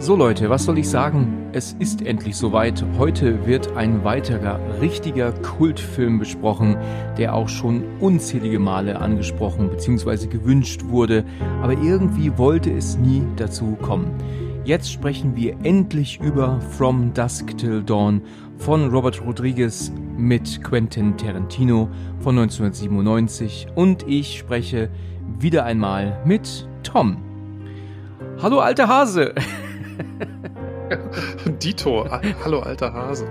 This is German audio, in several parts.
So Leute, was soll ich sagen? Es ist endlich soweit. Heute wird ein weiterer richtiger Kultfilm besprochen, der auch schon unzählige Male angesprochen bzw. gewünscht wurde, aber irgendwie wollte es nie dazu kommen. Jetzt sprechen wir endlich über From Dusk Till Dawn von Robert Rodriguez mit Quentin Tarantino von 1997 und ich spreche wieder einmal mit Tom. Hallo alter Hase! Dito, hallo alter Hase.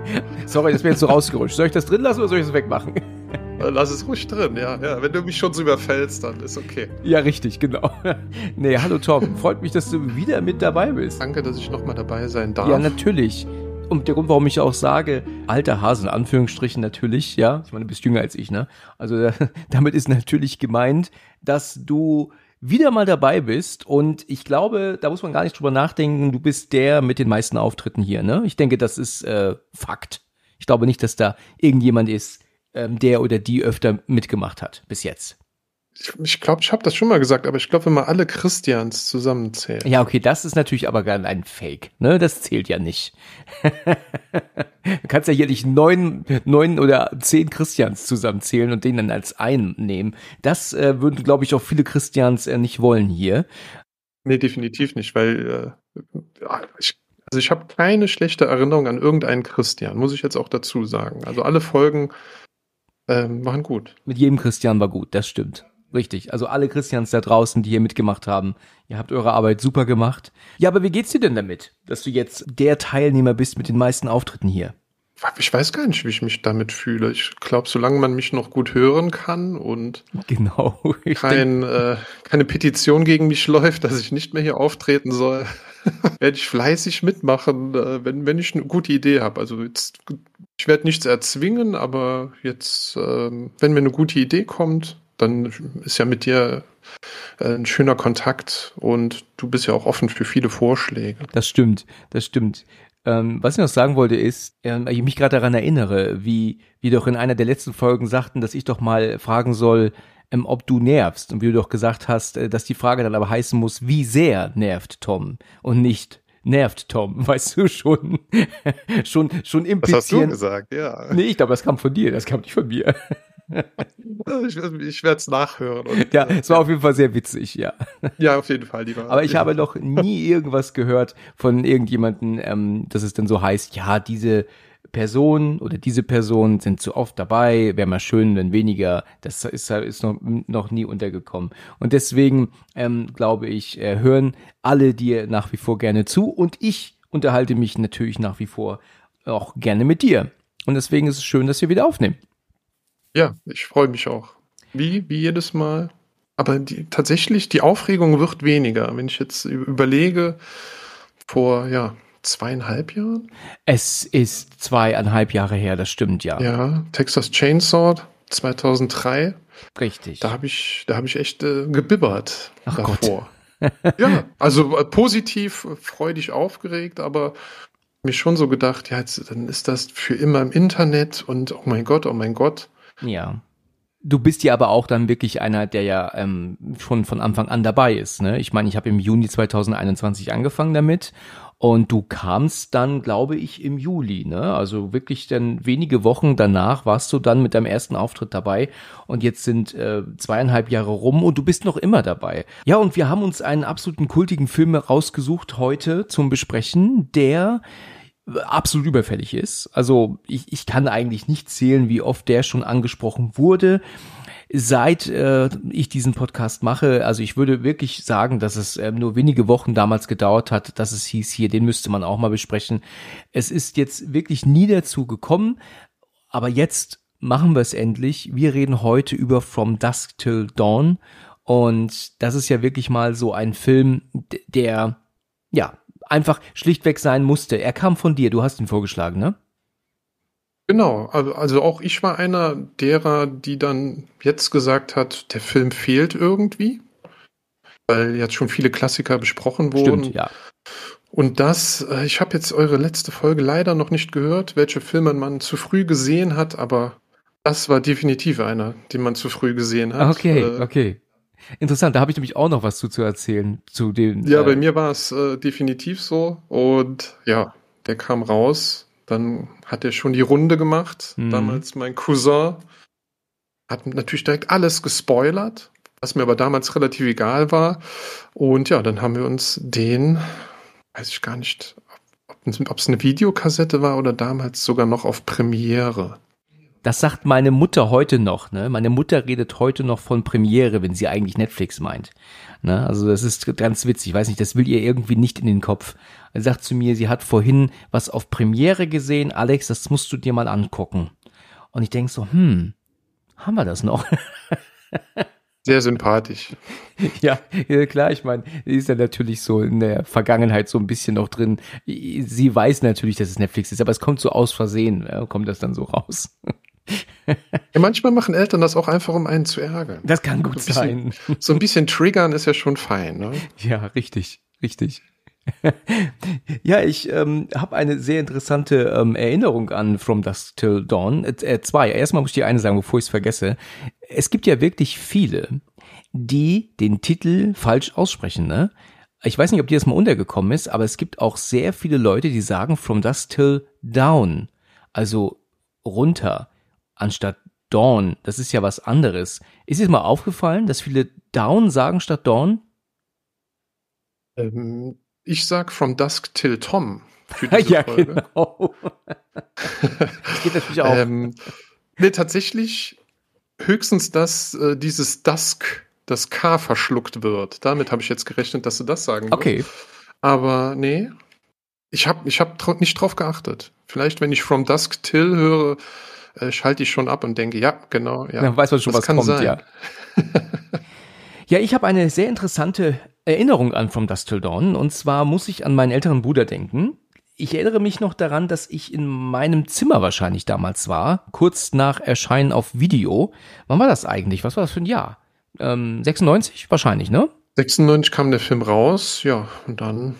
Sorry, das wäre jetzt so rausgerutscht. Soll ich das drin lassen oder soll ich es wegmachen? Äh, lass es ruhig drin, ja, ja. Wenn du mich schon so überfällst, dann ist okay. Ja, richtig, genau. Nee, hallo Tom. Freut mich, dass du wieder mit dabei bist. Danke, dass ich nochmal dabei sein darf. Ja, natürlich. Und der Grund, warum ich auch sage, alter Hase, in Anführungsstrichen natürlich, ja. Ich meine, du bist jünger als ich, ne? Also damit ist natürlich gemeint, dass du wieder mal dabei bist. Und ich glaube, da muss man gar nicht drüber nachdenken, du bist der mit den meisten Auftritten hier. Ne? Ich denke, das ist äh, Fakt. Ich glaube nicht, dass da irgendjemand ist, ähm, der oder die öfter mitgemacht hat bis jetzt ich glaube, ich, habe das schon mal gesagt, aber ich glaube, wenn man alle Christians zusammenzählt. Ja, okay, das ist natürlich aber gar ein Fake, ne? Das zählt ja nicht. du kannst ja hier nicht neun, neun oder zehn Christians zusammenzählen und den dann als einen nehmen. Das äh, würden, glaube ich, auch viele Christians äh, nicht wollen hier. Nee, definitiv nicht, weil äh, ich, also ich habe keine schlechte Erinnerung an irgendeinen Christian, muss ich jetzt auch dazu sagen. Also alle Folgen ähm, waren gut. Mit jedem Christian war gut, das stimmt. Richtig. Also alle Christians da draußen, die hier mitgemacht haben, ihr habt eure Arbeit super gemacht. Ja, aber wie geht's dir denn damit, dass du jetzt der Teilnehmer bist mit den meisten Auftritten hier? Ich weiß gar nicht, wie ich mich damit fühle. Ich glaube, solange man mich noch gut hören kann und genau, kein, äh, keine Petition gegen mich läuft, dass ich nicht mehr hier auftreten soll, werde ich fleißig mitmachen, äh, wenn, wenn ich eine gute Idee habe. Also jetzt, ich werde nichts erzwingen, aber jetzt, äh, wenn mir eine gute Idee kommt, dann ist ja mit dir äh, ein schöner Kontakt und du bist ja auch offen für viele Vorschläge. Das stimmt, das stimmt. Ähm, was ich noch sagen wollte ist, ähm, ich mich gerade daran erinnere, wie wir doch in einer der letzten Folgen sagten, dass ich doch mal fragen soll, ähm, ob du nervst. Und wie du doch gesagt hast, äh, dass die Frage dann aber heißen muss, wie sehr nervt Tom und nicht nervt Tom, weißt du schon, schon, schon implizieren. Das hast du gesagt, ja. Nee, ich glaube, das kam von dir, das kam nicht von mir ich, ich werde es nachhören. Und, ja, es war auf jeden Fall sehr witzig, ja. Ja, auf jeden Fall, lieber. Aber ich habe noch nie irgendwas gehört von irgendjemanden, ähm, dass es dann so heißt, ja, diese Person oder diese Person sind zu oft dabei, wäre mal schön, wenn weniger. Das ist, ist noch, noch nie untergekommen. Und deswegen ähm, glaube ich, äh, hören alle dir nach wie vor gerne zu und ich unterhalte mich natürlich nach wie vor auch gerne mit dir. Und deswegen ist es schön, dass wir wieder aufnehmen. Ja, ich freue mich auch. Wie, wie jedes Mal. Aber die, tatsächlich, die Aufregung wird weniger. Wenn ich jetzt überlege, vor ja, zweieinhalb Jahren? Es ist zweieinhalb Jahre her, das stimmt, ja. Ja, Texas Chainsaw 2003. Richtig. Da habe ich, da habe ich echt äh, gebibbert Ach davor. Ja, also äh, positiv, freudig aufgeregt, aber mir schon so gedacht, ja, jetzt, dann ist das für immer im Internet und oh mein Gott, oh mein Gott. Ja. Du bist ja aber auch dann wirklich einer, der ja ähm, schon von Anfang an dabei ist. Ne? Ich meine, ich habe im Juni 2021 angefangen damit und du kamst dann, glaube ich, im Juli. Ne? Also wirklich dann wenige Wochen danach warst du dann mit deinem ersten Auftritt dabei und jetzt sind äh, zweieinhalb Jahre rum und du bist noch immer dabei. Ja, und wir haben uns einen absoluten kultigen Film rausgesucht heute zum Besprechen, der absolut überfällig ist. Also ich, ich kann eigentlich nicht zählen, wie oft der schon angesprochen wurde. Seit äh, ich diesen Podcast mache, also ich würde wirklich sagen, dass es äh, nur wenige Wochen damals gedauert hat, dass es hieß, hier, den müsste man auch mal besprechen. Es ist jetzt wirklich nie dazu gekommen, aber jetzt machen wir es endlich. Wir reden heute über From Dusk Till Dawn und das ist ja wirklich mal so ein Film, der ja einfach schlichtweg sein musste. Er kam von dir, du hast ihn vorgeschlagen, ne? Genau, also, also auch ich war einer derer, die dann jetzt gesagt hat, der Film fehlt irgendwie, weil jetzt schon viele Klassiker besprochen wurden. Stimmt, ja. Und das, äh, ich habe jetzt eure letzte Folge leider noch nicht gehört, welche Filme man zu früh gesehen hat, aber das war definitiv einer, den man zu früh gesehen hat. Okay, Äh, okay. Interessant, da habe ich nämlich auch noch was zu, zu erzählen, zu dem. Ja, äh, bei mir war es äh, definitiv so. Und ja, der kam raus. Dann hat er schon die Runde gemacht. Mhm. Damals mein Cousin hat natürlich direkt alles gespoilert, was mir aber damals relativ egal war. Und ja, dann haben wir uns den, weiß ich gar nicht, ob es eine Videokassette war oder damals sogar noch auf Premiere. Das sagt meine Mutter heute noch, ne? Meine Mutter redet heute noch von Premiere, wenn sie eigentlich Netflix meint. Ne? Also das ist ganz witzig. Ich weiß nicht, das will ihr irgendwie nicht in den Kopf. Sie sagt zu mir, sie hat vorhin was auf Premiere gesehen. Alex, das musst du dir mal angucken. Und ich denk so, hm, haben wir das noch? Sehr sympathisch. ja, klar, ich meine, sie ist ja natürlich so in der Vergangenheit so ein bisschen noch drin. Sie weiß natürlich, dass es Netflix ist, aber es kommt so aus Versehen, kommt das dann so raus. Ja, manchmal machen Eltern das auch einfach, um einen zu ärgern. Das kann gut So ein sein. bisschen- So ein bisschen triggern ist ja schon fein. Ne? Ja, richtig, richtig. ja, ich ähm, habe eine sehr interessante ähm, Erinnerung an From Dusk Till Dawn. Äh, zwei. Erstmal muss ich dir eine sagen, bevor ich es vergesse. Es gibt ja wirklich viele, die den Titel falsch aussprechen. Ne? Ich weiß nicht, ob dir das mal untergekommen ist, aber es gibt auch sehr viele Leute, die sagen From Dusk Till Down. Also runter, anstatt Dawn. Das ist ja was anderes. Ist dir mal aufgefallen, dass viele Down sagen statt Dawn? Ähm, ich sag From Dusk Till Tom für diese ja, Folge. genau. das geht natürlich auch. Ähm, nee, tatsächlich höchstens, dass äh, dieses Dusk, das K verschluckt wird. Damit habe ich jetzt gerechnet, dass du das sagen wirst. okay. Aber nee, ich habe ich hab nicht drauf geachtet. Vielleicht, wenn ich From Dusk Till höre, äh, schalte ich schon ab und denke, ja, genau, ja. Dann weiß man schon, das was kann kommt, sein. ja. Ja, ich habe eine sehr interessante Erinnerung an From Dusk Till Dawn. Und zwar muss ich an meinen älteren Bruder denken. Ich erinnere mich noch daran, dass ich in meinem Zimmer wahrscheinlich damals war, kurz nach Erscheinen auf Video. Wann war das eigentlich? Was war das für ein Jahr? Ähm, 96 wahrscheinlich, ne? 96 kam der Film raus, ja, und dann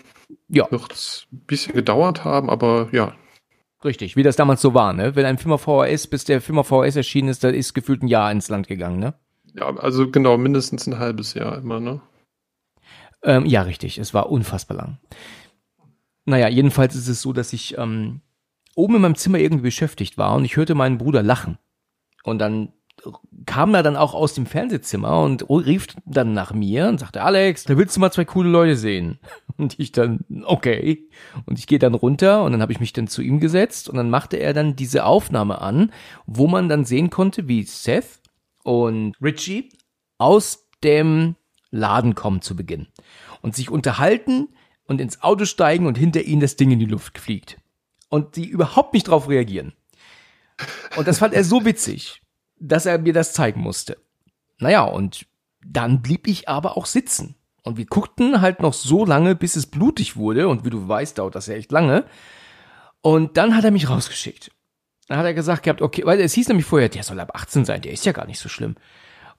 Ja, wird es ein bisschen gedauert haben, aber ja, richtig. Wie das damals so war, ne? Wenn ein Film auf VHS, bis der Film auf VHS erschienen ist, da ist gefühlt ein Jahr ins Land gegangen, ne? ja, also genau, mindestens ein halbes Jahr immer, ne? Ähm, ja, richtig. Es war unfassbar lang. Naja, jedenfalls ist es so, dass ich ähm, oben in meinem Zimmer irgendwie beschäftigt war und ich hörte meinen Bruder lachen. Und dann kam er dann auch aus dem Fernsehzimmer und rief dann nach mir und sagte, Alex, da willst du mal zwei coole Leute sehen. Und ich dann, okay. Und ich gehe dann runter und dann habe ich mich dann zu ihm gesetzt und dann machte er dann diese Aufnahme an, wo man dann sehen konnte, wie Seth und Richie aus dem Laden kommen zu Beginn und sich unterhalten und ins Auto steigen und hinter ihnen das Ding in die Luft fliegt. Und die überhaupt nicht drauf reagieren. Und das fand er so witzig, dass er mir das zeigen musste. Naja, und dann blieb ich aber auch sitzen. Und wir guckten halt noch so lange, bis es blutig wurde. Und wie du weißt, dauert das ja echt lange. Und dann hat er mich rausgeschickt. Dann hat er gesagt gehabt, okay, weil es hieß nämlich vorher, der soll ab 18 sein, der ist ja gar nicht so schlimm.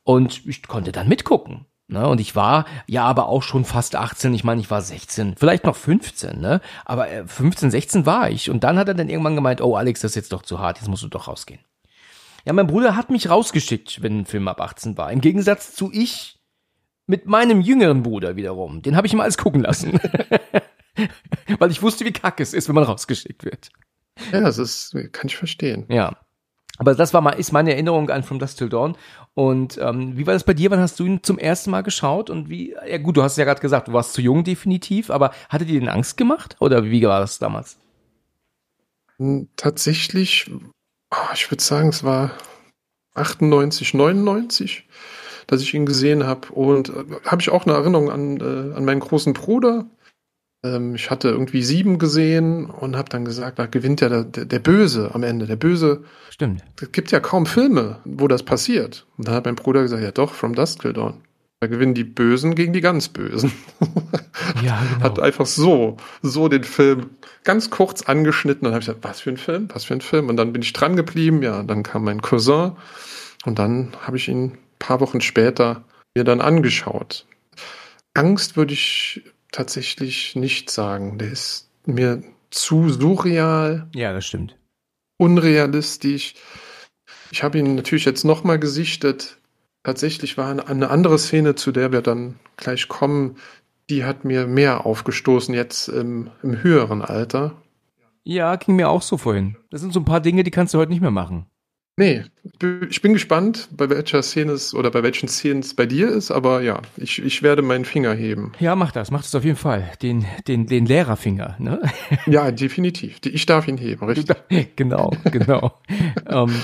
Und ich konnte dann mitgucken. Ne? Und ich war ja aber auch schon fast 18. Ich meine, ich war 16, vielleicht noch 15, ne? Aber äh, 15, 16 war ich. Und dann hat er dann irgendwann gemeint, oh Alex, das ist jetzt doch zu hart, jetzt musst du doch rausgehen. Ja, mein Bruder hat mich rausgeschickt, wenn ein Film ab 18 war. Im Gegensatz zu ich mit meinem jüngeren Bruder wiederum. Den habe ich ihm alles gucken lassen. Weil ich wusste, wie kacke es ist, wenn man rausgeschickt wird. Ja, das ist, kann ich verstehen. Ja. Aber das war mal, ist meine Erinnerung an From Dusk Till Dawn. Und ähm, wie war das bei dir? Wann hast du ihn zum ersten Mal geschaut? Und wie, ja gut, du hast ja gerade gesagt, du warst zu jung definitiv, aber hatte dir denn Angst gemacht? Oder wie war das damals? Hm, Tatsächlich, ich würde sagen, es war 98, 99, dass ich ihn gesehen habe. Und äh, habe ich auch eine Erinnerung an, äh, an meinen großen Bruder. Ähm, ich hatte irgendwie sieben gesehen und habe dann gesagt, da gewinnt ja der, der, der Böse am Ende. Der Böse, Stimmt. es gibt ja kaum Filme, wo das passiert. Und dann hat mein Bruder gesagt, ja doch, From Dusk Till Dawn. Da gewinnen die Bösen gegen die ganz Bösen. Ja, genau. Hat einfach so, so den Film ganz kurz angeschnitten. Dann habe ich gesagt, was für ein Film, was für ein Film. Und dann bin ich dran geblieben. Ja, dann kam mein Cousin und dann habe ich ihn ein paar Wochen später mir dann angeschaut. Angst würde ich tatsächlich nicht sagen. Der ist mir zu surreal, Ja, das stimmt. unrealistisch. Ich habe ihn natürlich jetzt nochmal gesichtet. Tatsächlich war eine, eine andere Szene, zu der wir dann gleich kommen, die hat mir mehr aufgestoßen jetzt im, im höheren Alter. Ja, ging mir auch so vorhin. Das sind so ein paar Dinge, die kannst du heute nicht mehr machen. Nee, ich bin gespannt, bei welcher Szene es oder bei welchen Szenen es bei dir ist, aber ja, ich, ich werde meinen Finger heben. Ja, mach das, mach das auf jeden Fall. Den, den, den Lehrerfinger, ne? Ja, definitiv. Ich darf ihn heben, richtig. genau, genau. ähm,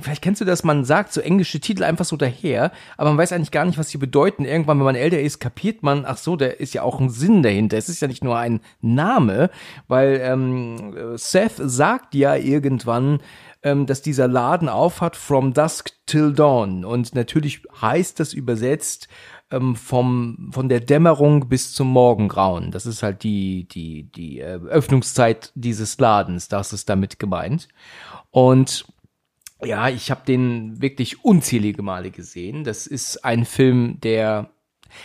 vielleicht kennst du das, man sagt so englische Titel einfach so daher, aber man weiß eigentlich gar nicht, was sie bedeuten. Irgendwann, wenn man älter ist, kapiert man, ach so, da ist ja auch ein Sinn dahinter. Es ist ja nicht nur ein Name, weil ähm, Seth sagt ja irgendwann, ähm, dass dieser Laden aufhat from dusk till dawn. Und natürlich heißt das übersetzt ähm, vom, von der Dämmerung bis zum Morgengrauen. Das ist halt die, die, die äh, Öffnungszeit dieses Ladens. Das ist damit gemeint. Und ja, ich habe den wirklich unzählige Male gesehen. Das ist ein Film, der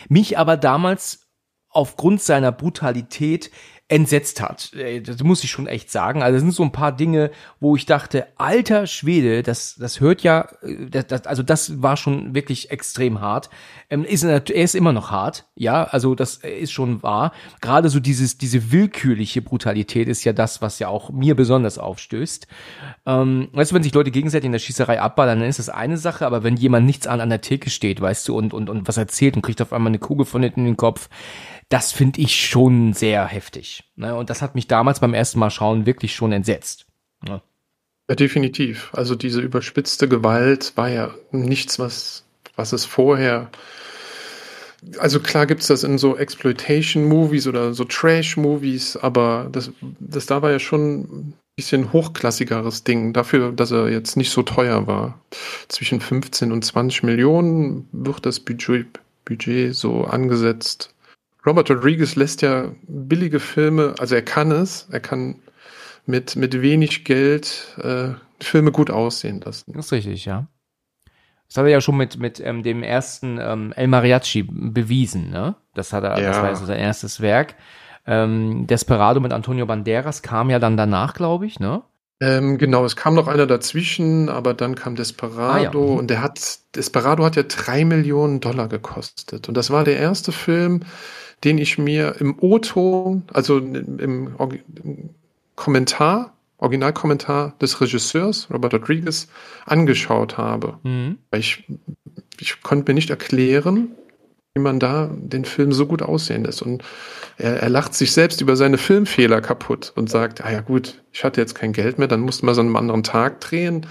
mich aber damals aufgrund seiner Brutalität entsetzt hat. Äh, Das muss ich schon echt sagen. Also es sind so ein paar Dinge, wo ich dachte, alter Schwede, das, das hört ja, äh, das, das, also das war schon wirklich extrem hart. Ähm, ist, er ist immer noch hart, ja, also das ist schon wahr. Gerade so dieses, diese willkürliche Brutalität ist ja das, was ja auch mir besonders aufstößt. Ähm, weißt du, wenn sich Leute gegenseitig in der Schießerei abballern, dann ist das eine Sache, aber wenn jemand nichts an an der Theke steht, weißt du, und, und, und was erzählt und kriegt auf einmal eine Kugel von hinten in den Kopf, das finde ich schon sehr heftig. Ne? Und das hat mich damals beim ersten Mal schauen wirklich schon entsetzt. Ne? Ja, definitiv. Also diese überspitzte Gewalt war ja nichts, was, was es vorher. Also klar gibt's das in so Exploitation-Movies oder so Trash-Movies, aber das, das da war ja schon ein bisschen hochklassigeres Ding, dafür, dass er jetzt nicht so teuer war. Zwischen 15 und 20 Millionen wird das Budget, Budget so angesetzt. Robert Rodriguez lässt ja billige Filme, also er kann es, er kann mit, mit wenig Geld äh, Filme gut aussehen lassen. Das ist richtig, ja. Das hat er ja schon mit, mit ähm, dem ersten ähm, El Mariachi bewiesen, ne? Das hat er, das Ja. war also sein erstes Werk. Ähm, Desperado mit Antonio Banderas kam ja dann danach, glaube ich, ne? Ähm, genau, es kam noch einer dazwischen, aber dann kam Desperado Ah, ja. Mhm. und der hat, Desperado hat ja drei Millionen Dollar gekostet. Und das war der erste Film, den ich mir im O-Ton, also im, im, Orgi- im Kommentar, Originalkommentar des Regisseurs, Robert Rodriguez, angeschaut habe. Mhm. Ich, ich konnte mir nicht erklären, wie man da den Film so gut aussehen lässt. Und er, er lacht sich selbst über seine Filmfehler kaputt und sagt, ah ja gut, ich hatte jetzt kein Geld mehr, dann mussten wir es an einem anderen Tag drehen.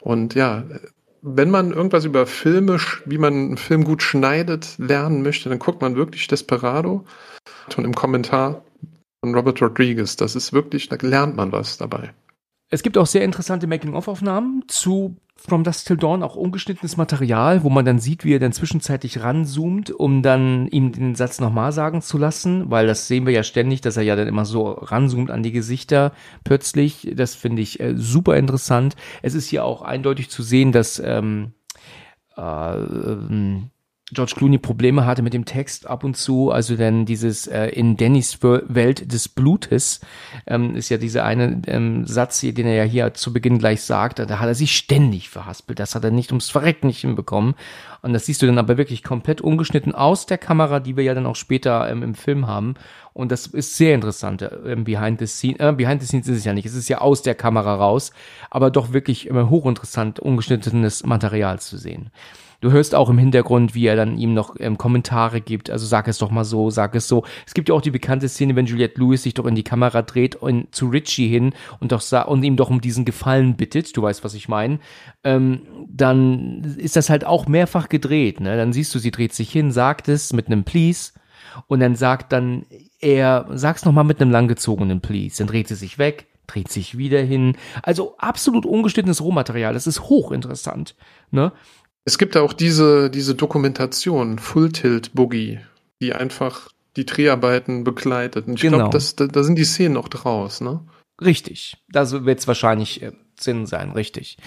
Und ja, wenn man irgendwas über Filme, wie man einen Film gut schneidet, lernen möchte, dann guckt man wirklich Desperado. Und im Kommentar von Robert Rodriguez, das ist wirklich, da lernt man was dabei. Es gibt auch sehr interessante Making-of-Aufnahmen zu From Dusk Till Dawn, auch ungeschnittenes Material, wo man dann sieht, wie er dann zwischenzeitlich ranzoomt, um dann ihm den Satz nochmal sagen zu lassen, weil das sehen wir ja ständig, dass er ja dann immer so ranzoomt an die Gesichter plötzlich. Das finde ich äh, super interessant. Es ist hier auch eindeutig zu sehen, dass ähm, äh, ähm, George Clooney Probleme hatte mit dem Text ab und zu, also denn dieses äh, in Wel- Welt des Blutes ähm, ist ja dieser eine ähm, Satz, hier, den er ja hier zu Beginn gleich sagt, da hat er sich ständig verhaspelt, das hat er nicht ums Verrecken nicht hinbekommen. Und das siehst du dann aber wirklich komplett ungeschnitten aus der Kamera, die wir ja dann auch später ähm, im Film haben. Und das ist sehr interessant, ähm, Behind the Scenes, äh, Behind the Scenes ist es ja nicht, es ist ja aus der Kamera raus, aber doch wirklich immer hochinteressant, ungeschnittenes Material zu sehen. Du hörst auch im Hintergrund, wie er dann ihm noch ähm, Kommentare gibt. Also sag es doch mal so, sag es so. Es gibt ja auch die bekannte Szene, wenn Juliette Lewis sich doch in die Kamera dreht und zu Richie hin und doch und ihm doch um diesen Gefallen bittet. Du weißt, was ich meine. Ähm, dann ist das halt auch mehrfach gedreht. Ne? Dann siehst du, sie dreht sich hin, sagt es mit einem Please und dann sagt dann er, sag's noch mal mit einem langgezogenen Please. Dann dreht sie sich weg, dreht sich wieder hin. Also absolut ungeschnittenes Rohmaterial. Das ist hochinteressant. Ne? Es gibt auch diese, diese Dokumentation, Full Tilt Boogie, die einfach die Dreharbeiten begleitet. Und ich Genau. glaube, da, da sind die Szenen auch draus, ne? Richtig. Da wird es wahrscheinlich äh, Sinn sein, richtig.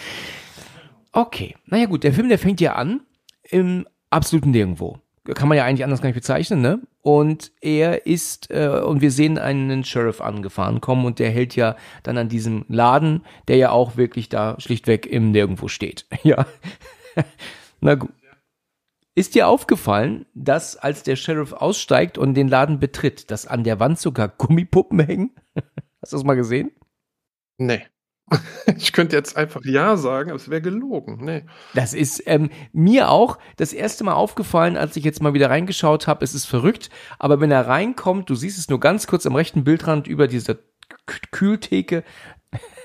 Okay. Naja gut, der Film, der fängt ja an im absoluten Nirgendwo. Kann man ja eigentlich anders gar nicht bezeichnen, ne? Und er ist, äh, und wir sehen einen Sheriff angefahren kommen und der hält ja dann an diesem Laden, der ja auch wirklich da schlichtweg im Nirgendwo steht. Ja. Na gut. Ist dir aufgefallen, dass als der Sheriff aussteigt und den Laden betritt, dass an der Wand sogar Gummipuppen hängen? Hast du das mal gesehen? Nee. Ich könnte jetzt einfach Ja sagen, aber es wäre gelogen. Nee. Das ist ähm, mir auch das erste Mal aufgefallen, als ich jetzt mal wieder reingeschaut habe. Es ist verrückt, aber wenn er reinkommt, du siehst es nur ganz kurz am rechten Bildrand über dieser Kühltheke,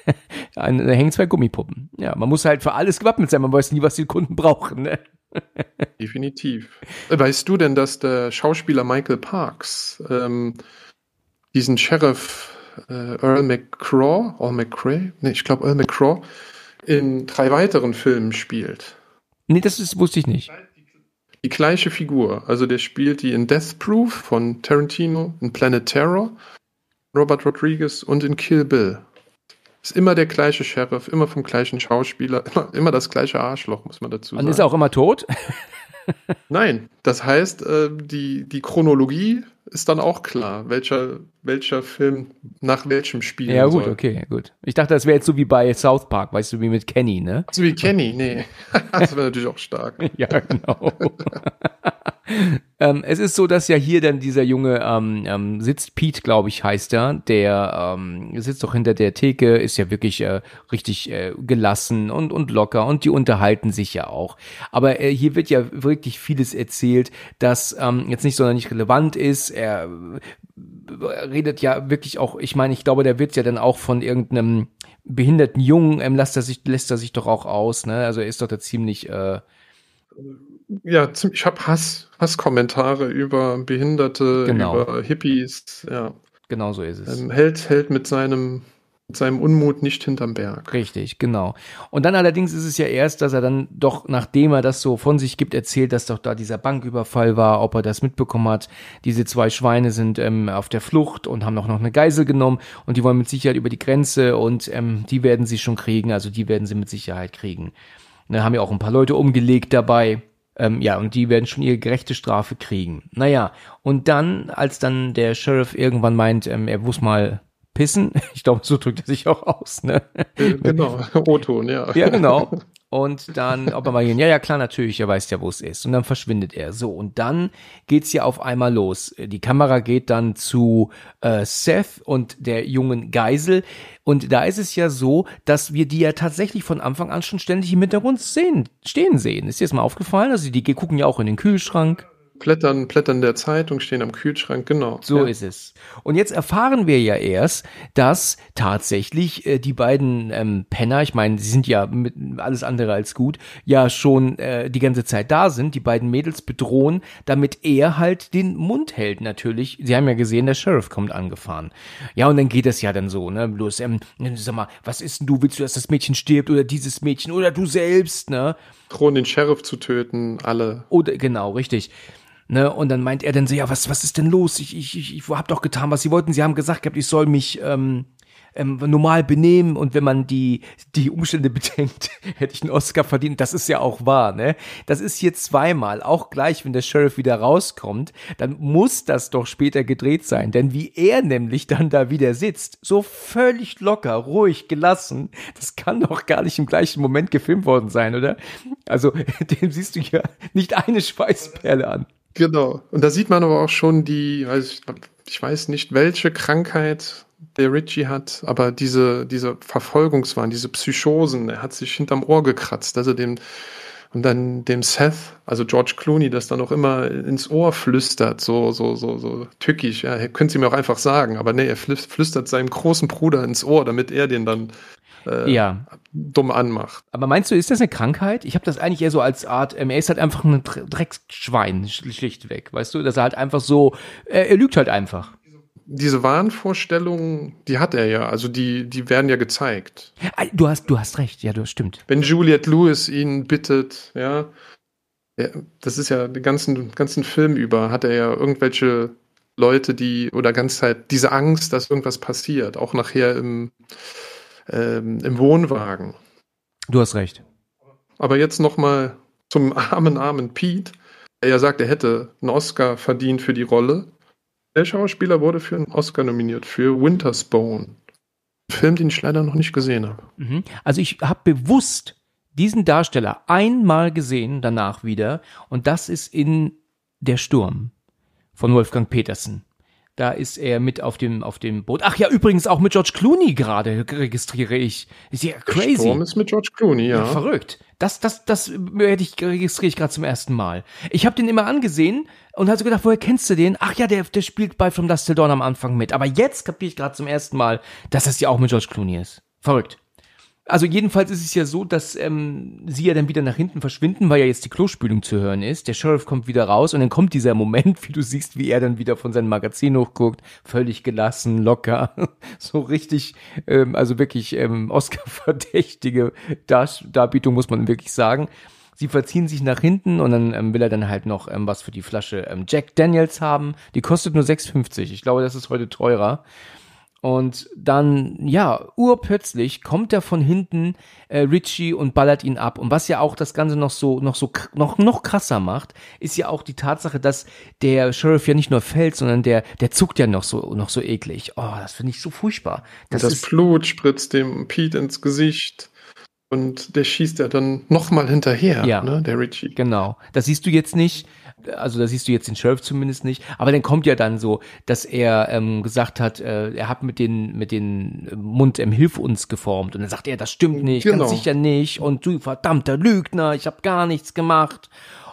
da hängen zwei Gummipuppen. Ja, man muss halt für alles gewappnet sein. Man weiß nie, was die Kunden brauchen. Ne? Definitiv. Weißt du denn, dass der Schauspieler Michael Parks ähm, diesen Sheriff äh, Earl McCraw, Earl McCrae, nee, ich glaube Earl McCraw, in drei weiteren Filmen spielt? Nee, das ist, wusste ich nicht. Die gleiche Figur. Also der spielt die in Death Proof von Tarantino, in Planet Terror, Robert Rodriguez und in Kill Bill. Ist immer der gleiche Sheriff, immer vom gleichen Schauspieler, immer, immer das gleiche Arschloch, muss man dazu Und sagen. ist er auch immer tot? Nein, das heißt, äh, die, die Chronologie ist dann auch klar, welcher, welcher Film nach welchem Spiel. Ja, gut, soll. okay, gut. Ich dachte, das wäre jetzt so wie bei South Park, weißt du, wie mit Kenny, ne? So wie Kenny, nee. das wäre natürlich auch stark. Ja, genau. Ähm, es ist so, dass ja hier dann dieser Junge ähm, ähm, sitzt, Pete, glaube ich, heißt er, der ähm, sitzt doch hinter der Theke, ist ja wirklich äh, richtig äh, gelassen und, und locker und die unterhalten sich ja auch. Aber äh, hier wird ja wirklich vieles erzählt, das ähm, jetzt nicht sonderlich relevant ist. Er äh, redet ja wirklich auch, ich meine, ich glaube, der wird ja dann auch von irgendeinem behinderten Jungen, ähm, lässt er sich, lässt er sich doch auch aus, ne? Also er ist doch da ziemlich äh, Ja, ich habe Hass, Hasskommentare über Behinderte, Genau. über Hippies. Ja, Genau so ist es. ähm, hält, hält mit seinem, mit seinem Unmut nicht hinterm Berg. Richtig, genau. Und dann allerdings ist es ja erst, dass er dann doch, nachdem er das so von sich gibt, erzählt, dass doch da dieser Banküberfall war, ob er das mitbekommen hat. Diese zwei Schweine sind ähm, auf der Flucht und haben auch noch eine Geisel genommen und die wollen mit Sicherheit über die Grenze und ähm, die werden sie schon kriegen, also die werden sie mit Sicherheit kriegen. Da haben ja auch ein paar Leute umgelegt dabei. Ähm, ja, und die werden schon ihre gerechte Strafe kriegen. Naja, und dann, als dann der Sheriff irgendwann meint, ähm, er muss mal pissen, ich glaube, so drückt er sich auch aus, ne? Genau, O-Ton, ja. Ja, genau. Und dann, ob er mal gehen, ja, ja, klar, natürlich, er weiß ja, wo es ist. Und dann verschwindet er. So, und dann geht's ja auf einmal los. Die Kamera geht dann zu äh, Seth und der jungen Geisel. Und da ist es ja so, dass wir die ja tatsächlich von Anfang an schon ständig im Hintergrund sehen, stehen sehen. Ist dir das mal aufgefallen? Also die gucken ja auch in den Kühlschrank. Blättern, Blättern der Zeitung stehen am Kühlschrank, genau. So ja. ist es. Und jetzt erfahren wir ja erst, dass tatsächlich äh, die beiden ähm, Penner, ich meine, sie sind ja mit alles andere als gut, ja schon äh, die ganze Zeit da sind, die beiden Mädels bedrohen, damit er halt den Mund hält natürlich. Sie haben ja gesehen, der Sheriff kommt angefahren. Ja, und dann geht es ja dann so, ne? Bloß, ähm, sag mal, was ist denn du? Willst du, dass das Mädchen stirbt oder dieses Mädchen oder du selbst, ne? Drohen den Sheriff zu töten, alle. Oder genau, richtig. Ne, und dann meint er dann so, ja, was, was ist denn los? Ich, ich, ich, ich hab doch getan, was sie wollten. Sie haben gesagt gehabt, ich soll mich ähm, ähm, normal benehmen und wenn man die, die Umstände bedenkt, hätte ich einen Oscar verdient. Das ist ja auch wahr, ne? Das ist hier zweimal, auch gleich, wenn der Sheriff wieder rauskommt, dann muss das doch später gedreht sein. Denn wie er nämlich dann da wieder sitzt, so völlig locker, ruhig, gelassen, das kann doch gar nicht im gleichen Moment gefilmt worden sein, oder? Also, dem siehst du ja nicht eine Schweißperle an. Genau. Und da sieht man aber auch schon die, weiß ich, ich weiß nicht, welche Krankheit der Richie hat, aber diese, diese Verfolgungswahn, diese Psychosen, er hat sich hinterm Ohr gekratzt, er dem, und dann dem Seth, also George Clooney, das dann auch immer ins Ohr flüstert, so, so, so, so tückisch, ja, können Sie mir auch einfach sagen, aber nee, er flüs- flüstert seinem großen Bruder ins Ohr, damit er den dann äh, Ja. dumm anmacht. Aber meinst du, ist das eine Krankheit? Ich habe das eigentlich eher so als Art, ähm, er ist halt einfach ein Dre- Drecksschwein, sch- schlichtweg, weißt du? Dass er halt einfach so, äh, er lügt halt einfach. diese Wahnvorstellungen, die hat er ja. Also die, die werden ja gezeigt. Du hast, du hast recht, ja, du stimmt. Wenn Juliette Lewis ihn bittet, ja, ja, das ist ja den ganzen, ganzen Film über, hat er ja irgendwelche Leute, die, oder ganz Zeit diese Angst, dass irgendwas passiert, auch nachher im, ähm, im Wohnwagen. Du hast recht. Aber jetzt nochmal zum armen, armen Pete, ja sagt, er hätte einen Oscar verdient für die Rolle. Der Schauspieler wurde für einen Oscar nominiert, für Winter's Bone. Ein Film, den ich leider noch nicht gesehen habe. Mhm. Also ich habe bewusst diesen Darsteller einmal gesehen, danach wieder, und das ist in Der Sturm von Wolfgang Petersen. Da ist er mit auf dem, auf dem Boot. Ach ja, übrigens auch mit George Clooney gerade registriere ich. Ist ja crazy. Sturm ist mit George Clooney, ja. Ja, verrückt. Das, das, das hätte ich registriere ich gerade zum ersten Mal. Ich habe den immer angesehen und hatte gedacht, woher kennst du den? Ach ja, der, der spielt bei From Dust Till Dawn am Anfang mit. Aber jetzt kapiere ich gerade zum ersten Mal, dass das ja auch mit George Clooney ist. Verrückt. Also jedenfalls ist es ja so, dass ähm, sie ja dann wieder nach hinten verschwinden, weil ja jetzt die Klospülung zu hören ist. Der Sheriff kommt wieder raus und dann kommt dieser Moment, wie du siehst, wie er dann wieder von seinem Magazin hochguckt, völlig gelassen, locker, so richtig, ähm, also wirklich ähm, Oscar-verdächtige Dar Darbietung, muss man wirklich sagen. Sie verziehen sich nach hinten und dann ähm, will er dann halt noch ähm, was für die Flasche ähm, Jack Daniels haben. Die kostet nur 6,50. Ich glaube, das ist heute teurer. Und dann, ja, urplötzlich kommt er von hinten, äh, Richie, und ballert ihn ab. Und was ja auch das Ganze noch so, noch so, noch, noch krasser macht, ist ja auch die Tatsache, dass der Sheriff ja nicht nur fällt, sondern der, der zuckt ja noch so, noch so eklig. Oh, das finde ich so furchtbar. Das, Das, ist, Blut spritzt dem Pete ins Gesicht und der schießt ja dann nochmal hinterher, Ja. ne, der Richie. Genau. Das siehst du jetzt nicht. Also da siehst du jetzt den Sheriff zumindest nicht. Aber dann kommt ja dann so, dass er ähm, gesagt hat, äh, er hat mit den mit den äh, Mund im Hilf uns geformt. Und dann sagt er, das stimmt nicht, Genau. ganz sicher nicht. Und du verdammter Lügner, ich habe gar nichts gemacht.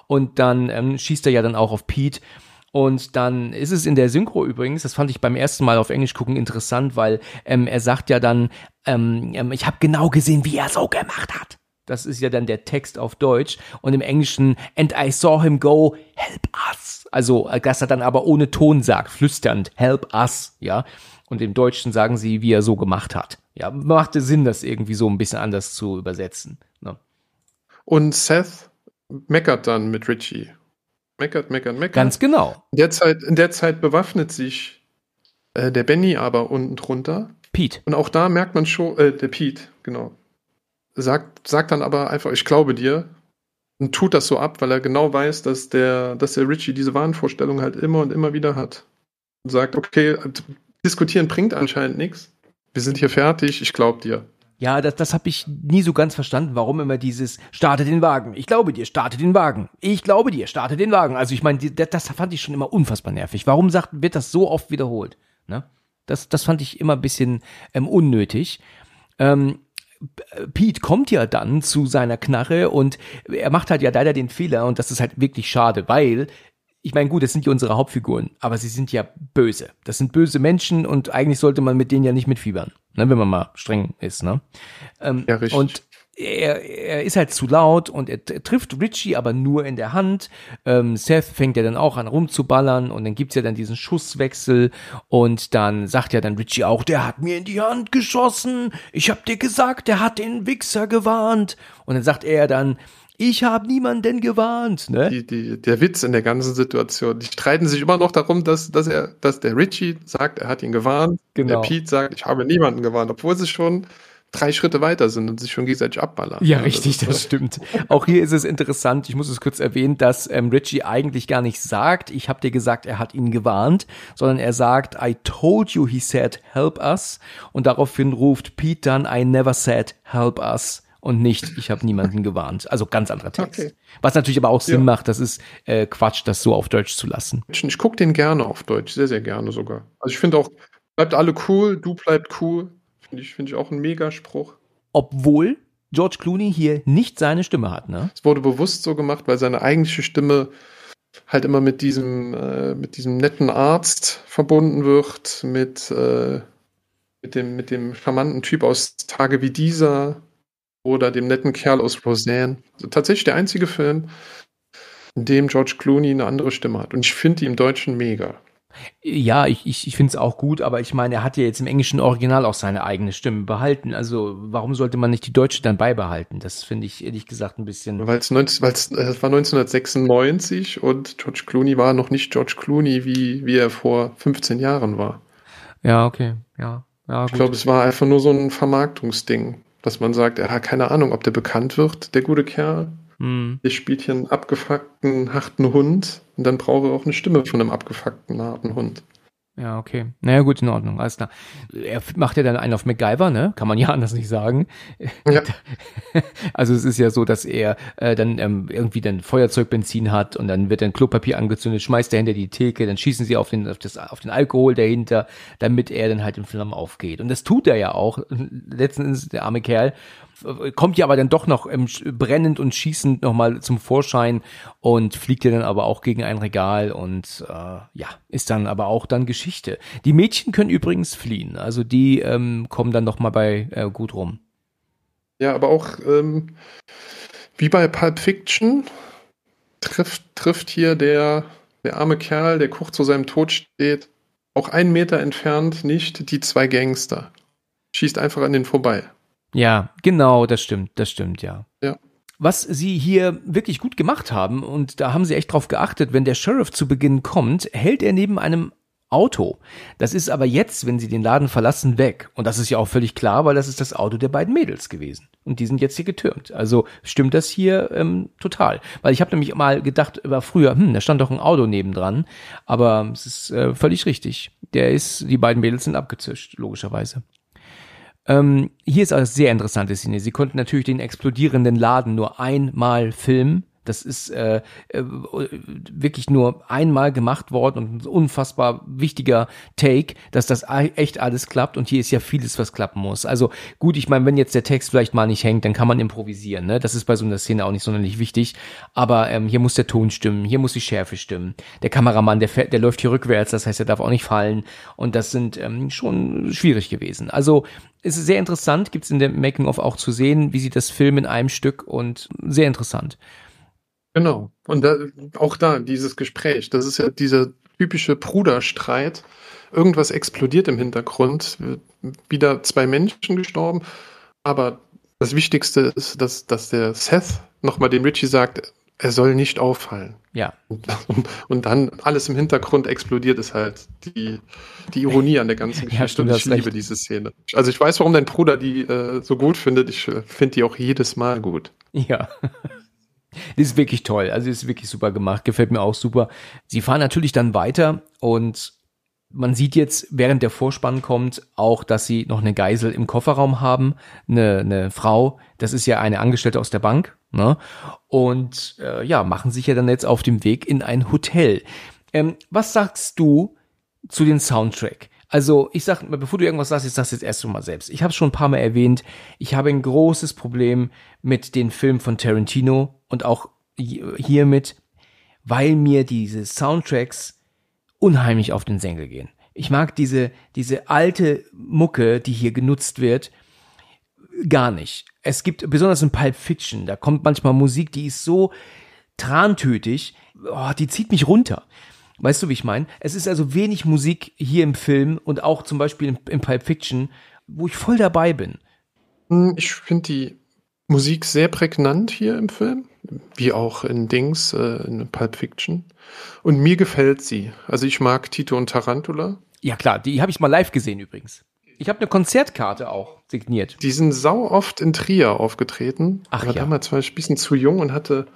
Und dann ähm, schießt er ja dann auch auf Pete. Und dann ist es in der Synchro übrigens, das fand ich beim ersten Mal auf Englisch gucken interessant, weil ähm, er sagt ja dann, ähm, ähm, ich habe genau gesehen, wie er so gemacht hat. Das ist ja dann der Text auf Deutsch und im Englischen and I saw him go help us. Also äh, dass er dann aber ohne Ton sagt, flüsternd help us, ja. Und im Deutschen sagen sie, wie er so gemacht hat. Ja, machte Sinn, das irgendwie so ein bisschen anders zu übersetzen. Ne? Und Seth meckert dann mit Richie. Meckert, meckert, meckert. Ganz genau. in, der Zeit, in der Zeit bewaffnet sich äh, der Benny aber unten drunter. Pete. Und auch da merkt man schon, äh, der Pete, genau. Sagt, sagt dann aber einfach, ich glaube dir. Und tut das so ab, weil er genau weiß, dass der, dass der Richie diese Wahnvorstellung halt immer und immer wieder hat. Und sagt, okay, diskutieren bringt anscheinend nichts. Wir sind hier fertig, ich glaube dir. Ja, das, das habe ich nie so ganz verstanden, warum immer dieses starte den Wagen. Ich glaube dir, starte den Wagen. Ich glaube dir, starte den Wagen. Also ich meine, das, fand ich schon immer unfassbar nervig. Warum sagt, wird das so oft wiederholt? Ne? Das, das fand ich immer ein bisschen ähm, unnötig. Ähm, Pete kommt ja dann zu seiner Knarre und er macht halt ja leider den Fehler und das ist halt wirklich schade, weil ich meine, gut, das sind ja unsere Hauptfiguren, aber sie sind ja böse. Das sind böse Menschen und eigentlich sollte man mit denen ja nicht mitfiebern, ne, wenn man mal streng ist, ne? Ähm, Ja, richtig. Und er, er ist halt zu laut und er trifft Richie aber nur in der Hand. Ähm, Seth fängt ja dann auch an rumzuballern und dann gibt's ja dann diesen Schusswechsel und dann sagt ja dann Richie auch, der hat mir in die Hand geschossen. Ich hab dir gesagt, der hat den Wichser gewarnt. Und dann sagt er dann, ich habe niemanden gewarnt, ne? Die, die, der Witz in der ganzen Situation. Die streiten sich immer noch darum, dass, dass er, dass der Richie sagt, er hat ihn gewarnt. Genau. Der Pete sagt, ich habe niemanden gewarnt, obwohl sie schon drei Schritte weiter sind und sich schon gegenseitig abballern. Ja, richtig, das das stimmt. Auch hier ist es interessant, ich muss es kurz erwähnen, dass ähm, Richie eigentlich gar nicht sagt, ich habe dir gesagt, er hat ihn gewarnt, sondern er sagt, I told you he said help us und daraufhin ruft Pete dann, I never said help us und nicht, ich habe niemanden gewarnt. Also ganz anderer Text. Okay. Was natürlich aber auch Sinn Ja. macht, das ist äh, Quatsch, das so auf Deutsch zu lassen. Ich gucke den gerne auf Deutsch, sehr, sehr gerne sogar. Also ich finde auch, bleibt alle cool, du bleibt cool. Finde ich, finde ich auch ein Megaspruch. Obwohl George Clooney hier nicht seine Stimme hat, ne? Es wurde bewusst so gemacht, weil seine eigentliche Stimme halt immer mit diesem, äh, mit diesem netten Arzt verbunden wird, mit, äh, mit, dem, mit dem charmanten Typ aus Tage wie dieser oder dem netten Kerl aus Roseanne. Also tatsächlich der einzige Film, in dem George Clooney eine andere Stimme hat. Und ich finde die im Deutschen mega. Ja, ich, ich, ich finde es auch gut, aber ich meine, er hat ja jetzt im englischen Original auch seine eigene Stimme behalten. Also warum sollte man nicht die deutsche dann beibehalten? Das finde ich ehrlich gesagt ein bisschen. Weil es äh, war 1996 und George Clooney war noch nicht George Clooney, wie, wie er vor 15 Jahren war. Ja, okay, ja. ja ich glaube, es war einfach nur so ein Vermarktungsding, dass man sagt, er hat keine Ahnung, ob der bekannt wird, der gute Kerl. Hm. Der spielt hier einen abgefuckten, harten Hund und dann brauche er auch eine Stimme von einem abgefuckten, harten Hund. Ja, okay. Naja, gut, in Ordnung, alles klar. Er macht ja dann einen auf MacGyver, ne? Kann man ja anders nicht sagen. Ja. Also es ist ja so, dass er äh, dann ähm, irgendwie dann Feuerzeugbenzin hat und dann wird dann Klopapier angezündet, schmeißt er hinter die Theke, dann schießen sie auf den, auf, das, auf den Alkohol dahinter, damit er dann halt in Flammen aufgeht. Und das tut er ja auch. Letzten Endes, der arme Kerl kommt ja aber dann doch noch ähm, brennend und schießend nochmal zum Vorschein und fliegt ja dann aber auch gegen ein Regal und äh, ja, ist dann aber auch dann Geschichte. Die Mädchen können übrigens fliehen, also die ähm, kommen dann nochmal bei äh, gut rum. Ja, aber auch ähm, wie bei Pulp Fiction trifft, trifft hier der, der arme Kerl, der kurz zu seinem Tod steht, auch einen Meter entfernt nicht die zwei Gangster. Schießt einfach an den vorbei. Ja, genau, das stimmt, das stimmt, ja. Ja. Was sie hier wirklich gut gemacht haben, und da haben sie echt drauf geachtet, wenn der Sheriff zu Beginn kommt, hält er neben einem Auto. Das ist aber jetzt, wenn sie den Laden verlassen, weg. Und das ist ja auch völlig klar, weil das ist das Auto der beiden Mädels gewesen. Und die sind jetzt hier getürmt. Also stimmt das hier ähm, total. Weil ich habe nämlich mal gedacht, war früher, hm, da stand doch ein Auto nebendran. Aber es ist äh, völlig richtig. Der ist, die beiden Mädels sind abgezischt, logischerweise. Ähm, hier ist eine sehr interessante Szene. Sie konnten natürlich den explodierenden Laden nur einmal filmen das ist äh, äh, wirklich nur einmal gemacht worden und ein unfassbar wichtiger Take, dass das echt alles klappt und hier ist ja vieles, was klappen muss. Also gut, ich meine, wenn jetzt der Text vielleicht mal nicht hängt, dann kann man improvisieren. Ne? Das ist bei so einer Szene auch nicht sonderlich wichtig. Aber ähm, hier muss der Ton stimmen, hier muss die Schärfe stimmen. Der Kameramann, der, fährt, der läuft hier rückwärts, das heißt, er darf auch nicht fallen. Und das sind ähm, schon schwierig gewesen. Also es ist sehr interessant, gibt's in dem Making-of auch zu sehen, wie sie das filmen in einem Stück und sehr interessant. Genau. Und da, auch da, dieses Gespräch, das ist ja dieser typische Bruderstreit. Irgendwas explodiert im Hintergrund, wieder zwei Menschen gestorben. Aber das Wichtigste ist, dass, dass der Seth nochmal dem Richie sagt, er soll nicht auffallen. Ja. Und, und, dann alles im Hintergrund explodiert, ist halt die, die Ironie an der ganzen Geschichte. Ja, stimmt, und ich liebe recht. diese Szene. Also ich weiß, warum dein Bruder die äh, so gut findet. Ich äh, finde die auch jedes Mal gut. Ja. Die ist wirklich toll. Also die ist wirklich super gemacht. Gefällt mir auch super. Sie fahren natürlich dann weiter und man sieht jetzt, während der Vorspann kommt, auch, dass sie noch eine Geisel im Kofferraum haben, eine, eine Frau. Das ist ja eine Angestellte aus der Bank. Ne? Und äh, ja, machen sich ja dann jetzt auf dem Weg in ein Hotel. Ähm, was sagst du zu den Soundtrack? Also ich sag, bevor du irgendwas sagst, ich sag's jetzt erst mal selbst. Ich habe schon ein paar Mal erwähnt, ich habe ein großes Problem mit den Filmen von Tarantino und auch hiermit, weil mir diese Soundtracks unheimlich auf den Senkel gehen. Ich mag diese, diese alte Mucke, die hier genutzt wird, gar nicht. Es gibt besonders in Pulp Fiction, da kommt manchmal Musik, die ist so trantötig, oh, die zieht mich runter. Weißt du, wie ich meine? Es ist also wenig Musik hier im Film und auch zum Beispiel in, in Pulp Fiction, wo ich voll dabei bin. Hm, ich finde die Musik sehr prägnant hier im Film, wie auch in Dings, äh, in Pulp Fiction. Und mir gefällt sie. Also ich mag Tito und Tarantula. Ja klar, die habe ich mal live gesehen übrigens. Ich habe eine Konzertkarte auch signiert. Die sind sau oft in Trier aufgetreten. Ach ich war ja. damals war ich ein bisschen zu jung und hatte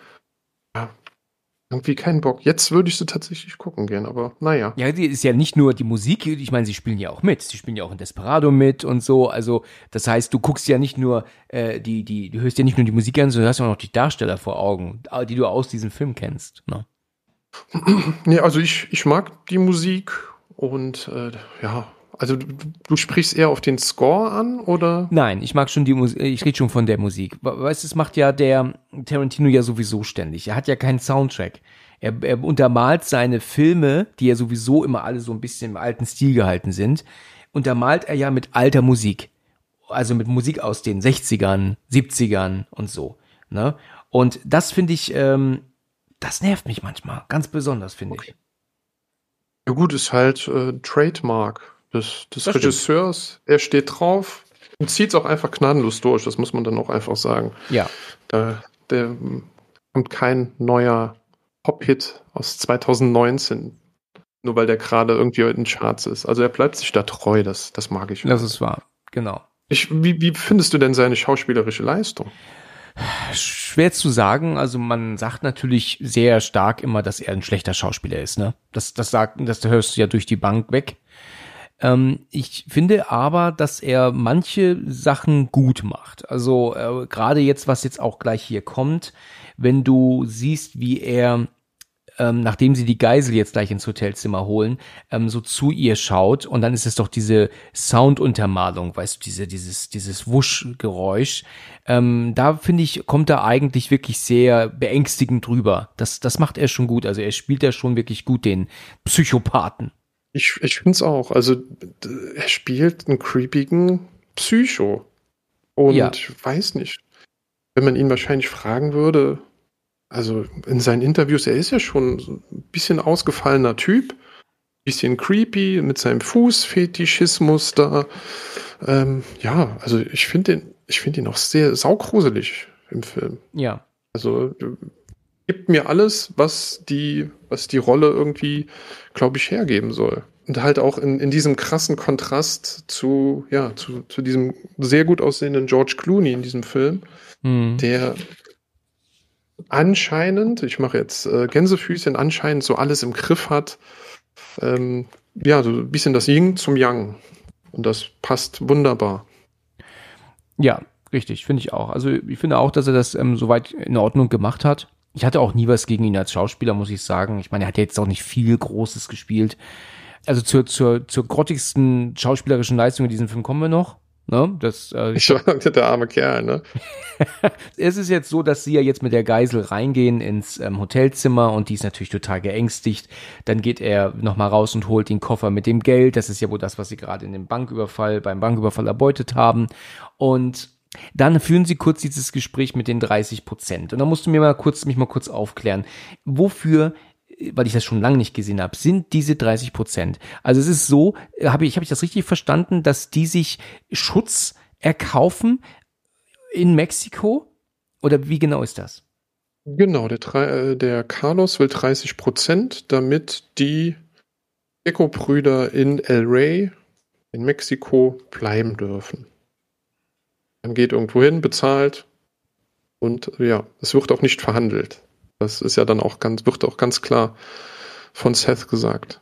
irgendwie keinen Bock. Jetzt würde ich sie tatsächlich gucken gehen, aber naja. Ja, die ist ja nicht nur die Musik, ich meine, sie spielen ja auch mit. Sie spielen ja auch in Desperado mit und so. Also, das heißt, du guckst ja nicht nur äh, die, die, du hörst ja nicht nur die Musik an, sondern du hast auch noch die Darsteller vor Augen, die du aus diesem Film kennst. Ne? Nee, also ich, ich mag die Musik und äh, ja, also du, du, sprichst eher auf den Score an, oder? Nein, ich mag schon die Musik, ich rede schon von der Musik. Weißt du, es macht ja der Tarantino ja sowieso ständig. Er hat ja keinen Soundtrack. Er, er untermalt seine Filme, die ja sowieso immer alle so ein bisschen im alten Stil gehalten sind, untermalt er ja mit alter Musik. Also mit Musik aus den 60ern, 70ern und so. Ne? Und das finde ich, ähm, das nervt mich manchmal, ganz besonders, finde okay. ich. Ja gut, ist halt äh, Trademark des, des Regisseurs. Er steht drauf und zieht es auch einfach gnadenlos durch. Das muss man dann auch einfach sagen. Ja. Da der, kommt kein neuer Pop-Hit aus 2019, nur weil der gerade irgendwie in den Charts ist. Also er bleibt sich da treu, das, das mag ich. Das ist wahr, genau. Ich, wie, wie findest du denn seine schauspielerische Leistung? Schwer zu sagen. Also man sagt natürlich sehr stark immer, dass er ein schlechter Schauspieler ist. Ne? Das, das sagt, das hörst du ja durch die Bank weg. Ähm, ich finde aber, dass er manche Sachen gut macht. Also äh, gerade jetzt, was jetzt auch gleich hier kommt, wenn du siehst, wie er ähm, nachdem sie die Geisel jetzt gleich ins Hotelzimmer holen, ähm, so zu ihr schaut und dann ist es doch diese Sounduntermalung, weißt du, diese, dieses, dieses Wuschgeräusch. Ähm, da finde ich, kommt er eigentlich wirklich sehr beängstigend drüber. Das, das macht er schon gut. Also er spielt ja schon wirklich gut den Psychopathen. Ich, ich finde es auch. Also er spielt einen creepigen Psycho. Und Ja. ich weiß nicht, wenn man ihn wahrscheinlich fragen würde, also in seinen Interviews, er ist ja schon ein bisschen ausgefallener Typ, bisschen creepy mit seinem Fußfetischismus da. Ähm, ja, also ich finde ihn, ich finde ihn auch sehr saugruselig im Film. Ja. Also gibt mir alles, was die, was die Rolle irgendwie, glaube ich, hergeben soll. Und halt auch in, in diesem krassen Kontrast zu, ja, zu, zu diesem sehr gut aussehenden George Clooney in diesem Film, Hm. der anscheinend, ich mache jetzt äh, Gänsefüßchen, anscheinend so alles im Griff hat. Ähm, ja, so ein bisschen das Yin zum Yang. Und das passt wunderbar. Ja, richtig, finde ich auch. Also ich finde auch, dass er das ähm, soweit in Ordnung gemacht hat. Ich hatte auch nie was gegen ihn als Schauspieler, muss ich sagen. Ich meine, er hat ja jetzt auch nicht viel Großes gespielt. Also zur, zur, zur grottigsten schauspielerischen Leistung in diesem Film kommen wir noch. Ne? Das, äh, Ich sagte, der arme Kerl, ne? es ist jetzt so, dass sie ja jetzt mit der Geisel reingehen ins ähm, Hotelzimmer und die ist natürlich total geängstigt. Dann geht er nochmal raus und holt den Koffer mit dem Geld. Das ist ja wohl das, was sie gerade in dem Banküberfall, beim Banküberfall erbeutet haben. Und dann führen sie kurz dieses Gespräch mit den 30 Prozent. Und dann musst du mir mal kurz, mich mal kurz aufklären, wofür weil ich das schon lange nicht gesehen habe, sind diese 30 Prozent. Also es ist so, habe ich, habe ich das richtig verstanden, dass die sich Schutz erkaufen in Mexiko? Oder wie genau ist das? Genau, der, äh, der Carlos will 30 Prozent, damit die Eco-Brüder in El Rey in Mexiko bleiben dürfen. Man geht irgendwo hin, bezahlt und ja, es wird auch nicht verhandelt. Das ist ja dann auch ganz, wird auch ganz klar von Seth gesagt.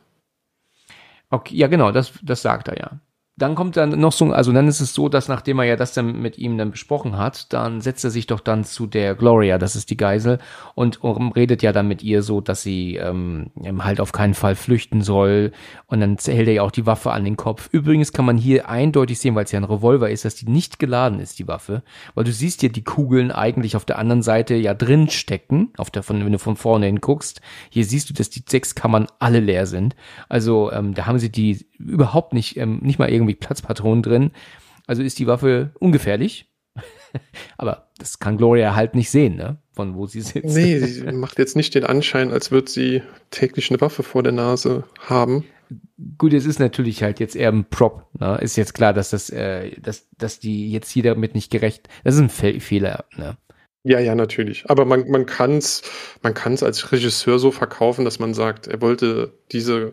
Okay, ja genau, das, das sagt er ja. Dann kommt dann noch so, also dann ist es so, dass nachdem er ja das dann mit ihm dann besprochen hat, dann setzt er sich doch dann zu der Gloria, das ist die Geisel, und redet ja dann mit ihr so, dass sie ähm, halt auf keinen Fall flüchten soll. Und dann hält er ja auch die Waffe an den Kopf. Übrigens kann man hier eindeutig sehen, weil es ja ein Revolver ist, dass die nicht geladen ist, die Waffe. Weil du siehst ja die Kugeln eigentlich auf der anderen Seite ja drin stecken, auf der, von, wenn du von vorne hinguckst. Hier siehst du, dass die sechs Kammern alle leer sind. Also ähm, da haben sie die überhaupt nicht, ähm, nicht mal irgendwie Platzpatronen drin. Also ist die Waffe ungefährlich. Aber das kann Gloria halt nicht sehen, ne? Von wo sie sitzt. Nee, sie macht jetzt nicht den Anschein, als würde sie täglich eine Waffe vor der Nase haben. Gut, es ist natürlich halt jetzt eher ein Prop. Ne? Ist jetzt klar, dass das, äh, dass, dass die jetzt hier damit nicht gerecht. Das ist ein Fe Fehler. Ne? Ja, ja, natürlich. Aber man, man kann es man kann's als Regisseur so verkaufen, dass man sagt, er wollte diese,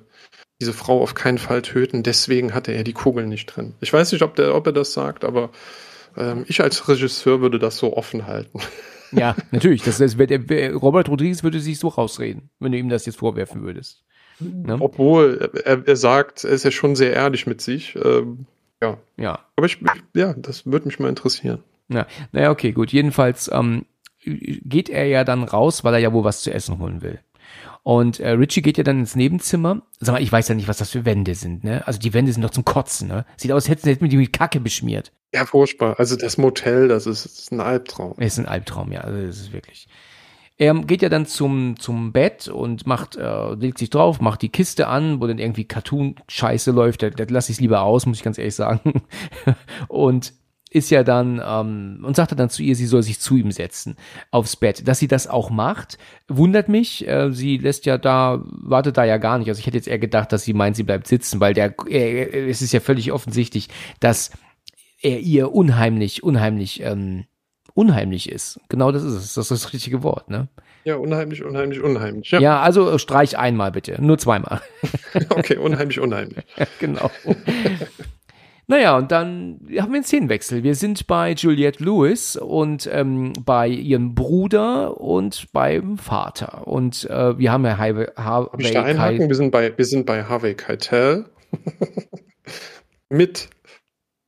diese Frau auf keinen Fall töten, deswegen hatte er die Kugeln nicht drin. Ich weiß nicht, ob, der, ob er das sagt, aber ähm, ich als Regisseur würde das so offen halten. Ja, natürlich. Das, das, Robert Rodriguez würde sich so rausreden, wenn du ihm das jetzt vorwerfen würdest. Ne? Obwohl, er, er sagt, er ist ja schon sehr ehrlich mit sich. Ähm, ja, Ja. aber ich, ja, das würde mich mal interessieren. Ja, naja, okay, gut. Jedenfalls ähm, geht er ja dann raus, weil er ja wohl was zu essen holen will. Und äh, Richie geht ja dann ins Nebenzimmer. Sag mal, ich weiß ja nicht, was das für Wände sind, ne? Also die Wände sind doch zum Kotzen, ne? Sieht aus, als hätten hätten die mit Kacke beschmiert. Ja, furchtbar. Also das Motel, das ist, das ist ein Albtraum. Es ist ein Albtraum, ja, also das ist wirklich. Er geht ja dann zum, zum Bett und macht, äh, legt sich drauf, macht die Kiste an, wo dann irgendwie Cartoon-Scheiße läuft. Da, da lasse ich es lieber aus, muss ich ganz ehrlich sagen. und ist ja dann ähm, und sagte dann zu ihr, sie soll sich zu ihm setzen aufs Bett. Dass sie das auch macht, wundert mich. Äh, sie lässt ja da, wartet da ja gar nicht. Also ich hätte jetzt eher gedacht, dass sie meint, sie bleibt sitzen, weil der, äh, es ist ja völlig offensichtlich, dass er ihr unheimlich, unheimlich, ähm, unheimlich ist. Genau das ist es. Das ist das richtige Wort, ne? Ja, unheimlich, unheimlich, unheimlich. Ja, ja also streich einmal bitte, nur zweimal. okay, unheimlich, unheimlich. genau. Naja, und dann haben wir einen Szenenwechsel. Wir sind bei Juliette Lewis und ähm, bei ihrem Bruder und beim Vater. Und äh, wir haben ja Harvey, Harvey ich da einhaken? Wir sind bei, wir sind bei Harvey Keitel mit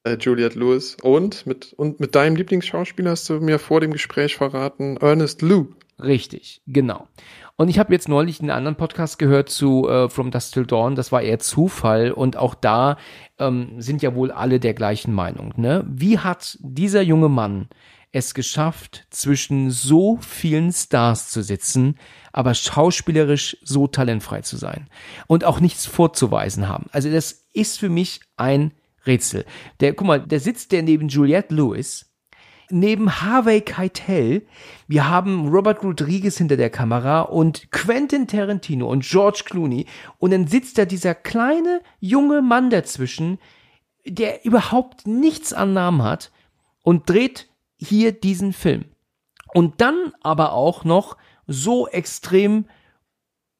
äh, Juliette Lewis und mit, und mit deinem Lieblingsschauspieler hast du mir vor dem Gespräch verraten, Ernest Lou. Richtig, genau. Und ich habe jetzt neulich einen anderen Podcast gehört zu äh, From Dust Till Dawn, das war eher Zufall und auch da ähm, sind ja wohl alle der gleichen Meinung. Ne? Wie hat dieser junge Mann es geschafft, zwischen so vielen Stars zu sitzen, aber schauspielerisch so talentfrei zu sein und auch nichts vorzuweisen haben? Also das ist für mich ein Rätsel. Der, guck mal, der sitzt der neben Juliette Lewis, neben Harvey Keitel, wir haben Robert Rodriguez hinter der Kamera und Quentin Tarantino und George Clooney und dann sitzt da dieser kleine junge Mann dazwischen, der überhaupt nichts an Namen hat und dreht hier diesen Film. Und dann aber auch noch so extrem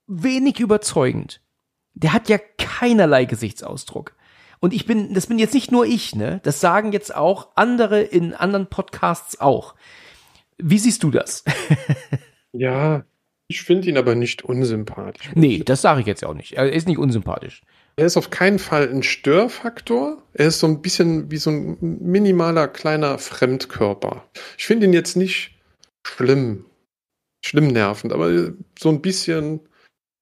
wenig überzeugend. Der hat ja keinerlei Gesichtsausdruck. Und ich bin, das bin jetzt nicht nur ich, ne? Das sagen jetzt auch andere in anderen Podcasts auch. Wie siehst du das? ja, ich finde ihn aber nicht unsympathisch. Nee, das sage ich jetzt auch nicht. Er ist nicht unsympathisch. Er ist auf keinen Fall ein Störfaktor. Er ist so ein bisschen wie so ein minimaler kleiner Fremdkörper. Ich finde ihn jetzt nicht schlimm, schlimm nervend, aber so ein bisschen,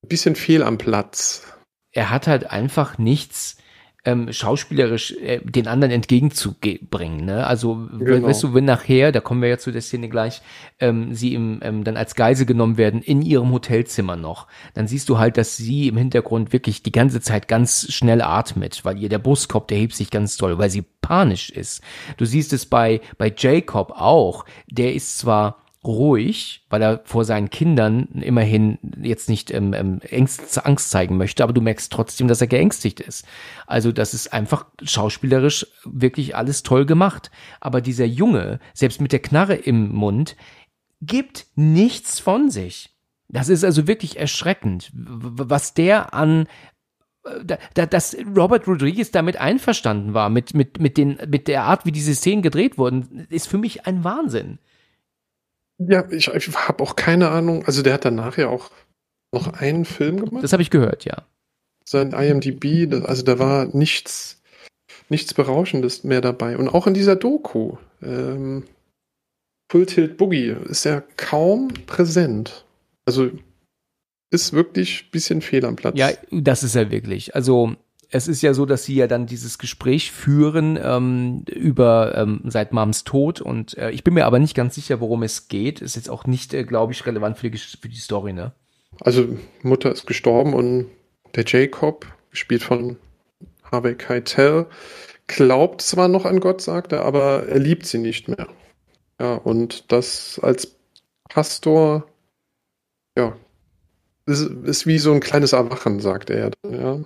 ein bisschen fehl am Platz. Er hat halt einfach nichts ähm, schauspielerisch äh, den anderen entgegenzubringen. Ne? Also genau. weißt du, wenn nachher, da kommen wir ja zu der Szene gleich, ähm, sie im, ähm, dann als Geise genommen werden in ihrem Hotelzimmer noch, dann siehst du halt, dass sie im Hintergrund wirklich die ganze Zeit ganz schnell atmet, weil ihr der Brustkorb, der hebt sich ganz toll, weil sie panisch ist. Du siehst es bei, bei Jacob auch, der ist zwar ruhig, weil er vor seinen Kindern immerhin jetzt nicht ähm, ähm, Angst, Angst zeigen möchte, aber du merkst trotzdem, dass er geängstigt ist. Also das ist einfach schauspielerisch wirklich alles toll gemacht. Aber dieser Junge, selbst mit der Knarre im Mund, gibt nichts von sich. Das ist also wirklich erschreckend, was der an äh, da, dass Robert Rodriguez damit einverstanden war, mit, mit, mit, den, mit der Art, wie diese Szenen gedreht wurden, ist für mich ein Wahnsinn. Ja, ich, ich habe auch keine Ahnung. Also der hat danach ja auch noch einen Film gemacht. Das habe ich gehört, ja. Sein IMDb, also da war nichts, nichts Berauschendes mehr dabei. Und auch in dieser Doku, ähm, Full Tilt Boogie, ist er kaum präsent. Also ist wirklich ein bisschen fehl am Platz. Ja, das ist er wirklich. Also es ist ja so, dass sie ja dann dieses Gespräch führen ähm, über ähm, seit Mams Tod und äh, ich bin mir aber nicht ganz sicher, worum es geht. Ist jetzt auch nicht, äh, glaube ich, relevant für die, für die Story, ne? Also Mutter ist gestorben und der Jacob, gespielt von Harvey Keitel, glaubt zwar noch an Gott, sagt er, aber er liebt sie nicht mehr. Ja, und das als Pastor, ja, ist, ist wie so ein kleines Erwachen, sagt er. Ja,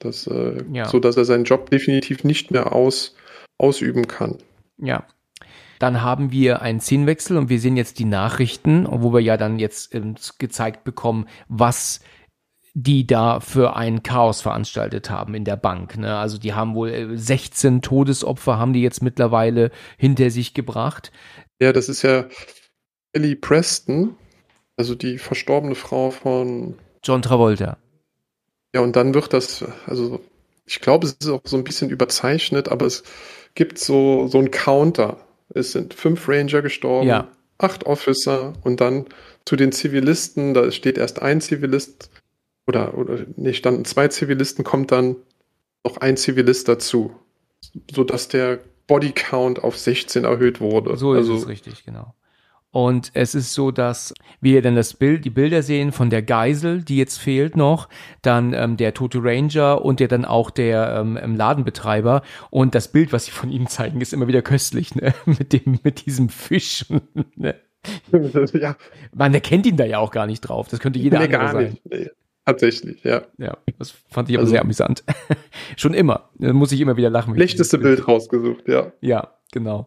das, äh, ja. So dass er seinen Job definitiv nicht mehr aus, ausüben kann. Ja. Dann haben wir einen Szenenwechsel und wir sehen jetzt die Nachrichten, wo wir ja dann jetzt ähm, gezeigt bekommen, was die da für ein Chaos veranstaltet haben in der Bank. Ne? Also die haben wohl 16 äh, Todesopfer haben die jetzt mittlerweile hinter sich gebracht. Ja, das ist ja Ellie Preston, also die verstorbene Frau von John Travolta. Ja, und dann wird das, also ich glaube, es ist auch so ein bisschen überzeichnet, aber es gibt so, so einen Counter. Es sind fünf Ranger gestorben, ja. acht Officer und dann zu den Zivilisten, da steht erst ein Zivilist oder, oder nee, standen zwei Zivilisten, kommt dann noch ein Zivilist dazu, sodass der Bodycount auf 16 erhöht wurde. So ist also, es richtig, genau. Und es ist so, dass wir dann das Bild, die Bilder sehen von der Geisel, die jetzt fehlt noch, dann ähm, der tote Ranger und der dann auch der ähm, Ladenbetreiber. Und das Bild, was sie von ihm zeigen, ist immer wieder köstlich, ne? mit dem, mit diesem Fisch. ne? ja. Man erkennt ihn da ja auch gar nicht drauf. Das könnte jeder nee, andere gar sein. Nicht. Nee. Tatsächlich, ja. Ja, das fand ich aber also, sehr amüsant. Schon immer. Da muss ich immer wieder lachen. Schlechteste Bild rausgesucht, ja. Ja, genau.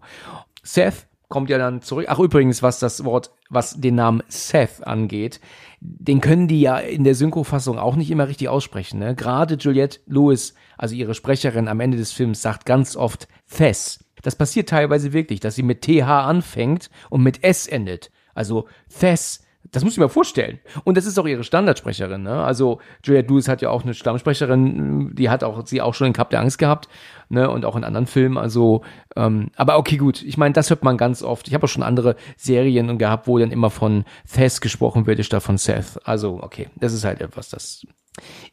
Seth kommt ja dann zurück. Ach, übrigens, was das Wort, was den Namen Seth angeht, den können die ja in der Synchrofassung auch nicht immer richtig aussprechen. Ne? Gerade Juliette Lewis, also ihre Sprecherin am Ende des Films, sagt ganz oft Thess. Das passiert teilweise wirklich, dass sie mit TH anfängt und mit S endet. Also Thess das muss ich mir vorstellen. Und das ist auch ihre Standardsprecherin. Ne? Also Juliette Lewis hat ja auch eine Stammsprecherin, die hat auch sie auch schon in Cup der Angst gehabt, ne? Und auch in anderen Filmen. Also, ähm, aber okay, gut. Ich meine, das hört man ganz oft. Ich habe auch schon andere Serien gehabt, wo dann immer von Thess gesprochen wird, statt von Seth. Also, okay, das ist halt etwas, das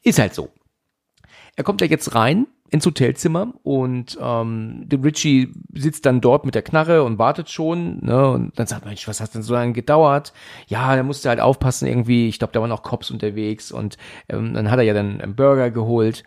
ist halt so. Er kommt ja jetzt rein ins Hotelzimmer und ähm, der Richie sitzt dann dort mit der Knarre und wartet schon, ne? Und dann sagt Mensch, was hat denn so lange gedauert? Ja, er musste halt aufpassen irgendwie. Ich glaube, da waren auch Cops unterwegs und ähm, dann hat er ja dann einen Burger geholt.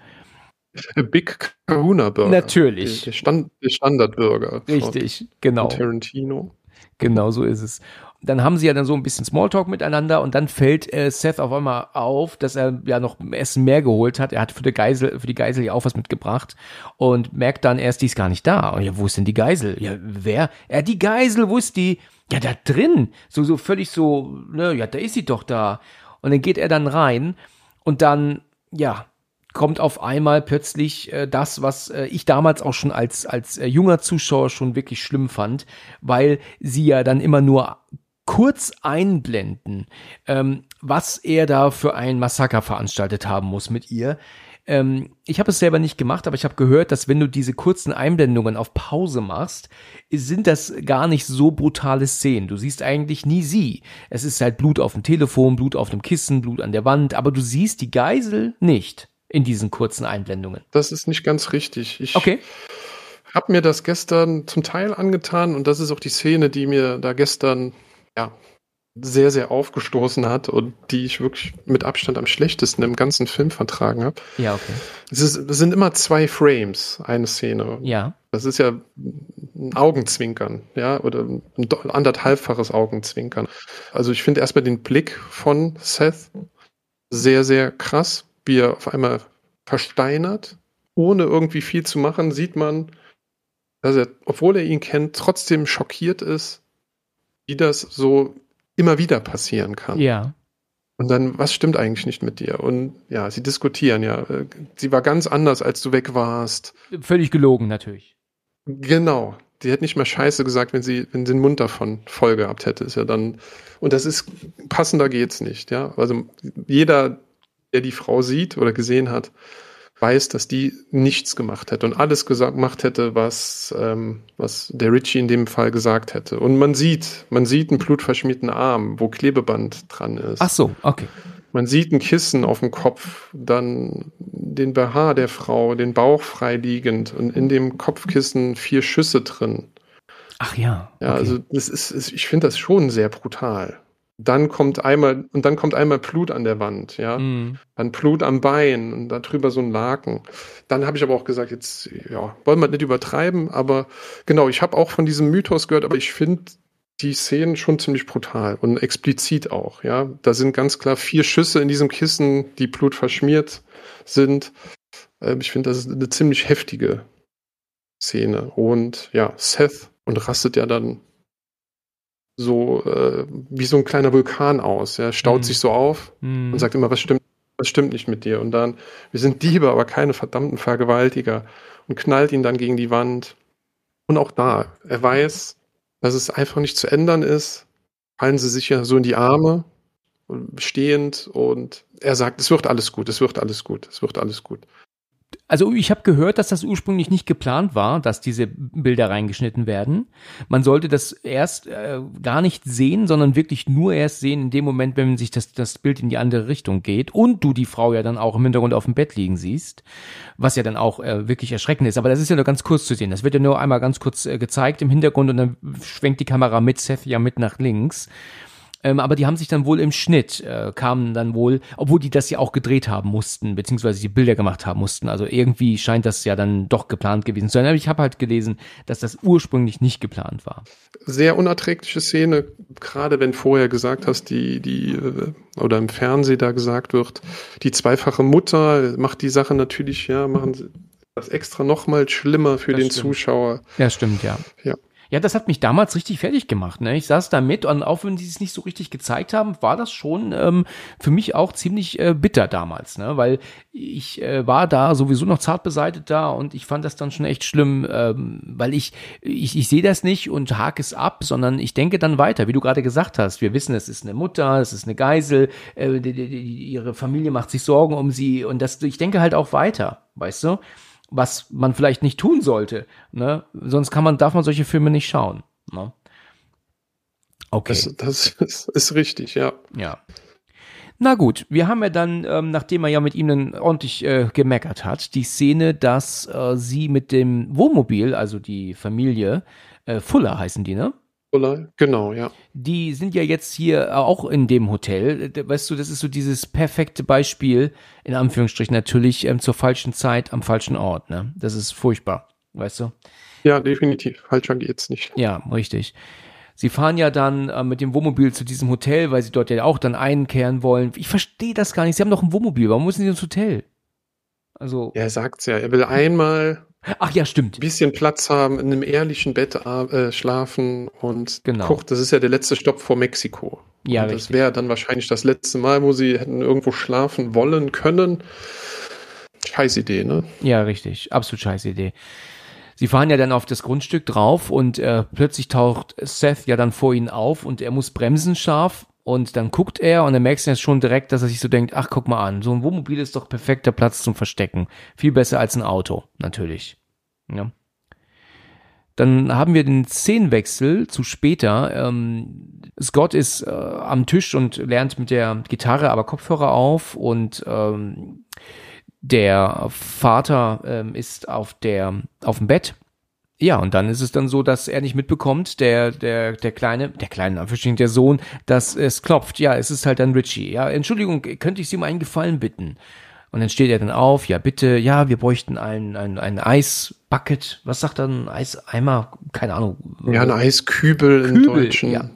Big Kahuna Burger. Natürlich. Der, der, Stand, der Standardburger. Richtig, genau. Tarantino. Genau so ist es dann haben sie ja dann so ein bisschen Smalltalk miteinander und dann fällt äh, Seth auf einmal auf, dass er ja noch Essen mehr geholt hat. Er hat für die Geisel, für die Geisel ja auch was mitgebracht und merkt dann erst, die ist gar nicht da. Und ja, wo ist denn die Geisel? Ja, wer? Ja, die Geisel, wo ist die? Ja, da drin. So, so völlig so, ne, ja, da ist sie doch da. Und dann geht er dann rein und dann, ja, kommt auf einmal plötzlich äh, das, was äh, ich damals auch schon als, als äh, junger Zuschauer schon wirklich schlimm fand, weil sie ja dann immer nur kurz einblenden, ähm, was er da für ein Massaker veranstaltet haben muss mit ihr. Ähm, ich habe es selber nicht gemacht, aber ich habe gehört, dass wenn du diese kurzen Einblendungen auf Pause machst, sind das gar nicht so brutale Szenen. Du siehst eigentlich nie sie. Es ist halt Blut auf dem Telefon, Blut auf dem Kissen, Blut an der Wand, aber du siehst die Geisel nicht in diesen kurzen Einblendungen. Das ist nicht ganz richtig. Ich okay. habe mir das gestern zum Teil angetan und das ist auch die Szene, die mir da gestern ja, sehr, sehr aufgestoßen hat und die ich wirklich mit Abstand am schlechtesten im ganzen Film vertragen habe. Ja, okay. Es, ist, es sind immer zwei Frames, eine Szene. Ja. Das ist ja ein Augenzwinkern, ja, oder ein anderthalbfaches Augenzwinkern. Also ich finde erstmal den Blick von Seth sehr, sehr krass, wie er auf einmal versteinert, ohne irgendwie viel zu machen, sieht man, dass er, obwohl er ihn kennt, trotzdem schockiert ist wie das so immer wieder passieren kann. Ja. Und dann, was stimmt eigentlich nicht mit dir? Und ja, sie diskutieren ja. Äh, sie war ganz anders, als du weg warst. Völlig gelogen, natürlich. Genau. Die hätte nicht mehr Scheiße gesagt, wenn sie, wenn sie den Mund davon voll gehabt hätte. Ist ja dann, und das ist, passender geht's nicht, ja. Also jeder, der die Frau sieht oder gesehen hat, weiß, dass die nichts gemacht hätte und alles gemacht hätte, was, ähm, was der Richie in dem Fall gesagt hätte. Und man sieht, man sieht einen blutverschmierten Arm, wo Klebeband dran ist. Ach so, okay. Man sieht ein Kissen auf dem Kopf, dann den BH der Frau, den Bauch freiliegend und in dem Kopfkissen vier Schüsse drin. Ach ja. Okay. Ja, also das ist, ich finde das schon sehr brutal. Dann kommt einmal, und dann kommt einmal Blut an der Wand, ja. Mm. Dann Blut am Bein und darüber so ein Laken. Dann habe ich aber auch gesagt, jetzt, ja, wollen wir nicht übertreiben, aber genau, ich habe auch von diesem Mythos gehört, aber ich finde die Szenen schon ziemlich brutal und explizit auch, ja. Da sind ganz klar vier Schüsse in diesem Kissen, die Blut verschmiert sind. Ähm, ich finde, das ist eine ziemlich heftige Szene. Und ja, Seth und rastet ja dann so äh, wie so ein kleiner Vulkan aus. Er staut mm. sich so auf mm. und sagt immer, was stimmt, was stimmt nicht mit dir? Und dann, wir sind Diebe, aber keine verdammten Vergewaltiger und knallt ihn dann gegen die Wand. Und auch da, er weiß, dass es einfach nicht zu ändern ist. Fallen sie sich ja so in die Arme, stehend und er sagt, es wird alles gut, es wird alles gut, es wird alles gut. Also ich habe gehört, dass das ursprünglich nicht geplant war, dass diese Bilder reingeschnitten werden. Man sollte das erst äh, gar nicht sehen, sondern wirklich nur erst sehen in dem Moment, wenn sich das, das Bild in die andere Richtung geht und du die Frau ja dann auch im Hintergrund auf dem Bett liegen siehst, was ja dann auch äh, wirklich erschreckend ist. Aber das ist ja nur ganz kurz zu sehen. Das wird ja nur einmal ganz kurz äh, gezeigt im Hintergrund und dann schwenkt die Kamera mit Seth ja mit nach links. Ähm, aber die haben sich dann wohl im Schnitt, äh, kamen dann wohl, obwohl die das ja auch gedreht haben mussten, beziehungsweise die Bilder gemacht haben mussten. Also irgendwie scheint das ja dann doch geplant gewesen zu sein. Aber ich habe halt gelesen, dass das ursprünglich nicht geplant war. Sehr unerträgliche Szene, gerade wenn vorher gesagt hast, die, die, äh, oder im Fernsehen da gesagt wird, die zweifache Mutter macht die Sache natürlich, ja, machen sie das extra nochmal schlimmer für Das den stimmt. Zuschauer. Ja, stimmt, ja. Ja. Ja, das hat mich damals richtig fertig gemacht. Ne? Ich saß da mit und auch wenn die es nicht so richtig gezeigt haben, war das schon ähm, für mich auch ziemlich äh, bitter damals, ne? weil ich äh, war da sowieso noch zart beseitet da und ich fand das dann schon echt schlimm, ähm, weil ich, ich, ich sehe das nicht und hake es ab, sondern ich denke dann weiter, wie du gerade gesagt hast. Wir wissen, es ist eine Mutter, es ist eine Geisel, äh, die, die, die, ihre Familie macht sich Sorgen um sie und das, ich denke halt auch weiter, weißt du? Was man vielleicht nicht tun sollte. Ne? Sonst kann man, darf man solche Filme nicht schauen. Ne? Okay. Das, das ist, ist richtig, ja. ja. Na gut, wir haben ja dann, ähm, nachdem er ja mit ihm dann ordentlich äh, gemeckert hat, die Szene, dass äh, sie mit dem Wohnmobil, also die Familie, äh, Fuller heißen die, ne? Genau, ja. Die sind ja jetzt hier auch in dem Hotel. Äh, Weißt du, das ist so dieses perfekte Beispiel, in Anführungsstrichen natürlich, ähm, zur falschen Zeit am falschen Ort. Ne? Das ist furchtbar, weißt du? Ja, definitiv. Falscher geht's nicht. Ja, richtig. Sie fahren ja dann äh, mit dem Wohnmobil zu diesem Hotel, weil sie dort ja auch dann einkehren wollen. Ich verstehe das gar nicht. Sie haben doch ein Wohnmobil. Warum müssen sie ins Hotel? Also. Er sagt's ja. Er will einmal Ach ja, stimmt. ein bisschen Platz haben, in einem ehrlichen Bett äh, schlafen und Genau. guckt, das ist ja der letzte Stopp vor Mexiko. Ja, und das wäre dann wahrscheinlich das letzte Mal, wo sie hätten irgendwo schlafen wollen können. Scheiß Idee, ne? Ja, richtig. Absolut scheiß Idee. Sie fahren ja dann auf das Grundstück drauf und äh, plötzlich taucht Seth ja dann vor ihnen auf und er muss bremsen scharf und dann guckt er und dann merkst du jetzt schon direkt, dass er sich so denkt, ach guck mal an, so ein Wohnmobil ist doch perfekter Platz zum Verstecken. Viel besser als ein Auto, natürlich. Ja. Dann haben wir den Szenenwechsel zu später. Ähm, Scott ist äh, am Tisch und lernt mit der Gitarre aber Kopfhörer auf und ähm, der Vater ähm, ist auf der auf dem Bett. Ja, und dann ist es dann so, dass er nicht mitbekommt, der der der kleine, der kleine Anführungsstrichen, der Sohn, dass es klopft. Ja, es ist halt dann Richie. Ja, Entschuldigung, könnte ich Sie um einen Gefallen bitten? Und dann steht er dann auf, ja bitte, ja, wir bräuchten ein, ein, ein Eisbucket. Was sagt er, ein Eiseimer? Keine Ahnung. Ja, ein Eiskübel im Kübel, Deutschen. ja.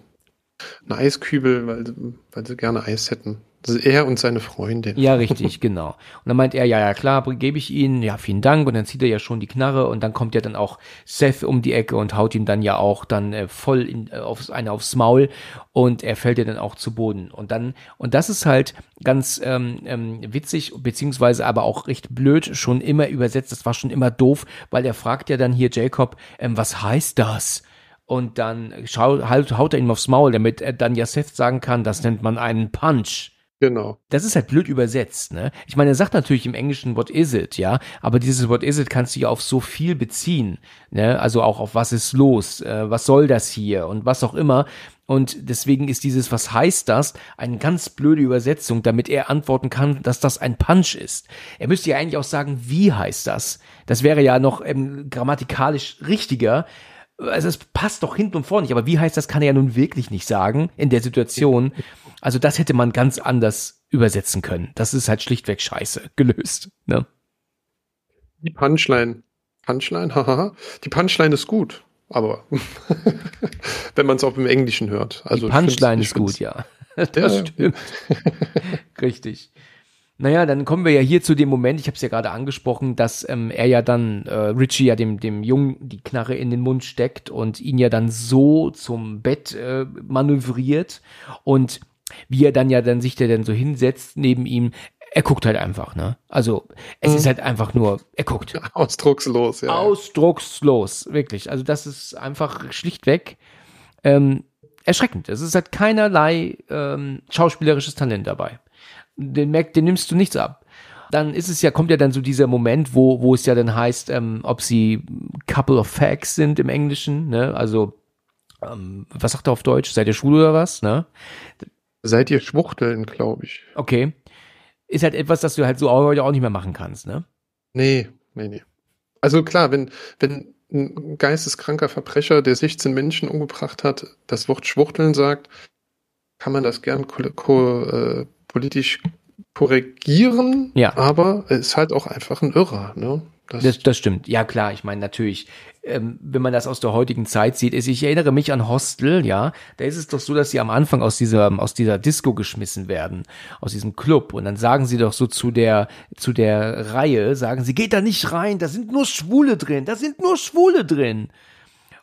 Ein Eiskübel, weil, weil sie gerne Eis hätten. Er und seine Freundin. Ja, richtig, genau. Und dann meint er, ja, ja, klar, gebe ich Ihnen, ja, vielen Dank. Und dann zieht er ja schon die Knarre und dann kommt ja dann auch Seth um die Ecke und haut ihm dann ja auch dann äh, voll in, äh, aufs, eine aufs Maul und er fällt ja dann auch zu Boden. Und dann, und das ist halt ganz ähm, ähm, witzig, beziehungsweise aber auch recht blöd, schon immer übersetzt, das war schon immer doof, weil er fragt ja dann hier Jacob, ähm, was heißt das? Und dann schau, halt, haut er ihm aufs Maul, damit er dann ja Seth sagen kann, das nennt man einen Punch. Genau. Das ist halt blöd übersetzt, ne? Ich meine, er sagt natürlich im Englischen What is it, ja, aber dieses What is it kannst du ja auf so viel beziehen, ne? Also auch auf was ist los, äh, was soll das hier und was auch immer. Und deswegen ist dieses Was heißt das eine ganz blöde Übersetzung, damit er antworten kann, dass das ein Punch ist. Er müsste ja eigentlich auch sagen, wie heißt das? Das wäre ja noch ähm, grammatikalisch richtiger. Also es passt doch hinten und vorne nicht, aber wie heißt das, kann er ja nun wirklich nicht sagen in der Situation. Also das hätte man ganz anders übersetzen können. Das ist halt schlichtweg scheiße gelöst. Ne? Die Punchline. Punchline, haha. Die Punchline ist gut, aber wenn man es auch im Englischen hört. Also Die Punchline ist gut, ja. Das Ja. stimmt. Richtig. Naja, dann kommen wir ja hier zu dem Moment, ich habe es ja gerade angesprochen, dass ähm, er ja dann, äh, Richie ja dem, dem Jungen die Knarre in den Mund steckt und ihn ja dann so zum Bett äh, manövriert und wie er dann ja dann sich der dann so hinsetzt neben ihm, er guckt halt einfach, ne? Also es ist halt einfach nur, er guckt. Ausdruckslos, ja. Ausdruckslos, wirklich. Also das ist einfach schlichtweg ähm, erschreckend. Es ist halt keinerlei ähm, schauspielerisches Talent dabei. Den, merkt, den nimmst du nichts ab. dann ist es ja, kommt ja dann so dieser Moment, wo, wo es ja dann heißt, ähm, ob sie couple of facts sind im Englischen, ne? Also, ähm, was sagt er auf Deutsch? Seid ihr schwul oder was, ne? Seid ihr Schwuchteln, glaube ich. Okay. Ist halt etwas, das du halt so heute auch nicht mehr machen kannst, ne? Nee, nee, nee. Also klar, wenn, wenn ein geisteskranker Verbrecher, der 16 Menschen umgebracht hat, das Wort Schwuchteln sagt, kann man das gern ko ko äh, politisch korrigieren, Ja. aber es ist halt auch einfach ein Irrer. Ne? Das, Das, das stimmt. Ja, klar. Ich meine, natürlich, ähm, wenn man das aus der heutigen Zeit sieht, ist, ich erinnere mich an Hostel, ja. Da ist es doch so, dass sie am Anfang aus dieser, aus dieser Disco geschmissen werden, aus diesem Club. Und dann sagen sie doch so zu der, zu der Reihe, sagen sie, geht da nicht rein, da sind nur Schwule drin, da sind nur Schwule drin.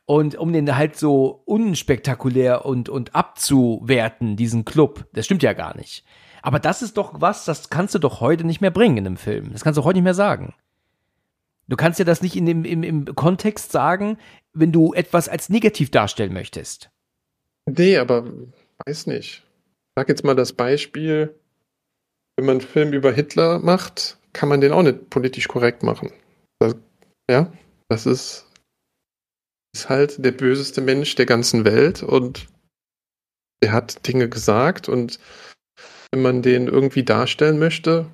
Und um den halt so unspektakulär und, und abzuwerten, diesen Club, das stimmt ja gar nicht. Aber das ist doch was, das kannst du doch heute nicht mehr bringen in einem Film. Das kannst du heute nicht mehr sagen. Du kannst ja das nicht in dem, im, im Kontext sagen, wenn du etwas als negativ darstellen möchtest. nee, aber weiß nicht. Ich sag jetzt mal das Beispiel, wenn man einen Film über Hitler macht, kann man den auch nicht politisch korrekt machen. Das, ja, das ist, ist halt der böseste Mensch der ganzen Welt und der hat Dinge gesagt und wenn man den irgendwie darstellen möchte,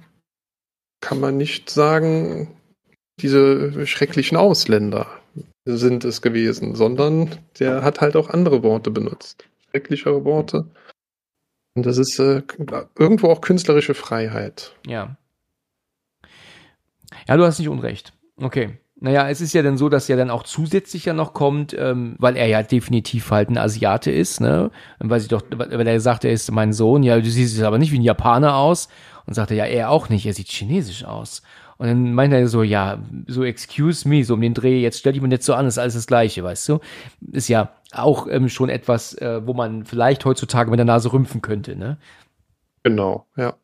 kann man nicht sagen, diese schrecklichen Ausländer sind es gewesen, sondern der hat halt auch andere Worte benutzt. Schrecklichere Worte. Und das ist äh, irgendwo auch künstlerische Freiheit. Ja. Ja, du hast nicht unrecht. Okay. Naja, es ist ja dann so, dass ja dann auch zusätzlich ja noch kommt, ähm, weil er ja definitiv halt ein Asiate ist, ne? Und weil sie doch, weil er sagt, er ist mein Sohn, ja, du siehst aber nicht wie ein Japaner aus. Und sagt er, ja, er auch nicht, er sieht chinesisch aus. Und dann meint er so, ja, so excuse me, so um den Dreh, jetzt stell dich mal nicht so an, ist alles das Gleiche, weißt du? Ist ja auch ähm, schon etwas, äh, wo man vielleicht heutzutage mit der Nase rümpfen könnte, ne? Genau, ja.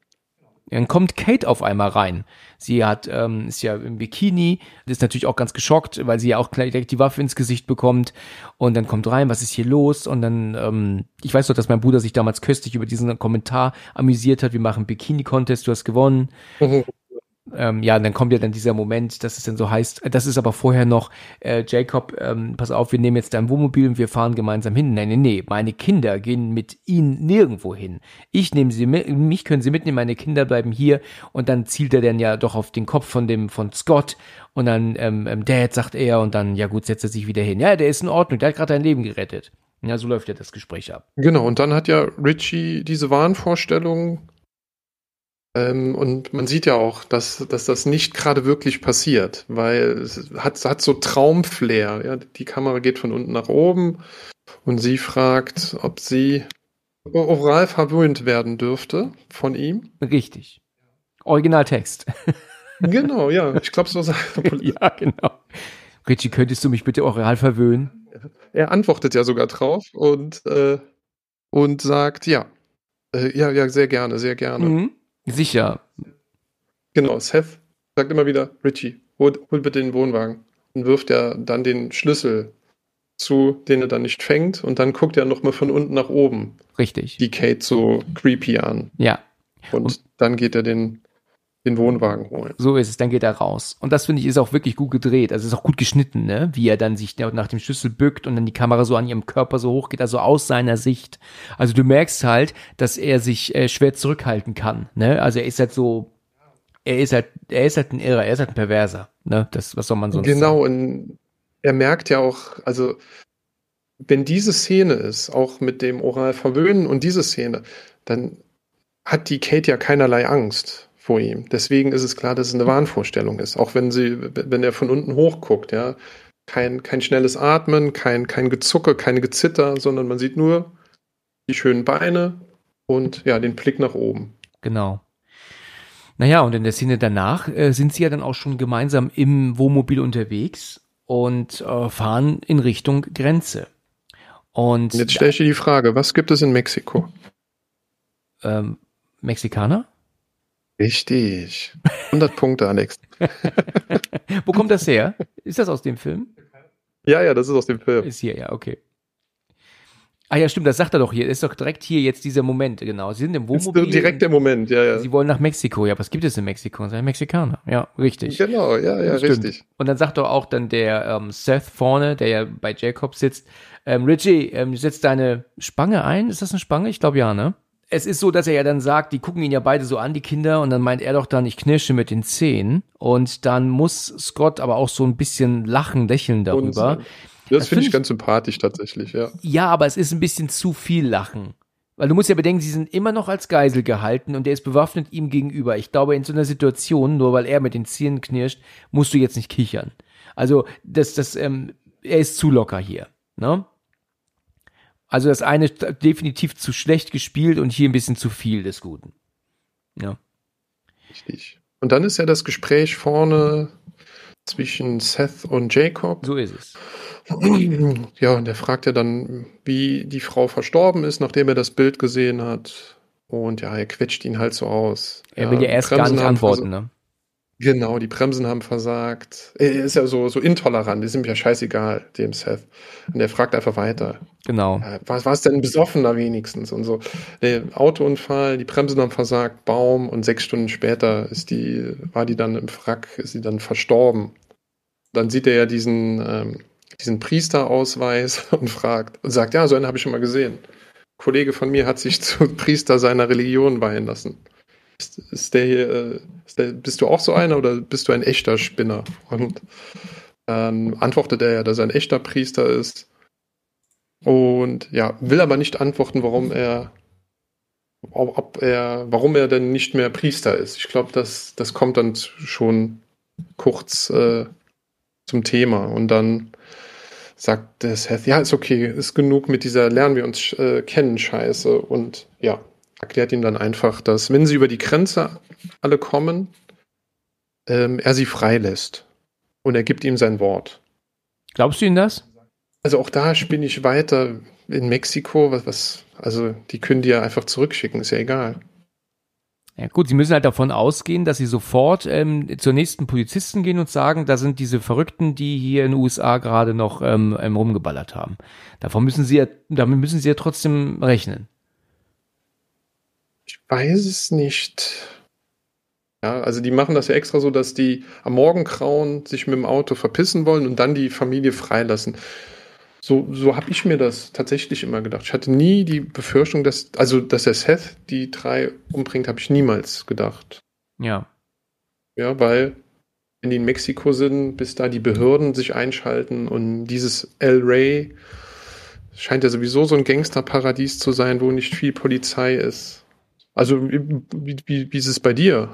Dann kommt Kate auf einmal rein. Sie hat, ähm, ist ja im Bikini, ist natürlich auch ganz geschockt, weil sie ja auch gleich direkt die Waffe ins Gesicht bekommt. Und dann kommt rein, was ist hier los? Und dann, ähm, ich weiß doch, dass mein Bruder sich damals köstlich über diesen Kommentar amüsiert hat. Wir machen Bikini-Contest, du hast gewonnen. Ähm, ja, und dann kommt ja dann dieser Moment, dass es dann so heißt, äh, das ist aber vorher noch, äh, Jacob, ähm, pass auf, wir nehmen jetzt dein Wohnmobil und wir fahren gemeinsam hin. Nein, nein, nee, meine Kinder gehen mit ihnen nirgendwo hin. Ich nehme sie mit, mich können sie mitnehmen, meine Kinder bleiben hier und dann zielt er dann ja doch auf den Kopf von dem, von Scott und dann, ähm, ähm, Dad, sagt er und dann, ja gut, setzt er sich wieder hin. Ja, der ist in Ordnung, der hat gerade dein Leben gerettet. Ja, so läuft ja das Gespräch ab. Genau, und dann hat ja Richie diese Wahnvorstellung. Ähm, und man sieht ja auch, dass, dass das nicht gerade wirklich passiert, weil es hat, hat so Traumflair. Ja? Die Kamera geht von unten nach oben und sie fragt, ob sie oral verwöhnt werden dürfte von ihm. Richtig. Originaltext. Genau, ja, ich glaube, so sagt ja, genau. Richie, könntest du mich bitte oral verwöhnen? Er antwortet ja sogar drauf und, äh, und sagt, ja, äh, ja, ja, sehr gerne, sehr gerne. Mhm. Sicher. Genau, Seth sagt immer wieder, Richie, hol, hol bitte den Wohnwagen. Und wirft er dann den Schlüssel zu, den er dann nicht fängt. Und dann guckt er nochmal von unten nach oben Richtig. die Kate so creepy an. Ja, Und, Und- dann geht er den, den Wohnwagen holen. so ist es. Dann geht er raus. Und das finde ich ist auch wirklich gut gedreht. Also ist auch gut geschnitten, ne? Wie er dann sich nach dem Schlüssel bückt und dann die Kamera so an ihrem Körper so hoch geht, also aus seiner Sicht. Also du merkst halt, dass er sich äh, schwer zurückhalten kann, ne? Also er ist halt so, er ist halt, er ist halt ein Irrer, er ist halt ein Perverser, ne? Das, was soll man sonst Genau, und er merkt ja auch, also wenn diese Szene ist, auch mit dem Oral verwöhnen und diese Szene, dann hat die Kate ja keinerlei Angst vor ihm. Deswegen ist es klar, dass es eine Wahnvorstellung ist. Auch wenn sie, wenn er von unten hochguckt, ja. Kein, kein schnelles Atmen, kein, kein Gezucke, keine Gezitter, sondern man sieht nur die schönen Beine und ja, den Blick nach oben. Genau. Naja, und in der Szene danach äh, sind sie ja dann auch schon gemeinsam im Wohnmobil unterwegs und äh, fahren in Richtung Grenze. Und jetzt stelle ich dir die Frage, was gibt es in Mexiko? ähm, Mexikaner? Richtig. 100 Punkte, Alex. Wo kommt das her? Ist das aus dem Film? Ja, ja, das ist aus dem Film. Ist hier, ja, okay. Ah ja, stimmt, das sagt er doch hier. Ist doch direkt hier jetzt dieser Moment, genau. Sie sind im Wohnmobil. Ist direkt der Moment, ja, ja. Sie wollen nach Mexiko. Ja, was gibt es in Mexiko? Und sind Mexikaner. Ja, richtig. Genau, ja, ja, Stimmt. richtig. Und dann sagt doch auch dann der ähm, Seth vorne, der ja bei Jacob sitzt, ähm, Richie, ähm, setz deine Spange ein. Ist das eine Spange? Ich glaube ja, ne? Es ist so, dass er ja dann sagt, die gucken ihn ja beide so an, die Kinder, und dann meint er doch dann, ich knirsche mit den Zehen. Und dann muss Scott aber auch so ein bisschen lachen, lächeln darüber. Und, äh, Das Das find finde ich- ich ganz sympathisch tatsächlich, ja. Ja, aber es ist ein bisschen zu viel Lachen. Weil du musst ja bedenken, sie sind immer noch als Geisel gehalten und der ist bewaffnet ihm gegenüber. Ich glaube, in so einer Situation, nur weil er mit den Zähnen knirscht, musst du jetzt nicht kichern. Also, das, das, ähm, er ist zu locker hier, ne? Also das eine ist definitiv zu schlecht gespielt und hier ein bisschen zu viel des Guten. Ja. Richtig. Und dann ist ja das Gespräch vorne zwischen Seth und Jacob. So ist es. Ja, und der fragt ja dann, wie die Frau verstorben ist, nachdem er das Bild gesehen hat. Und ja, er quetscht ihn halt so aus. Er will ja erst gar nicht antworten, ne? Genau, die Bremsen haben versagt. Er ist ja so, so intolerant, ist ihm ja scheißegal, dem Seth. Und er fragt einfach weiter. Genau. Ja, was war es denn besoffener wenigstens und so. Der Autounfall, die Bremsen haben versagt, Baum und sechs Stunden später ist die, war die dann im Wrack, ist sie dann verstorben. Dann sieht er ja diesen, ähm, diesen Priesterausweis und fragt und sagt, ja, so einen habe ich schon mal gesehen. Ein Kollege von mir hat sich zum Priester seiner Religion weihen lassen. Ist, ist der hier, äh, ist der, bist du auch so einer oder bist du ein echter Spinner? Und dann antwortet er ja, dass er ein echter Priester ist. Und ja, will aber nicht antworten, warum er, ob er, warum er denn nicht mehr Priester ist. Ich glaube, das, das kommt dann schon kurz äh, zum Thema. Und dann sagt der Seth, ja, ist okay, ist genug mit dieser Lernen wir uns äh, kennen Scheiße. Und ja, erklärt ihm dann einfach, dass wenn sie über die Grenze alle kommen, ähm, er sie freilässt. Und er gibt ihm sein Wort. Glaubst du ihm das? Also auch da spinne ich weiter in Mexiko, was, was, also die können die ja einfach zurückschicken, ist ja egal. Ja gut, sie müssen halt davon ausgehen, dass sie sofort ähm, zur nächsten Polizisten gehen und sagen, da sind diese Verrückten, die hier in den USA gerade noch ähm, ähm, rumgeballert haben. Davon müssen sie ja, damit müssen sie ja trotzdem rechnen. Weiß es nicht. Ja, also die machen das ja extra so, dass die am Morgengrauen sich mit dem Auto verpissen wollen und dann die Familie freilassen. So, so habe ich mir das tatsächlich immer gedacht. Ich hatte nie die Befürchtung, dass, also dass der Seth die drei umbringt, habe ich niemals gedacht. Ja. Ja, weil wenn die in Mexiko sind, bis da die Behörden sich einschalten und dieses El Rey scheint ja sowieso so ein Gangsterparadies zu sein, wo nicht viel Polizei ist. Also wie, wie, wie ist es bei dir?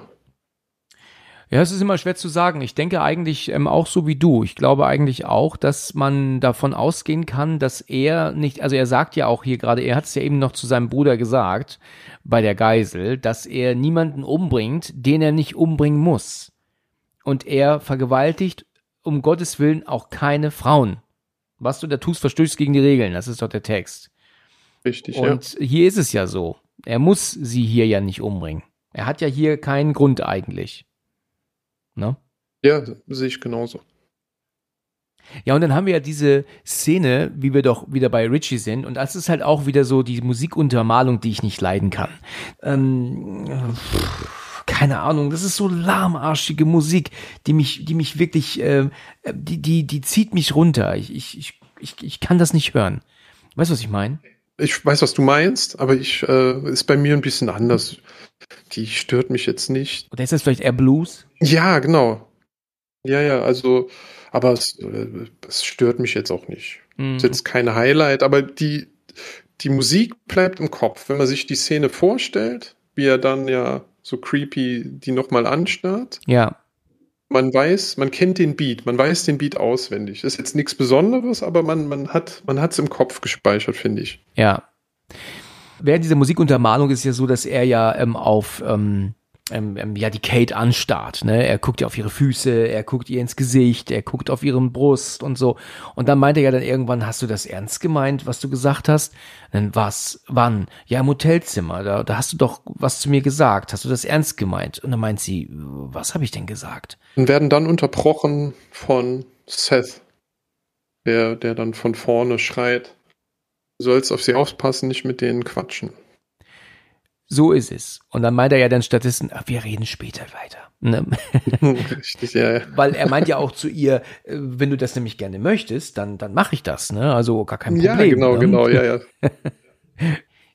Ja, es ist immer schwer zu sagen. Ich denke eigentlich ähm, auch so wie du. Ich glaube eigentlich auch, dass man davon ausgehen kann, dass er nicht, also er sagt ja auch hier gerade, er hat es ja eben noch zu seinem Bruder gesagt, bei der Geisel, dass er niemanden umbringt, den er nicht umbringen muss. Und er vergewaltigt um Gottes Willen auch keine Frauen. Was du da tust, verstößt gegen die Regeln. Das ist doch der Text. Richtig, Und hier ist es ja so. Er muss sie hier ja nicht umbringen. Er hat ja hier keinen Grund eigentlich. Ne? ja. Sehe ich genauso. Ja, und dann haben wir ja diese Szene, wie wir doch wieder bei Richie sind. Und das ist halt auch wieder so die Musikuntermalung, die ich nicht leiden kann. Ähm, keine Ahnung, das ist so lahmarschige Musik, die mich, die mich wirklich, äh, die, die, die zieht mich runter. Ich, ich, ich, ich, ich kann das nicht hören. Weißt du, was ich meine? Ich weiß, was du meinst, aber ich äh, ist bei mir ein bisschen anders. Die stört mich jetzt nicht. Oder ist das vielleicht eher Blues? Ja, genau. Ja, ja, also, aber es, äh, es stört mich jetzt auch nicht. Mhm. ist jetzt kein Highlight, aber die, die Musik bleibt im Kopf. Wenn man sich die Szene vorstellt, wie er dann ja so creepy die nochmal anstarrt, Ja, man weiß, man kennt den Beat, man weiß den Beat auswendig. Ist jetzt nichts Besonderes, aber man, man hat hat's im Kopf gespeichert, finde ich. Ja. Während dieser Musikuntermalung ist ja so, dass er ja ähm, auf ähm, ähm, ähm, ja die Kate anstarrt. Ne? Er guckt ja auf ihre Füße, er guckt ihr ins Gesicht, er guckt auf ihren Brust und so. Und dann meint er ja dann irgendwann, hast du das ernst gemeint, was du gesagt hast? Dann was? Wann? Ja, im Hotelzimmer. Da, da hast du doch was zu mir gesagt. Hast du das ernst gemeint? Und dann meint sie, was habe ich denn gesagt? Und werden dann unterbrochen von Seth, der, der dann von vorne schreit. Du sollst auf sie aufpassen, nicht mit denen quatschen. So ist es. Und dann meint er ja dann stattdessen, ach, wir reden später weiter. Ne? Richtig, ja, ja. Weil er meint ja auch zu ihr, äh, wenn du das nämlich gerne möchtest, dann, dann mache ich das. Ne? Also gar kein Problem. Ja, genau, ne? genau, ja, ja.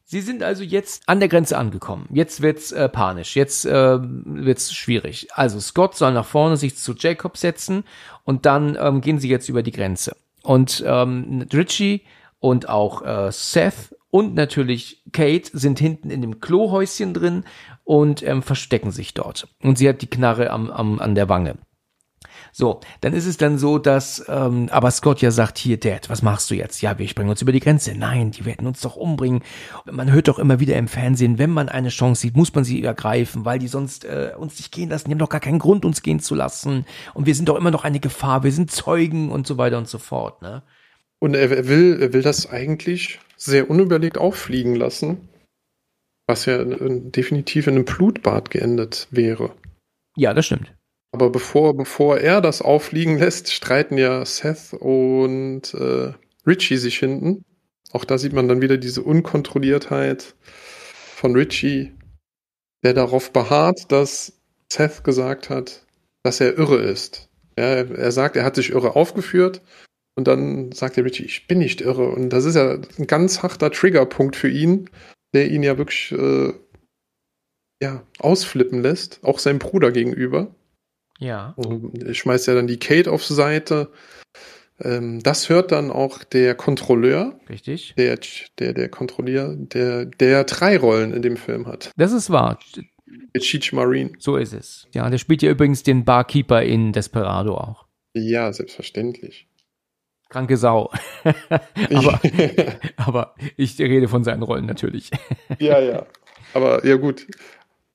Sie sind also jetzt an der Grenze angekommen. Jetzt wird's äh, panisch. Jetzt äh, wird's schwierig. Also Scott soll nach vorne sich zu Jacob setzen und dann ähm, gehen sie jetzt über die Grenze. Und ähm, Richie und auch äh, Seth und natürlich Kate sind hinten in dem Klohäuschen drin und ähm, verstecken sich dort. Und sie hat die Knarre am, am, an der Wange. So, dann ist es dann so, dass ähm, aber Scott ja sagt, hier, Dad, was machst du jetzt? Ja, wir springen uns über die Grenze. Nein, die werden uns doch umbringen. Man hört doch immer wieder im Fernsehen, wenn man eine Chance sieht, muss man sie ergreifen, weil die sonst äh, uns nicht gehen lassen. Die haben doch gar keinen Grund, uns gehen zu lassen. Und wir sind doch immer noch eine Gefahr. Wir sind Zeugen und so weiter und so fort. Ne? Und er, will, er will das eigentlich sehr unüberlegt auffliegen lassen, was ja in, definitiv in einem Blutbad geendet wäre. Ja, das stimmt. Aber bevor, bevor er das auffliegen lässt, streiten ja Seth und äh, Richie sich hinten. Auch da sieht man dann wieder diese Unkontrolliertheit von Richie, der darauf beharrt, dass Seth gesagt hat, dass er irre ist. Ja, er sagt, er hat sich irre aufgeführt und dann sagt der Richie, ich bin nicht irre. Und das ist ja ein ganz harter Triggerpunkt für ihn, der ihn ja wirklich äh, ja, ausflippen lässt, auch seinem Bruder gegenüber. Ja. Und schmeißt ja dann die Kate auf Seite. Ähm, das hört dann auch der Kontrolleur. Richtig. Der, der, der Kontrolleur, der, der drei Rollen in dem Film hat. Das ist wahr. Der Cheech Marine. So ist es. Ja, der spielt ja übrigens den Barkeeper in Desperado auch. Ja, selbstverständlich. Kranke Sau. aber, aber ich rede von seinen Rollen natürlich. ja, ja. Aber ja gut.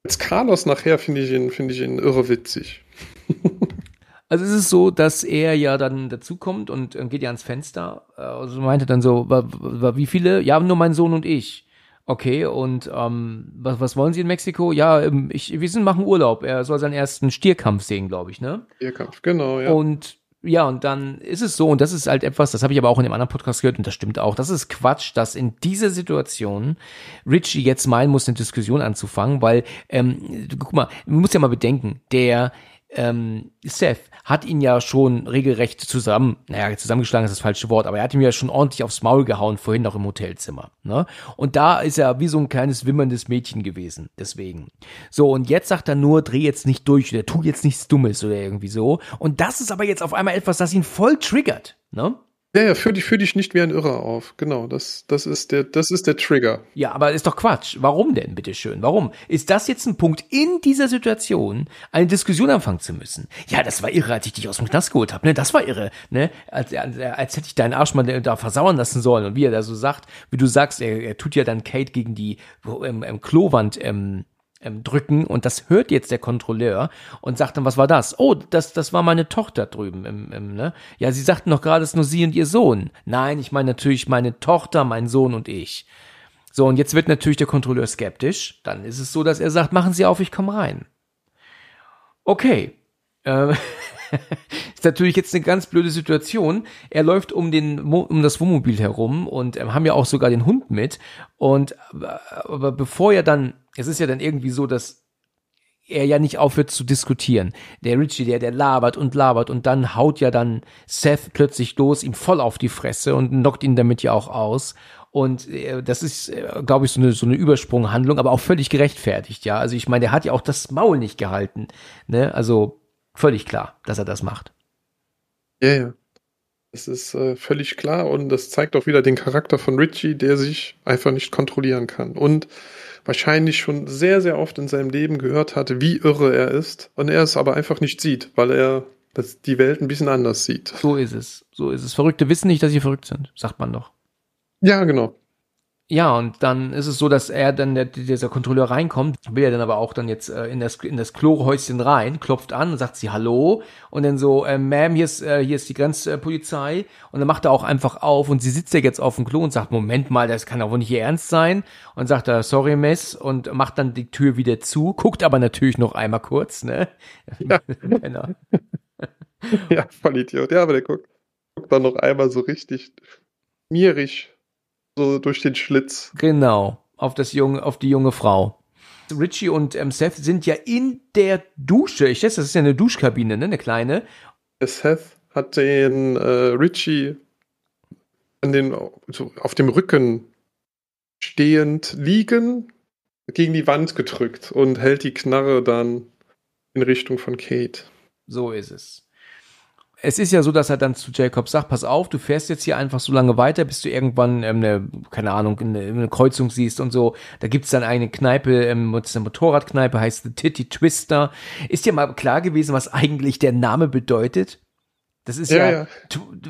Als Carlos nachher finde ich ihn, finde ich ihn irre witzig. Also es ist so, dass er ja dann dazukommt und geht ja ans Fenster. Also meinte dann so, wie viele? Ja, nur mein Sohn und ich. Okay, und ähm, was, was wollen Sie in Mexiko? Ja, ähm, ich, wir sind machen Urlaub. Er soll seinen ersten Stierkampf sehen, glaube ich, ne? Stierkampf, genau, ja. Und ja, und dann ist es so, und das ist halt etwas, das habe ich aber auch in dem anderen Podcast gehört, und das stimmt auch, das ist Quatsch, dass in dieser Situation Richie jetzt meinen muss, eine Diskussion anzufangen, weil, ähm, guck mal, man muss ja mal bedenken, der ähm, Seth hat ihn ja schon regelrecht zusammen, naja, zusammengeschlagen ist das falsche Wort, aber er hat ihm ja schon ordentlich aufs Maul gehauen, vorhin noch im Hotelzimmer. Ne? Und da ist er wie so ein kleines wimmerndes Mädchen gewesen, deswegen. So, und jetzt sagt er nur, dreh jetzt nicht durch oder tu jetzt nichts Dummes oder irgendwie so. Und das ist aber jetzt auf einmal etwas, das ihn voll triggert. Ne? Ja, ja, führ dich, führ dich nicht wie ein Irrer auf. Genau, das, das, ist der, das ist der Trigger. Ja, aber ist doch Quatsch. Warum denn, bitteschön? Warum? Ist das jetzt ein Punkt, in dieser Situation eine Diskussion anfangen zu müssen? Ja, das war irre, als ich dich aus dem Knast geholt habe. Ne? Das war irre. Ne? Als, als, als hätte ich deinen Arsch mal da versauern lassen sollen. Und wie er da so sagt, wie du sagst, er, er tut ja dann Kate gegen die ähm, ähm, Klowand ähm, ähm, drücken und das hört jetzt der Kontrolleur und sagt dann, was war das? Oh, das, das war meine Tochter drüben im, im ne? Ja, sie sagten noch gerade, es ist nur sie und ihr Sohn. Nein, ich meine natürlich meine Tochter, mein Sohn und ich. So, und jetzt wird natürlich der Kontrolleur skeptisch. Dann ist es so, dass er sagt, machen Sie auf, ich komme rein. Okay. Äh, ist natürlich jetzt eine ganz blöde Situation. Er läuft um den um das Wohnmobil herum und ähm, haben ja auch sogar den Hund mit. Und aber bevor er dann, es ist ja dann irgendwie so, dass er ja nicht aufhört zu diskutieren. Der Richie, der, der labert und labert und dann haut ja dann Seth plötzlich los, ihm voll auf die Fresse und knockt ihn damit ja auch aus. Und äh, das ist, äh, glaube ich, so eine, so eine Übersprunghandlung, aber auch völlig gerechtfertigt, ja. Also ich meine, der hat ja auch das Maul nicht gehalten. Ne? Also völlig klar, dass er das macht. Ja, ja. Das ist äh, völlig klar und das zeigt auch wieder den Charakter von Richie, der sich einfach nicht kontrollieren kann. Und wahrscheinlich schon sehr, sehr oft in seinem Leben gehört hatte, wie irre er ist. Und er es aber einfach nicht sieht, weil er das, die Welt ein bisschen anders sieht. So ist es. So ist es. Verrückte wissen nicht, dass sie verrückt sind, sagt man doch. Ja, genau. Ja, und dann ist es so, dass er dann, der, dieser Kontrolleur reinkommt, will er dann aber auch dann jetzt äh, in das, in das Klohäuschen rein, klopft an, sagt sie Hallo und dann so, äh, Ma'am, hier ist, äh, hier ist die Grenzpolizei. Und dann macht er auch einfach auf und sie sitzt ja jetzt auf dem Klo und sagt, Moment mal, das kann doch wohl nicht ihr Ernst sein. Und sagt er, sorry, Miss. Und macht dann die Tür wieder zu, guckt aber natürlich noch einmal kurz, ne? Ja, ja voll Idiot. Ja, aber der guckt, guckt dann noch einmal so richtig mierig so durch den Schlitz. Genau, auf das junge, auf die junge Frau. Richie und ähm, Seth sind ja in der Dusche. Ich schätze, das ist ja eine Duschkabine, ne, eine kleine. Seth hat den äh, Richie an den, so auf dem Rücken stehend liegen, gegen die Wand gedrückt und hält die Knarre dann in Richtung von Kate. So ist es. Es ist ja so, dass er dann zu Jacob sagt, pass auf, du fährst jetzt hier einfach so lange weiter, bis du irgendwann ähm, eine, keine Ahnung, eine, eine Kreuzung siehst und so. Da gibt's dann eine Kneipe, ähm, eine Motorradkneipe, heißt The Titty Twister. Ist dir mal klar gewesen, was eigentlich der Name bedeutet? Das ist ja, Ja, ja.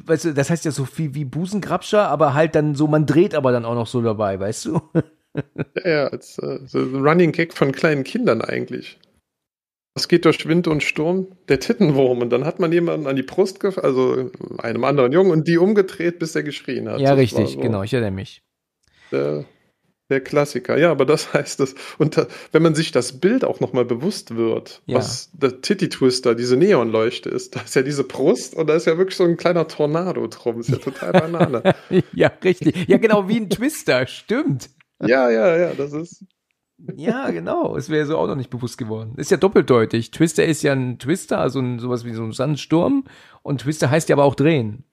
weißt du, das heißt ja so viel wie Busengrabscher, aber halt dann so, man dreht aber dann auch noch so dabei, weißt du? Ja, ja, als äh, so Running Gag von kleinen Kindern eigentlich. Es geht durch Wind und Sturm, der Tittenwurm. Und dann hat man jemanden an die Brust gefasst, also einem anderen Jungen, und die umgedreht, bis er geschrien hat. ja, Das richtig, so genau, ich erinnere mich. Der, der Klassiker. Ja, aber das heißt es. Und da, wenn man sich das Bild auch nochmal bewusst wird, Ja. was der Titty Twister, diese Neonleuchte ist, da ist ja diese Brust und da ist ja wirklich so ein kleiner Tornado drum. Ist ja total Banane. ja, richtig. Ja, genau, wie ein Twister, stimmt. ja, ja, ja, das ist. Ja, genau. Es wäre so auch noch nicht bewusst geworden. Ist ja doppeldeutig. Twister ist ja ein Twister, also ein, sowas wie so ein Sandsturm. Und Twister heißt ja aber auch drehen.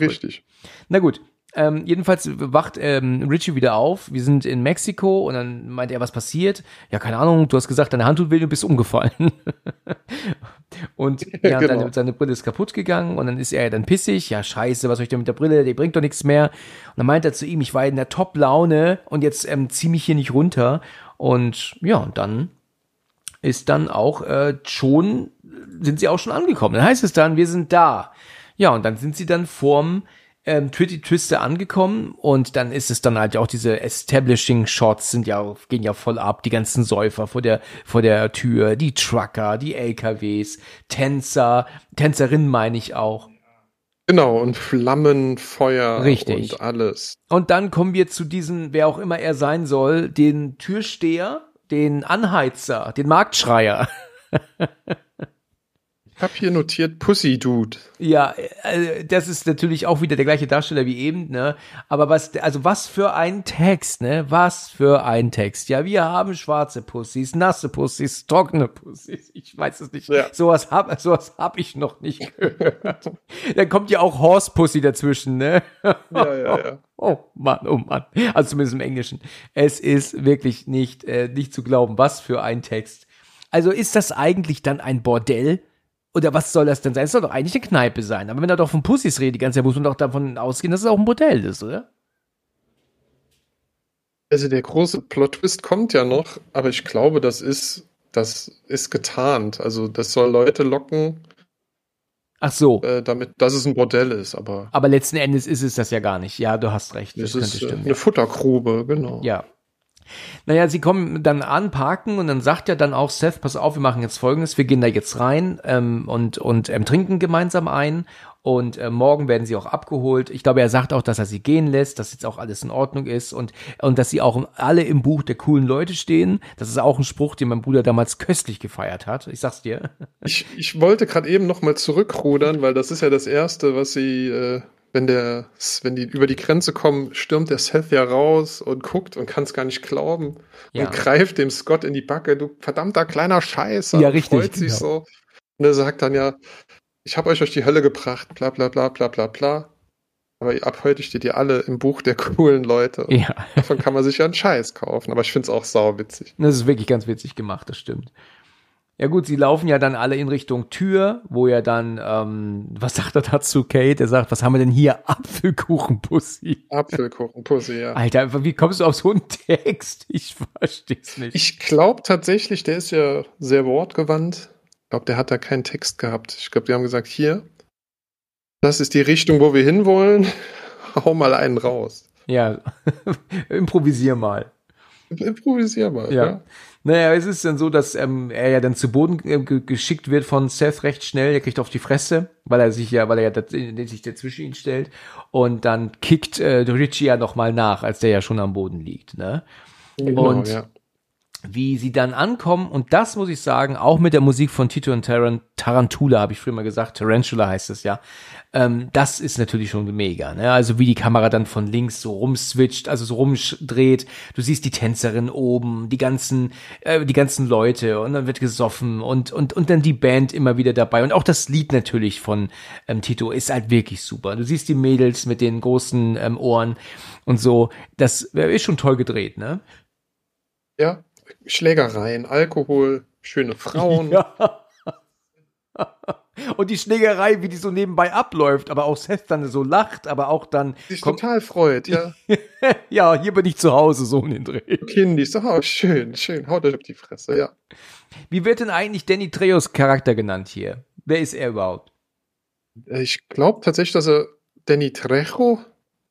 Richtig. Na gut. Ähm, jedenfalls wacht ähm, Richie wieder auf. Wir sind in Mexiko und dann meint er, was passiert? Ja, keine Ahnung, du hast gesagt, deine Hand tut weh, du bist umgefallen. und ja, Genau. seine, seine Brille ist kaputt gegangen und dann ist er dann pissig. Ja, scheiße, was soll ich denn mit der Brille? Die bringt doch nichts mehr. Und dann meint er zu ihm, ich war in der Top-Laune und jetzt ähm, zieh mich hier nicht runter. Und ja, und dann ist dann auch äh, schon, sind sie auch schon angekommen. Dann heißt es dann, wir sind da. Ja, und dann sind sie dann vorm ähm, Twitty Twister angekommen und dann ist es dann halt auch diese Establishing Shots sind ja gehen ja voll ab, die ganzen Säufer vor der vor der Tür, die Trucker, die LKWs, Tänzer, Tänzerinnen meine ich auch. Genau, und Flammen, Feuer Richtig. und alles. Und dann kommen wir zu diesen, wer auch immer er sein soll, den Türsteher, den Anheizer, den Marktschreier. Ich habe hier notiert Pussy Dude. Ja, äh, das ist natürlich auch wieder der gleiche Darsteller wie eben, ne? Aber was, also was für ein Text, ne? Was für ein Text. Ja, wir haben schwarze Pussys, nasse Pussys, trockene Pussys. Ich weiß es nicht. Ja. Sowas hab, sowas hab ich noch nicht gehört. Dann kommt ja auch Horse Pussy dazwischen, ne? Ja, ja, ja. Oh Mann, oh Mann. Also zumindest im Englischen. Es ist wirklich nicht, äh, nicht zu glauben, was für ein Text. Also ist das eigentlich dann ein Bordell? Oder was soll das denn sein? Es soll doch eigentlich eine Kneipe sein. Aber wenn er doch von Pussys redet, die ganze Zeit, muss man doch davon ausgehen, dass es auch ein Bordell ist, oder? Also der große Plot-Twist kommt ja noch, aber ich glaube, das ist, das ist getarnt. Also das soll Leute locken, Ach so. äh, damit, dass es ein Bordell ist. Aber Aber letzten Endes ist es das ja gar nicht. Ja, du hast recht. Das könnte ist äh, stimmen. eine Futtergrube, genau. Ja. Naja, sie kommen dann an, parken und dann sagt ja dann auch Seth, pass auf, wir machen jetzt folgendes, wir gehen da jetzt rein ähm, und, und ähm, trinken gemeinsam ein und äh, morgen werden sie auch abgeholt. Ich glaube, er sagt auch, dass er sie gehen lässt, dass jetzt auch alles in Ordnung ist und, und dass sie auch alle im Buch der coolen Leute stehen. Das ist auch ein Spruch, den mein Bruder damals köstlich gefeiert hat. Ich sag's dir. Ich, ich wollte gerade eben noch mal zurückrudern, weil das ist ja das Erste, was sie, äh, wenn der, wenn die über die Grenze kommen, stürmt der Seth ja raus und guckt und kann es gar nicht glauben Ja. und greift dem Scott in die Backe, du verdammter kleiner Scheiße. Ja, und richtig, Freut sich genau. so. Und er sagt dann ja, ich habe euch durch die Hölle gebracht, bla bla bla bla bla bla. Aber ab heute steht ihr alle im Buch der coolen Leute. Und Ja. Davon kann man sich ja einen Scheiß kaufen. Aber ich finde es auch sauwitzig. Das ist wirklich ganz witzig gemacht, das stimmt. Ja gut, sie laufen ja dann alle in Richtung Tür, wo ja dann, ähm, was sagt er dazu, Kate? Er sagt, was haben wir denn hier? Apfelkuchenpussy. Apfelkuchen, Pussy, ja. Alter, wie kommst du auf so einen Text? Ich versteh's nicht. Ich glaube tatsächlich, der ist ja sehr wortgewandt. Ich glaube, der hat da keinen Text gehabt. Ich glaube, die haben gesagt, hier, das ist die Richtung, wo wir hinwollen. Hau mal einen raus. ja, improvisier mal. Improvisier mal. Ja. Ja. Naja, es ist dann so, dass ähm, er ja dann zu Boden äh, ge geschickt wird von Seth recht schnell. Er kriegt auf die Fresse, weil er sich ja, weil er ja äh, sich dazwischen ihn stellt. Und dann kickt äh, Richie ja noch mal nach, als der ja schon am Boden liegt. Ne? Genau, Und- ja. wie sie dann ankommen und das muss ich sagen, auch mit der Musik von Tito und Taran Tarantula habe ich früher mal gesagt, Tarantula heißt es ja. Ähm, das ist natürlich schon mega, ne? Also wie die Kamera dann von links so rumswitcht, also so rumdreht. Du siehst die Tänzerin oben, die ganzen, äh, die ganzen Leute und dann wird gesoffen und und und dann die Band immer wieder dabei und auch das Lied natürlich von ähm, Tito ist halt wirklich super. Du siehst die Mädels mit den großen ähm, Ohren und so. Das äh, ist schon toll gedreht, ne? Ja, Schlägereien, Alkohol, schöne Frauen. Ja. Und die Schlägerei, wie die so nebenbei abläuft, aber auch Seth dann so lacht, aber auch dann. Sich total freut, ja. ja, hier bin ich zu Hause, so in den Dreh. Kind, ich sag, oh, schön, schön, haut euch auf die Fresse, ja. Wie wird denn eigentlich Danny Treos Charakter genannt hier? Wer ist er überhaupt? Ich glaube tatsächlich, dass er Danny Trejo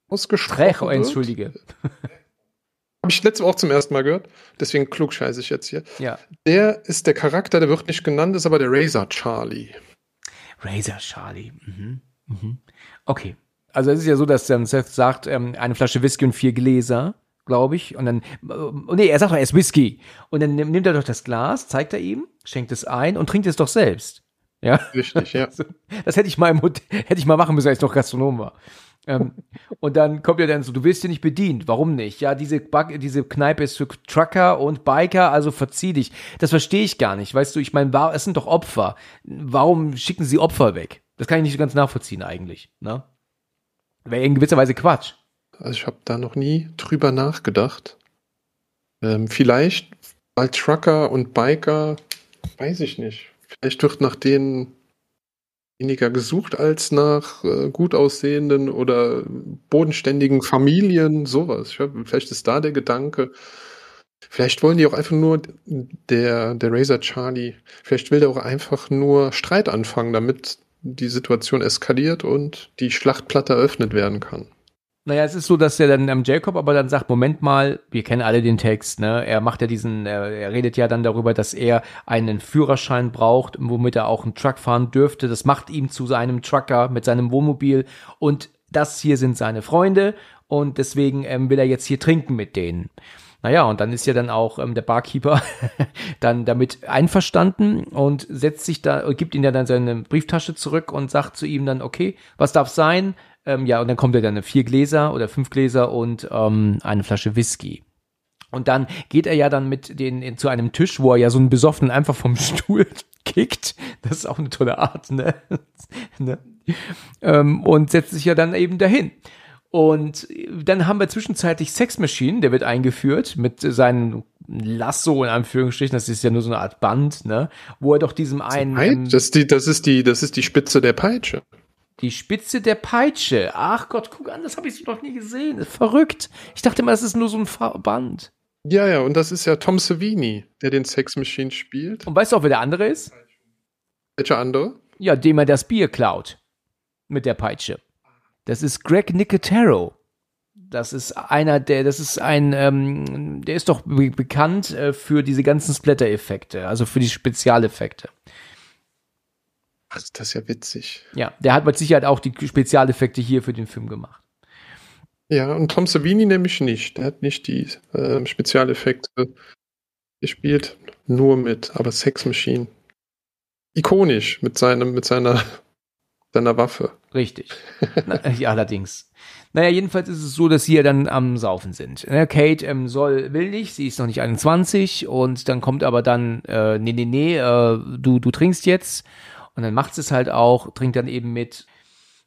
ausgesprochen Trejo, wird. entschuldige. Habe ich letzte Woche auch zum ersten Mal gehört. Deswegen klugscheiße ich jetzt hier. Ja. Der ist der Charakter, der wird nicht genannt, ist aber der Razor Charlie. Razor Charlie. Mhm. Mhm. Okay. Also es ist ja so, dass dann Seth sagt, ähm, eine Flasche Whisky und vier Gläser, glaube ich. Und dann, äh, nee, er sagt doch, er ist Whisky. Und dann nimmt er doch das Glas, zeigt er ihm, schenkt es ein und trinkt es doch selbst. Ja. Richtig, ja. Das hätte ich mal im Hotel, hätte ich mal machen müssen, als ich noch Gastronom war. Ähm, und dann kommt ja dann so, du wirst hier nicht bedient. Warum nicht? Ja, diese, diese Kneipe ist für Trucker und Biker, also verzieh dich. Das verstehe ich gar nicht. Weißt du, ich meine, es sind doch Opfer. Warum schicken sie Opfer weg? Das kann ich nicht so ganz nachvollziehen eigentlich. Ne? Wäre in gewisser Weise Quatsch. Also ich habe da noch nie drüber nachgedacht. Ähm, vielleicht, weil Trucker und Biker, weiß ich nicht. Vielleicht wird nach denen weniger gesucht als nach äh, gut aussehenden oder bodenständigen Familien, sowas. Ja, vielleicht ist da der Gedanke. Vielleicht wollen die auch einfach nur, der, der Razor Charlie, vielleicht will der auch einfach nur Streit anfangen, damit die Situation eskaliert und die Schlachtplatte eröffnet werden kann. Naja, es ist so, dass der dann ähm, Jacob aber dann sagt, Moment mal, wir kennen alle den Text, ne? Er macht ja diesen, er, er redet ja dann darüber, dass er einen Führerschein braucht, womit er auch einen Truck fahren dürfte. Das macht ihm zu seinem Trucker mit seinem Wohnmobil und das hier sind seine Freunde und deswegen ähm, will er jetzt hier trinken mit denen. Naja, und dann ist ja dann auch ähm, der Barkeeper dann damit einverstanden und setzt sich da, gibt ihm ja dann seine Brieftasche zurück und sagt zu ihm dann, okay, was darf sein? Ähm, ja, und dann kommt er dann vier Gläser oder fünf Gläser und ähm, eine Flasche Whisky. Und dann geht er ja dann mit den zu einem Tisch, wo er ja so einen Besoffenen einfach vom Stuhl kickt. Das ist auch eine tolle Art, ne? ne? Ähm, und setzt sich ja dann eben dahin. Und dann haben wir zwischenzeitlich Sex Machine, der wird eingeführt mit seinem Lasso in Anführungsstrichen, das ist ja nur so eine Art Band, ne, wo er doch diesem einen das ist die das ist die das ist die Spitze der Peitsche. Die Spitze der Peitsche. Ach Gott, guck an, das habe ich noch nie gesehen. Verrückt. Ich dachte immer, das ist nur so ein Band. Ja, ja, und das ist ja Tom Savini, der den Sex Machine spielt. Und weißt du auch, wer der andere ist? Welcher andere? Ja, dem er das Bier klaut. Mit der Peitsche. Das ist Greg Nicotero. Das ist einer, der, das ist ein, ähm, der ist doch be bekannt äh, für diese ganzen Splatter-Effekte, also für die Spezialeffekte. Ach, das ist ja witzig. Ja, der hat mit Sicherheit auch die Spezialeffekte hier für den Film gemacht. Ja, und Tom Savini nämlich nicht. Der hat nicht die äh, Spezialeffekte gespielt, nur mit, aber Sex Machine. Ikonisch mit seinem, mit seiner, seiner Waffe. Richtig. Na, ja, allerdings. Naja, jedenfalls ist es so, dass sie ja dann am Saufen sind. Kate ähm, soll, will nicht, sie ist noch nicht 21 und dann kommt aber dann, äh, nee, nee, nee, äh, du, du trinkst jetzt und dann macht sie es halt auch, trinkt dann eben mit.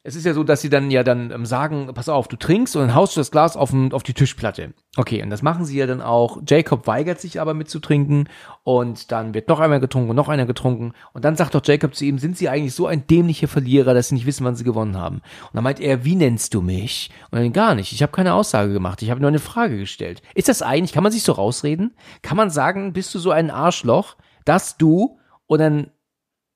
Es ist ja so, dass sie dann ja dann ähm, sagen, pass auf, du trinkst und dann haust du das Glas auf, auf die Tischplatte. Okay, und das machen sie ja dann auch. Jacob weigert sich aber mitzutrinken und dann wird noch einmal getrunken und noch einer getrunken und dann sagt doch Jacob zu ihm, sind sie eigentlich so ein dämlicher Verlierer, dass sie nicht wissen, wann sie gewonnen haben. Und dann meint er, wie nennst du mich? Und dann gar nicht, ich habe keine Aussage gemacht, ich habe nur eine Frage gestellt. Ist das eigentlich, kann man sich so rausreden? Kann man sagen, bist du so ein Arschloch, dass du und dann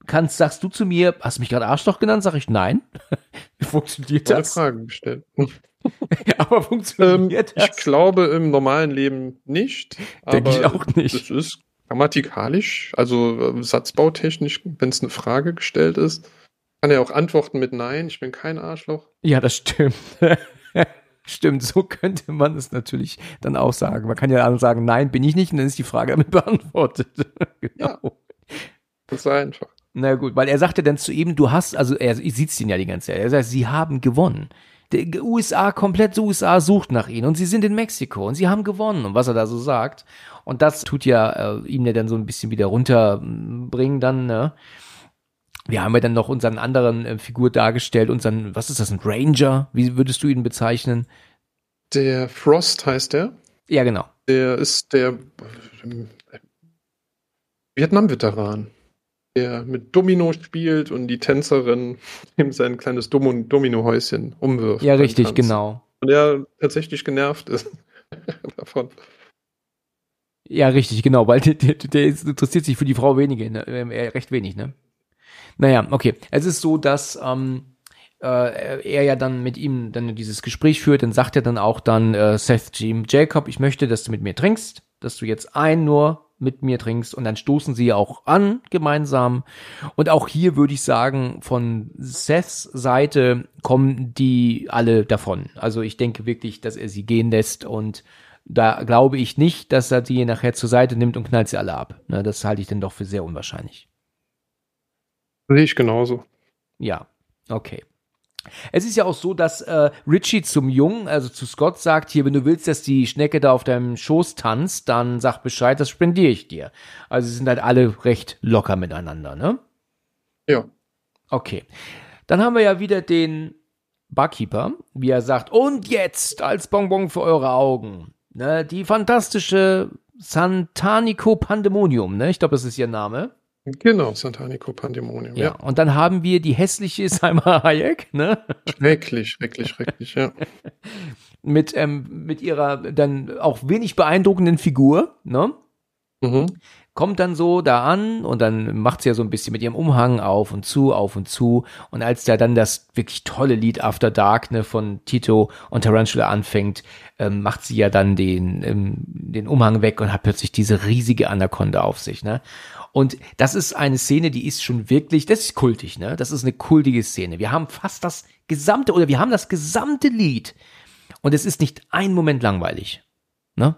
kannst, sagst du zu mir, hast du mich gerade Arschloch genannt? Sag ich nein. funktioniert das? Fragen gestellt. aber funktioniert ähm, das? Ich glaube im normalen Leben nicht. Denke ich auch nicht. Das ist grammatikalisch, also äh, satzbautechnisch, wenn es eine Frage gestellt ist, kann er auch antworten mit Nein, ich bin kein Arschloch. Ja, das stimmt. Stimmt, so könnte man es natürlich dann auch sagen. Man kann ja dann sagen, nein, bin ich nicht, und dann ist die Frage damit beantwortet. genau. Ja, das ist einfach. Na gut, weil er sagte dann zu ihm, du hast, also er sieht ihn ja die ganze Zeit, er sagt, sie haben gewonnen. Die USA, komplett USA sucht nach ihnen und sie sind in Mexiko und sie haben gewonnen und was er da so sagt. Und das tut ja äh, ihm ja dann so ein bisschen wieder runterbringen dann, ne? Wir haben ja dann noch unseren anderen äh, Figur dargestellt, unseren, was ist das, ein Ranger? Wie würdest du ihn bezeichnen? Der Frost heißt der. Ja, genau. Der ist der äh, Vietnam-Veteran, der mit Domino spielt und die Tänzerin ihm sein kleines Dom Domino-Häuschen umwirft. Ja, richtig, Tanz. genau. Und er tatsächlich genervt ist davon. Ja, richtig, genau, weil der, der, der interessiert sich für die Frau wenige, ne? äh, recht wenig, ne? Naja, okay. Es ist so, dass ähm, äh, er ja dann mit ihm dann dieses Gespräch führt, dann sagt er dann auch dann äh, Seth Jim Jacob, ich möchte, dass du mit mir trinkst, dass du jetzt ein nur mit mir trinkst und dann stoßen sie auch an gemeinsam und auch hier würde ich sagen von Seths Seite kommen die alle davon also ich denke wirklich dass er sie gehen lässt und da glaube ich nicht dass er die nachher zur Seite nimmt und knallt sie alle ab ne, das halte ich dann doch für sehr unwahrscheinlich Sehe ich genauso. Ja, okay. Es ist ja auch so, dass äh, Richie zum Jungen, also zu Scott, sagt, hier, wenn du willst, dass die Schnecke da auf deinem Schoß tanzt, dann sag Bescheid, das spendiere ich dir. Also sie sind halt alle recht locker miteinander, ne? Ja. Okay. Dann haben wir ja wieder den Barkeeper, wie er sagt, und jetzt als Bonbon für eure Augen. Ne, die fantastische Santanico Pandemonium, ne? Ich glaube, das ist ihr Name. Genau, Santanico Pandemonium, ja. ja. Und dann haben wir die hässliche Salma Hayek, ne? Schrecklich, schrecklich, schrecklich, ja. mit, ähm, mit ihrer dann auch wenig beeindruckenden Figur, ne? Mhm. Kommt dann so da an und dann macht sie ja so ein bisschen mit ihrem Umhang auf und zu, auf und zu. Und als da dann das wirklich tolle Lied After Dark ne, von Tito und Tarantula anfängt, ähm, macht sie ja dann den, ähm, den Umhang weg und hat plötzlich diese riesige Anaconda auf sich. Ne? Und das ist eine Szene, die ist schon wirklich, das ist kultig, ne? Das ist eine kultige Szene. Wir haben fast das gesamte, oder wir haben das gesamte Lied. Und es ist nicht ein Moment langweilig. Ne?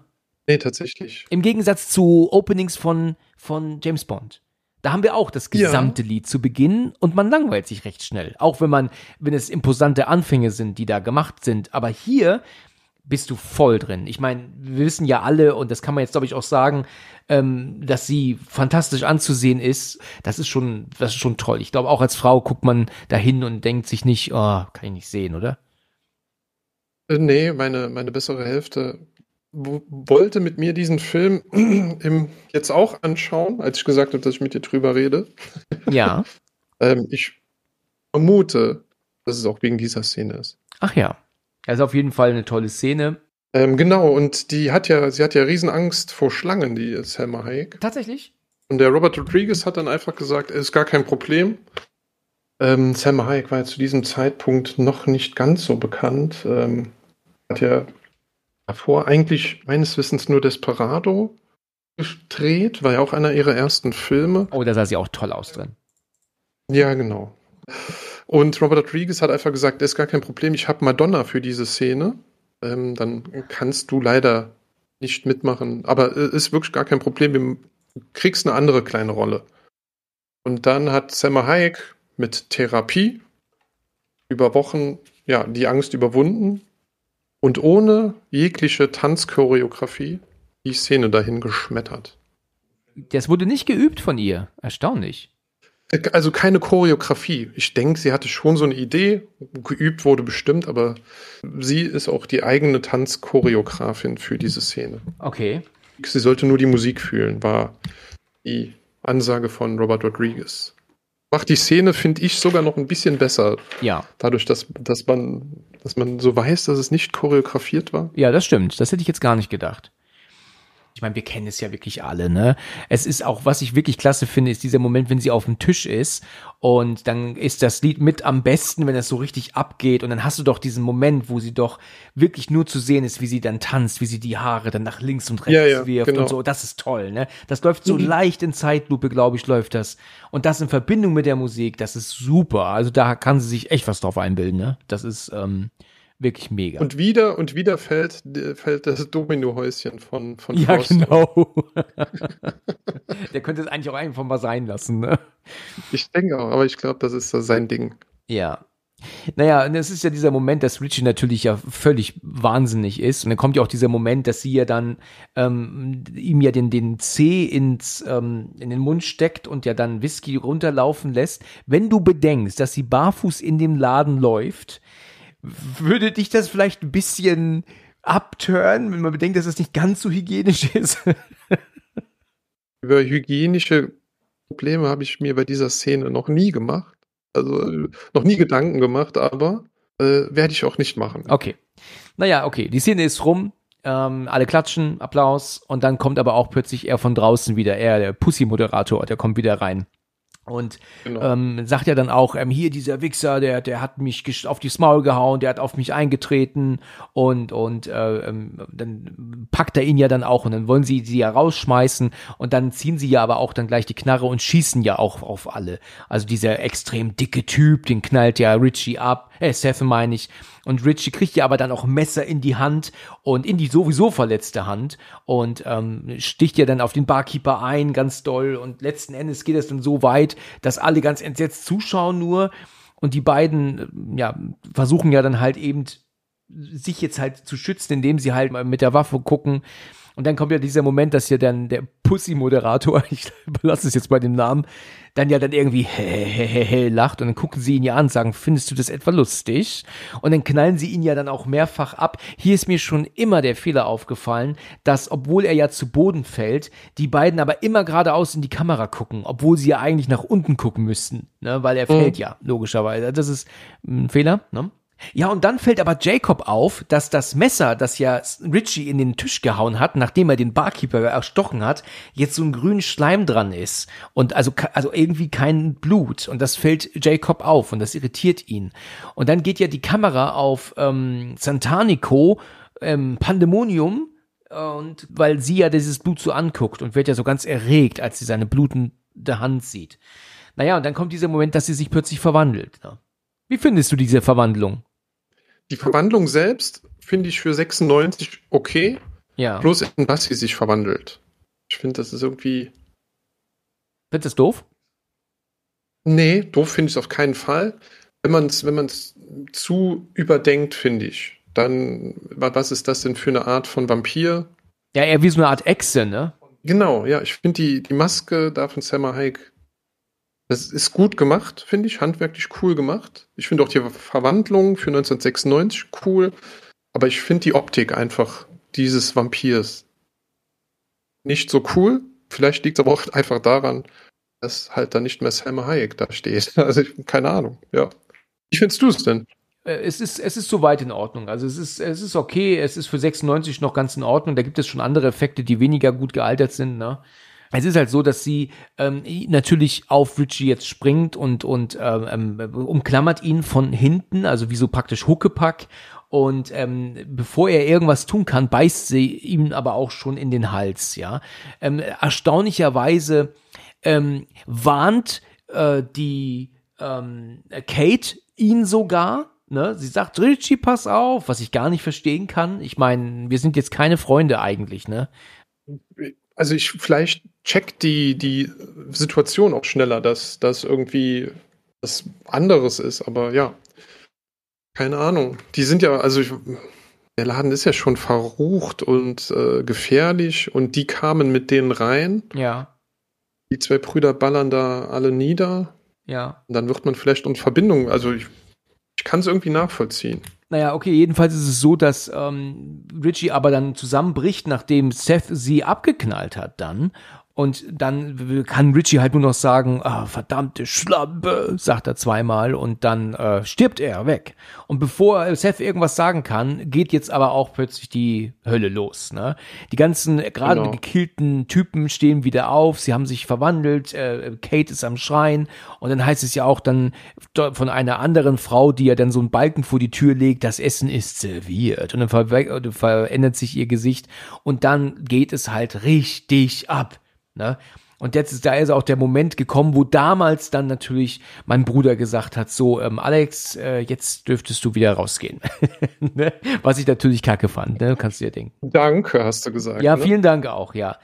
Nee, tatsächlich. Im Gegensatz zu Openings von, von James Bond. Da haben wir auch das gesamte ja. Lied zu Beginn und man langweilt sich recht schnell. Auch wenn man, wenn es imposante Anfänge sind, die da gemacht sind. Aber hier bist du voll drin. Ich meine, wir wissen ja alle, und das kann man jetzt, glaube ich, auch sagen, ähm, dass sie fantastisch anzusehen ist. Das ist schon, das ist schon toll. Ich glaube, auch als Frau guckt man dahin und denkt sich nicht, oh, kann ich nicht sehen, oder? Äh, nee, meine, meine bessere Hälfte wollte mit mir diesen Film im, jetzt auch anschauen, als ich gesagt habe, dass ich mit dir drüber rede. Ja. ähm, ich vermute, dass es auch wegen dieser Szene ist. Ach ja. Also auf jeden Fall eine tolle Szene. Ähm, genau, und die hat ja, sie hat ja Riesenangst vor Schlangen, die Selma Hayek. Tatsächlich? Und der Robert Rodriguez hat dann einfach gesagt, es ist gar kein Problem. Ähm, Selma Hayek war ja zu diesem Zeitpunkt noch nicht ganz so bekannt. Ähm, hat ja davor eigentlich meines Wissens nur Desperado gedreht, war ja auch einer ihrer ersten Filme. Oh, da sah sie auch toll aus drin. Ja, genau. Und Robert Rodriguez hat einfach gesagt, ist gar kein Problem, ich habe Madonna für diese Szene. Ähm, dann kannst du leider nicht mitmachen. Aber es ist wirklich gar kein Problem, du kriegst eine andere kleine Rolle. Und dann hat Selma Hayek mit Therapie über Wochen ja, die Angst überwunden und ohne jegliche Tanzchoreografie die Szene dahin geschmettert. Das wurde nicht geübt von ihr. Erstaunlich. Also keine Choreografie. Ich denke, sie hatte schon so eine Idee, geübt wurde bestimmt, aber sie ist auch die eigene Tanzchoreografin für diese Szene. Okay. Sie sollte nur die Musik fühlen, war die Ansage von Robert Rodriguez. Macht die Szene, finde ich, sogar noch ein bisschen besser. Ja. Dadurch, dass, dass, man, dass man so weiß, dass es nicht choreografiert war. Ja, das stimmt. Das hätte ich jetzt gar nicht gedacht ich meine, wir kennen es ja wirklich alle, ne? Es ist auch, was ich wirklich klasse finde, ist dieser Moment, wenn sie auf dem Tisch ist und dann ist das Lied mit am besten, wenn es so richtig abgeht und dann hast du doch diesen Moment, wo sie doch wirklich nur zu sehen ist, wie sie dann tanzt, wie sie die Haare dann nach links und rechts ja, ja, wirft genau. und so. Das ist toll, ne? Das läuft so mhm. leicht in Zeitlupe, glaube ich, läuft das. Und das in Verbindung mit der Musik, das ist super. Also da kann sie sich echt was drauf einbilden, ne? Das ist, ähm, Wirklich mega. Und wieder und wieder fällt, fällt das Dominohäuschen von, von ja, Faust. genau. Der könnte es eigentlich auch einfach mal sein lassen, ne? Ich denke auch, aber ich glaube, das ist sein Ding. Ja. Naja, und es ist ja dieser Moment, dass Richie natürlich ja völlig wahnsinnig ist. Und dann kommt ja auch dieser Moment, dass sie ja dann ähm, ihm ja den, den Zeh ins, ähm, in den Mund steckt und ja dann Whisky runterlaufen lässt. Wenn du bedenkst, dass sie barfuß in dem Laden läuft, würde dich das vielleicht ein bisschen abtören, wenn man bedenkt, dass das nicht ganz so hygienisch ist? Über hygienische Probleme habe ich mir bei dieser Szene noch nie gemacht. Also noch nie Gedanken gemacht, aber äh, werde ich auch nicht machen. Okay. Naja, okay. Die Szene ist rum. Ähm, alle klatschen, Applaus. Und dann kommt aber auch plötzlich er von draußen wieder. Er, der Pussy-Moderator, der kommt wieder rein. Und Genau. ähm, sagt ja dann auch, ähm, hier dieser Wichser, der, der hat mich auf die Maul gehauen, der hat auf mich eingetreten und, und äh, ähm, dann packt er ihn ja dann auch und dann wollen sie sie ja rausschmeißen und dann ziehen sie ja aber auch dann gleich die Knarre und schießen ja auch auf alle. Also dieser extrem dicke Typ, den knallt ja Richie ab, äh, Seth meine ich. Und Richie kriegt ja aber dann auch Messer in die Hand und in die sowieso verletzte Hand und ähm, sticht ja dann auf den Barkeeper ein, ganz doll. Und letzten Endes geht es dann so weit, dass alle ganz entsetzt zuschauen nur. Und die beiden, äh, ja, versuchen ja dann halt eben sich jetzt halt zu schützen, indem sie halt mit der Waffe gucken. Und dann kommt ja dieser Moment, dass ja dann der Pussy-Moderator, ich belasse es jetzt bei dem Namen, dann ja dann irgendwie hehehe lacht und dann gucken sie ihn ja an und sagen, findest du das etwa lustig? Und dann knallen sie ihn ja dann auch mehrfach ab. Hier ist mir schon immer der Fehler aufgefallen, dass, obwohl er ja zu Boden fällt, die beiden aber immer geradeaus in die Kamera gucken, obwohl sie ja eigentlich nach unten gucken müssten, ne? weil er fällt ja, logischerweise. Das ist ein Fehler, ne? Ja, und dann fällt aber Jacob auf, dass das Messer, das ja Richie in den Tisch gehauen hat, nachdem er den Barkeeper erstochen hat, jetzt so ein grünen Schleim dran ist. Und also, also irgendwie kein Blut. Und das fällt Jacob auf und das irritiert ihn. Und dann geht ja die Kamera auf ähm, Santanico, ähm, Pandemonium, und weil sie ja dieses Blut so anguckt und wird ja so ganz erregt, als sie seine blutende Hand sieht. Naja, und dann kommt dieser Moment, dass sie sich plötzlich verwandelt. Ne? Wie findest du diese Verwandlung? Die Verwandlung selbst finde ich für 96 okay, Ja. bloß in was sie sich verwandelt. Ich finde, das ist irgendwie. Findest du das doof? Nee, doof finde ich es auf keinen Fall. Wenn man es wenn man's zu überdenkt, finde ich, dann, wa- was ist das denn für eine Art von Vampir? Ja, eher wie so eine Art Echse, ne? Genau, ja, ich finde die, die Maske da von Selma Hayek, das ist gut gemacht, finde ich, handwerklich cool gemacht. Ich finde auch die Verwandlung für 1996 cool, aber ich finde die Optik einfach dieses Vampirs nicht so cool. Vielleicht liegt es aber auch einfach daran, dass halt da nicht mehr Selma Hayek da steht. Also, ich, keine Ahnung, ja. Wie findest du es denn? Äh, Es ist, es ist soweit in Ordnung. Also es ist, es ist okay. Es ist für 96 noch ganz in Ordnung. Da gibt es schon andere Effekte, die weniger gut gealtert sind, ne? Es ist halt so, dass sie ähm, natürlich auf Richie jetzt springt und, und ähm, ähm, umklammert ihn von hinten, also wie so praktisch Huckepack. Und ähm, bevor er irgendwas tun kann, beißt sie ihm aber auch schon in den Hals, ja. Ähm, erstaunlicherweise ähm, warnt äh, die ähm, Kate ihn sogar. Ne? Sie sagt, Richie, pass auf, was ich gar nicht verstehen kann. Ich meine, wir sind jetzt keine Freunde eigentlich, ne? Also ich vielleicht checkt die, die Situation auch schneller, dass das irgendwie was anderes ist, aber ja. Keine Ahnung. Die sind ja, also ich, der Laden ist ja schon verrucht und äh, gefährlich und die kamen mit denen rein. Ja, Die zwei Brüder ballern da alle nieder. ja. Und dann wird man vielleicht in Verbindung, also ich, ich kann es irgendwie nachvollziehen. Naja, okay, jedenfalls ist es so, dass ähm, Richie aber dann zusammenbricht, nachdem Seth sie abgeknallt hat dann. Und dann kann Richie halt nur noch sagen, ah, verdammte Schlampe, sagt er zweimal und dann äh, stirbt er weg. Und bevor Seth irgendwas sagen kann, geht jetzt aber auch plötzlich die Hölle los. Ne? Die ganzen gerade Genau. gekillten Typen stehen wieder auf, sie haben sich verwandelt, äh, Kate ist am Schreien und dann heißt es ja auch dann von einer anderen Frau, die ja dann so einen Balken vor die Tür legt, das Essen ist serviert und dann verändert sich ihr Gesicht und dann geht es halt richtig ab. Ne? Und jetzt ist da ist auch der Moment gekommen, wo damals dann natürlich mein Bruder gesagt hat, so ähm, Alex, äh, jetzt dürftest du wieder rausgehen. ne? Was ich natürlich kacke fand, ne? kannst du dir denken. Danke, hast du gesagt. Ja, ne? vielen Dank auch, ja.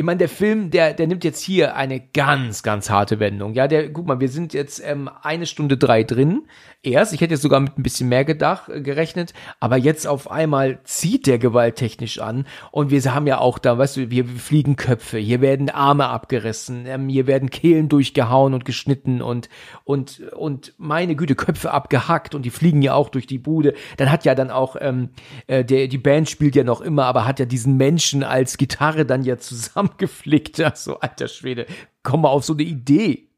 Ich meine, der Film, der, der nimmt jetzt hier eine ganz, ganz harte Wendung. Ja, der, guck mal, wir sind jetzt ähm, eine Stunde drei drin. Erst, ich hätte jetzt sogar mit ein bisschen mehr gedacht, äh, gerechnet, aber jetzt auf einmal zieht der gewalttechnisch an. Und wir haben ja auch da, weißt du, wir fliegen Köpfe, hier werden Arme abgerissen, ähm, hier werden Kehlen durchgehauen und geschnitten und, und, und meine Güte, Köpfe abgehackt und die fliegen ja auch durch die Bude. Dann hat ja dann auch, ähm, äh, der, die Band spielt ja noch immer, aber hat ja diesen Menschen als Gitarre dann ja zusammengeflickt. Ja, so, alter Schwede, komm mal auf so eine Idee.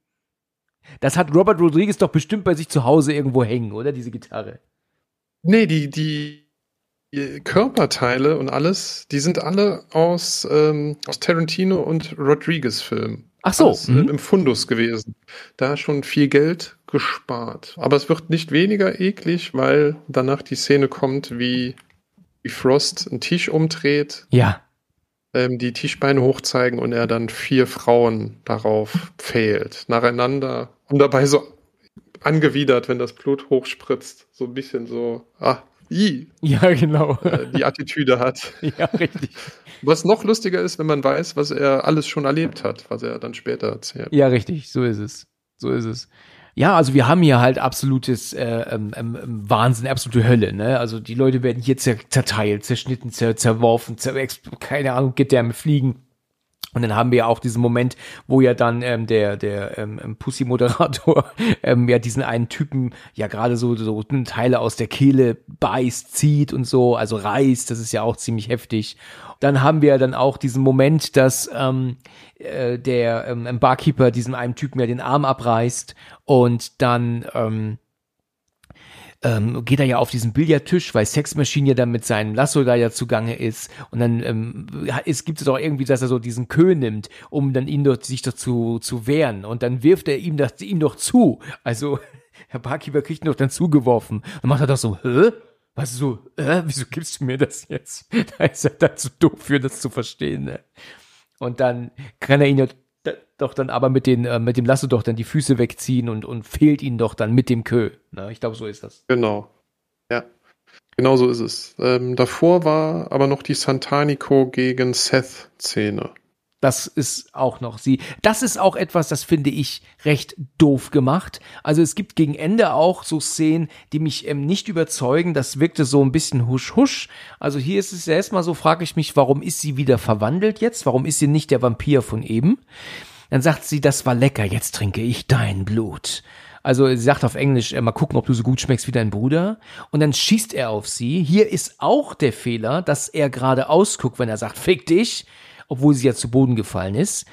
Das hat Robert Rodriguez doch bestimmt bei sich zu Hause irgendwo hängen, oder? Diese Gitarre. Nee, die, die die Körperteile und alles, die sind alle aus, ähm, aus Tarantino und Rodriguez-Filmen. Ach so. Alles, äh, mhm. Im Fundus gewesen. Da schon viel Geld gespart. Aber es wird nicht weniger eklig, weil danach die Szene kommt, wie, wie Frost einen Tisch umdreht, Ja. Ähm, die Tischbeine hochzeigen und er dann vier Frauen darauf pfählt. Nacheinander. Und dabei so angewidert, wenn das Blut hochspritzt. So ein bisschen so, ah, i, Ja, genau. äh, die Attitüde hat. ja, richtig. Was noch lustiger ist, wenn man weiß, was er alles schon erlebt hat, was er dann später erzählt. Ja, richtig. So ist es. So ist es. Ja, also wir haben hier halt absolutes äh, ähm, ähm, ähm, Wahnsinn, absolute Hölle, ne? Also die Leute werden hier zer zerteilt, zerschnitten, zer zerworfen, zer keine Ahnung, Gedärme fliegen. Und dann haben wir ja auch diesen Moment, wo ja dann ähm, der der ähm, ähm, Pussy-Moderator ähm, ja diesen einen Typen ja gerade so so Teile aus der Kehle beißt, zieht und so, also reißt. Das ist ja auch ziemlich heftig. Dann haben wir dann auch diesen Moment, dass ähm, äh, der ähm, Barkeeper diesem einen Typen ja den Arm abreißt und dann ähm, ähm, geht er ja auf diesen Billardtisch, weil Sex Machine ja dann mit seinem Lasso da ja zugange ist. Und dann ähm, es gibt es auch irgendwie, dass er so diesen Kö nimmt, um dann ihn dort sich dazu zu wehren. Und dann wirft er ihm das ihm doch zu. Also Herr Barkeeper kriegt ihn doch dann zugeworfen. Dann macht er doch so, hä? Was so, äh, wieso gibst du mir das jetzt? Da ist er dann zu doof für, das zu verstehen. Ne? Und dann kann er ihn ja doch dann aber mit, den, äh, mit dem Lasso doch dann die Füße wegziehen und, und fehlt ihn doch dann mit dem Kö. Ne? Ich glaube, so ist das. Genau. Ja. Genau so ist es. Ähm, davor war aber noch die Santanico gegen Seth-Szene. Das ist auch noch sie. Das ist auch etwas, das finde ich recht doof gemacht. Also es gibt gegen Ende auch so Szenen, die mich ähm, nicht überzeugen. Das wirkte so ein bisschen husch husch. Also hier ist es ja erstmal so, frage ich mich, warum ist sie wieder verwandelt jetzt? Warum ist sie nicht der Vampir von eben? Dann sagt sie, das war lecker, jetzt trinke ich dein Blut. Also sie sagt auf Englisch, äh, mal gucken, ob du so gut schmeckst wie dein Bruder. Und dann schießt er auf sie. Hier ist auch der Fehler, dass er gerade ausguckt, wenn er sagt, fick dich, obwohl sie ja zu Boden gefallen ist.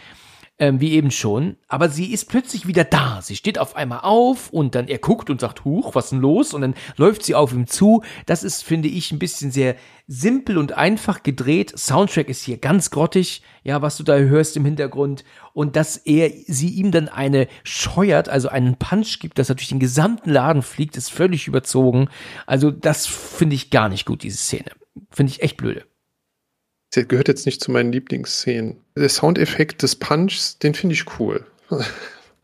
Ähm, wie eben schon. Aber sie ist plötzlich wieder da. Sie steht auf einmal auf und dann er guckt und sagt, Huch, was denn los? Und dann läuft sie auf ihm zu. Das ist, finde ich, ein bisschen sehr simpel und einfach gedreht. Soundtrack ist hier ganz grottig, ja, was du da hörst im Hintergrund. Und dass er sie ihm dann eine scheuert, also einen Punch gibt, dass er durch den gesamten Laden fliegt, ist völlig überzogen. Also das finde ich gar nicht gut, diese Szene. Finde ich echt blöde. Der gehört jetzt nicht zu meinen Lieblingsszenen. Der Soundeffekt des Punchs, den finde ich cool.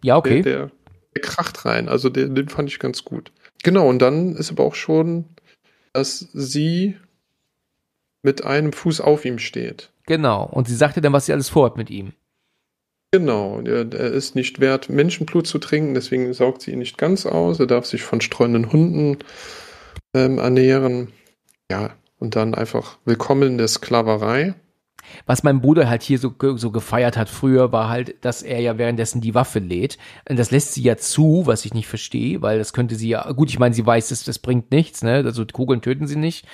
Ja, okay. Der, der, der kracht rein. Also den, den fand ich ganz gut. Genau, und dann ist aber auch schon, dass sie mit einem Fuß auf ihm steht. Genau. Und sie sagte dann, was sie alles vorhat mit ihm. Genau, er, er ist nicht wert, Menschenblut zu trinken, deswegen saugt sie ihn nicht ganz aus. Er darf sich von streunenden Hunden ähm, ernähren. Ja, und dann einfach willkommen in der Sklaverei. Was mein Bruder halt hier so, so gefeiert hat früher, war halt, dass er ja währenddessen die Waffe lädt. Das lässt sie ja zu, was ich nicht verstehe, weil das könnte sie ja, gut, ich meine, sie weiß, das, das bringt nichts, ne? Also Kugeln töten sie nicht.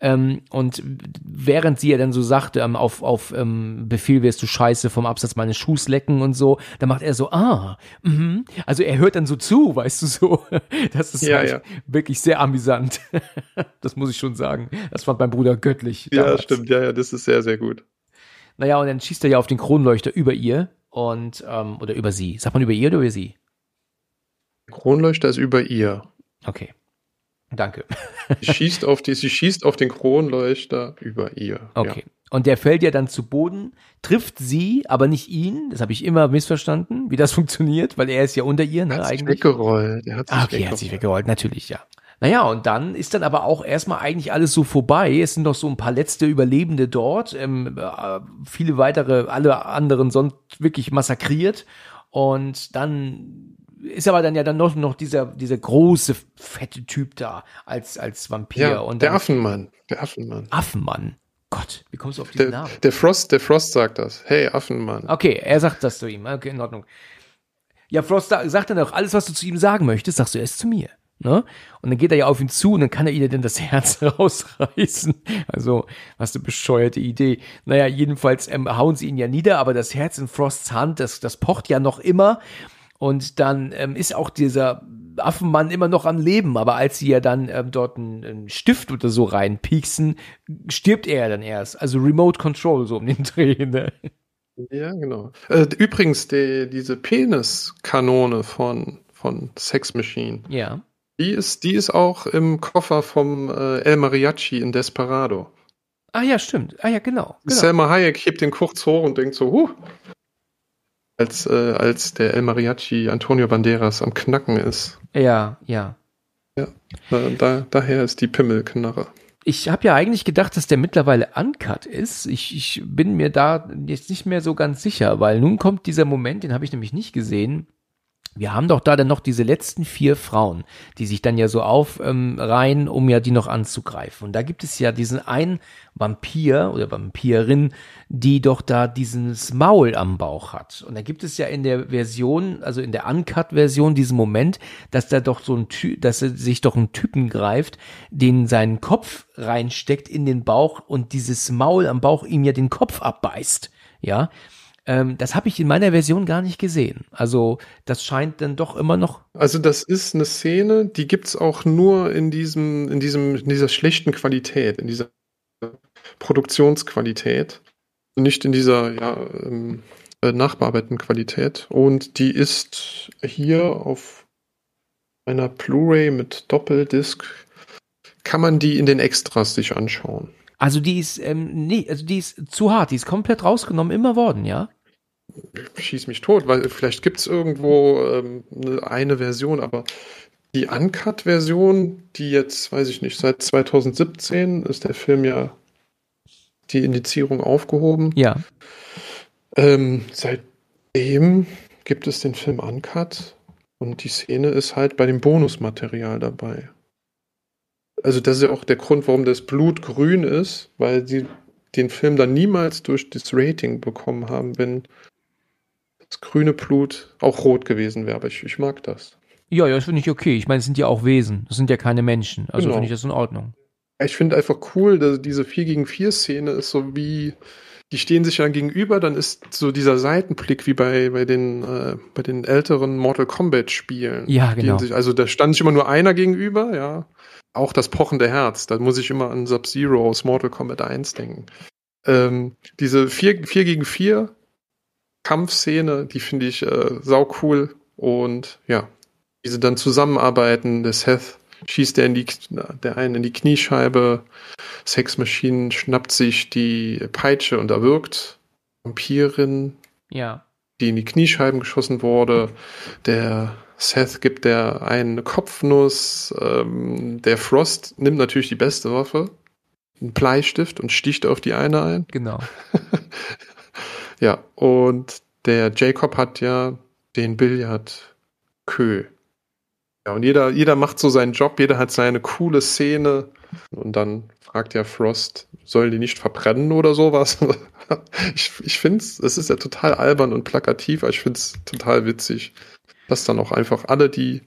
Ähm, und während sie ja dann so sagt, ähm, auf, auf ähm, Befehl wirst du scheiße vom Absatz meines Schuhs lecken und so, dann macht er so, ah, mhm. Also er hört dann so zu, weißt du so. Das ist Ja, halt ja. wirklich sehr amüsant. das muss ich schon sagen. Das fand mein Bruder göttlich. Ja, damals. stimmt, ja, ja, das ist sehr, sehr gut. Naja, und dann schießt er ja auf den Kronleuchter über ihr und, ähm, oder über sie. Sagt man über ihr oder über sie? Kronleuchter ist über ihr. Okay. Danke. Sie schießt auf, die, sie schießt auf den Kronleuchter über ihr. Okay. Und der fällt ja dann zu Boden, trifft sie, aber nicht ihn. Das habe ich immer missverstanden, wie das funktioniert, weil er ist ja unter ihr, ne, hat sich eigentlich. weggerollt. Er hat sich Ah, okay, er hat sich weggerollt, natürlich, ja. Naja, und dann ist dann aber auch erstmal eigentlich alles so vorbei. Es sind noch so ein paar letzte Überlebende dort. Ähm, äh, viele weitere, alle anderen sind wirklich massakriert. Und dann ist aber dann ja dann noch, noch dieser, dieser große, fette Typ da als, als Vampir. Ja, und der Affenmann. Der Affenmann. Affenmann. Gott, wie kommst du auf diesen Der, Namen? der Frost, der Frost sagt das. Hey, Affenmann. Okay, er sagt das zu ihm. Okay, in Ordnung. Ja, Frost sa- sagt dann auch, alles, was du zu ihm sagen möchtest, sagst du erst zu mir. Ne? Und dann geht er ja auf ihn zu und dann kann er ihr denn das Herz rausreißen. Also, was eine bescheuerte Idee. Naja, jedenfalls ähm, hauen sie ihn ja nieder, aber das Herz in Frosts Hand, das, das pocht ja noch immer. Und dann ähm, ist auch dieser Affenmann immer noch am Leben, aber als sie ja dann ähm, dort einen, einen Stift oder so reinpieksen, stirbt er ja dann erst. Also Remote Control so um den Dreh. Ne? Ja, genau. Äh, übrigens, die, diese Peniskanone von, von Sex Machine, Ja. Die ist, die ist auch im Koffer vom äh, El Mariachi in Desperado. Ah ja, stimmt. Ah ja, genau. genau. Selma Hayek hebt den kurz hoch und denkt so, huh. Als, äh, als der El Mariachi Antonio Banderas am Knacken ist. Ja, ja. Äh, da, daher ist die Pimmelknarre. Ich habe ja eigentlich gedacht, dass der mittlerweile uncut ist. Ich, ich bin mir da jetzt nicht mehr so ganz sicher, weil nun kommt dieser Moment, den habe ich nämlich nicht gesehen. Wir haben doch da dann noch diese letzten vier Frauen, die sich dann ja so aufreihen, ähm, um ja die noch anzugreifen. Und da gibt es ja diesen einen Vampir oder Vampirin, die doch da dieses Maul am Bauch hat. Und da gibt es ja in der Version, also in der Uncut-Version, diesen Moment, dass da doch so ein Ty dass er sich doch einen Typen greift, den seinen Kopf reinsteckt in den Bauch und dieses Maul am Bauch ihm ja den Kopf abbeißt. Ja, ähm, das habe ich in meiner Version gar nicht gesehen. Also das scheint dann doch immer noch. Also das ist eine Szene, die gibt's auch nur in diesem, in diesem, in dieser schlechten Qualität, in dieser Produktionsqualität. Nicht in dieser, ja, ähm, äh, nachbearbeiteten Qualität. Und die ist hier auf einer Blu-ray mit Doppeldisc, kann man die in den Extras sich anschauen. Also die ist, ähm, nee, also die ist zu hart, die ist komplett rausgenommen immer worden, ja? Schieß mich tot, weil vielleicht gibt es irgendwo ähm, eine, eine Version, aber die Uncut-Version, die jetzt, weiß ich nicht, seit 2017 ist der Film ja die Indizierung aufgehoben. Ja. Ähm, seitdem gibt es den Film Uncut und die Szene ist halt bei dem Bonusmaterial dabei. Also das ist ja auch der Grund, warum das Blut grün ist, weil sie den Film dann niemals durch das Rating bekommen haben, wenn das grüne Blut auch rot gewesen wäre. Aber ich, ich mag das. Ja, ja, das finde ich okay. Ich meine, es sind ja auch Wesen. Das sind ja keine Menschen. Also Genau. finde ich das in Ordnung. Ich finde einfach cool, dass diese 4 gegen 4 Szene ist so wie, die stehen sich dann gegenüber, dann ist so dieser Seitenblick wie bei, bei, den, äh, bei den älteren Mortal Kombat Spielen. Ja, genau. Sich, also da stand sich immer nur einer gegenüber, ja. Auch das pochende Herz, da muss ich immer an Sub-Zero aus Mortal Kombat 1 denken. Ähm, diese 4, 4 gegen 4 Kampfszene, die finde ich äh, sau cool und ja, diese dann zusammenarbeiten, der Seth schießt der in die, der einen in die Kniescheibe, Sex Machine schnappt sich die Peitsche und erwürgt Vampirin, Ja. die in die Kniescheiben geschossen wurde. Der Seth gibt der einen eine Kopfnuss. Ähm, der Frost nimmt natürlich die beste Waffe, einen Bleistift und sticht auf die eine ein. Genau. Ja, und der Jacob hat ja den Billard Kö. Ja, und jeder, jeder macht so seinen Job, jeder hat seine coole Szene. Und dann fragt ja Frost, sollen die nicht verbrennen oder sowas? ich ich finde es, es ist ja total albern und plakativ, aber ich finde es total witzig, dass dann auch einfach alle, die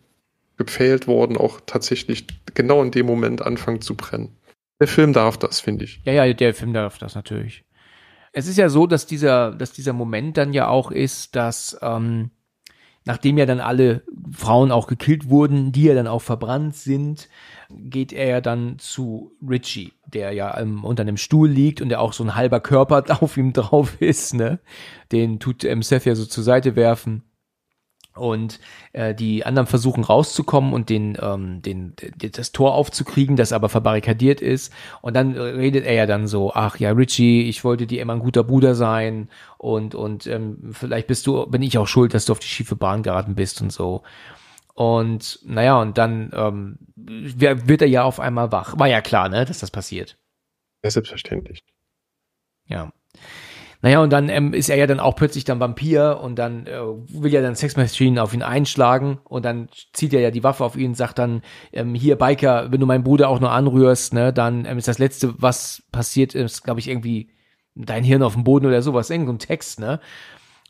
gepfählt wurden, auch tatsächlich genau in dem Moment anfangen zu brennen. Der Film darf das, finde ich. Ja, ja, der Film darf das natürlich. Es ist ja so, dass dieser, dass dieser Moment dann ja auch ist, dass ähm, nachdem ja dann alle Frauen auch gekillt wurden, die ja dann auch verbrannt sind, geht er ja dann zu Richie, der ja ähm, unter einem Stuhl liegt und der auch so ein halber Körper auf ihm drauf ist, ne? Den tut Seth ja so zur Seite werfen. Und äh, die anderen versuchen rauszukommen und den, ähm, den, das Tor aufzukriegen, das aber verbarrikadiert ist. Und dann redet er ja dann so, ach ja, Richie, ich wollte dir immer ein guter Bruder sein und und ähm, vielleicht bist du, bin ich auch schuld, dass du auf die schiefe Bahn geraten bist und so. Und naja, und dann ähm, wird er ja auf einmal wach. War ja klar, ne, dass das passiert. Ja, selbstverständlich. Ja. Naja, und dann ähm, ist er ja dann auch plötzlich dann Vampir und dann äh, will ja dann Sex Machine auf ihn einschlagen und dann zieht er ja die Waffe auf ihn sagt dann, ähm, hier Biker, wenn du meinen Bruder auch nur anrührst, ne, dann ähm, ist das Letzte, was passiert ist, glaube ich, irgendwie dein Hirn auf dem Boden oder sowas, irgendein Text, ne.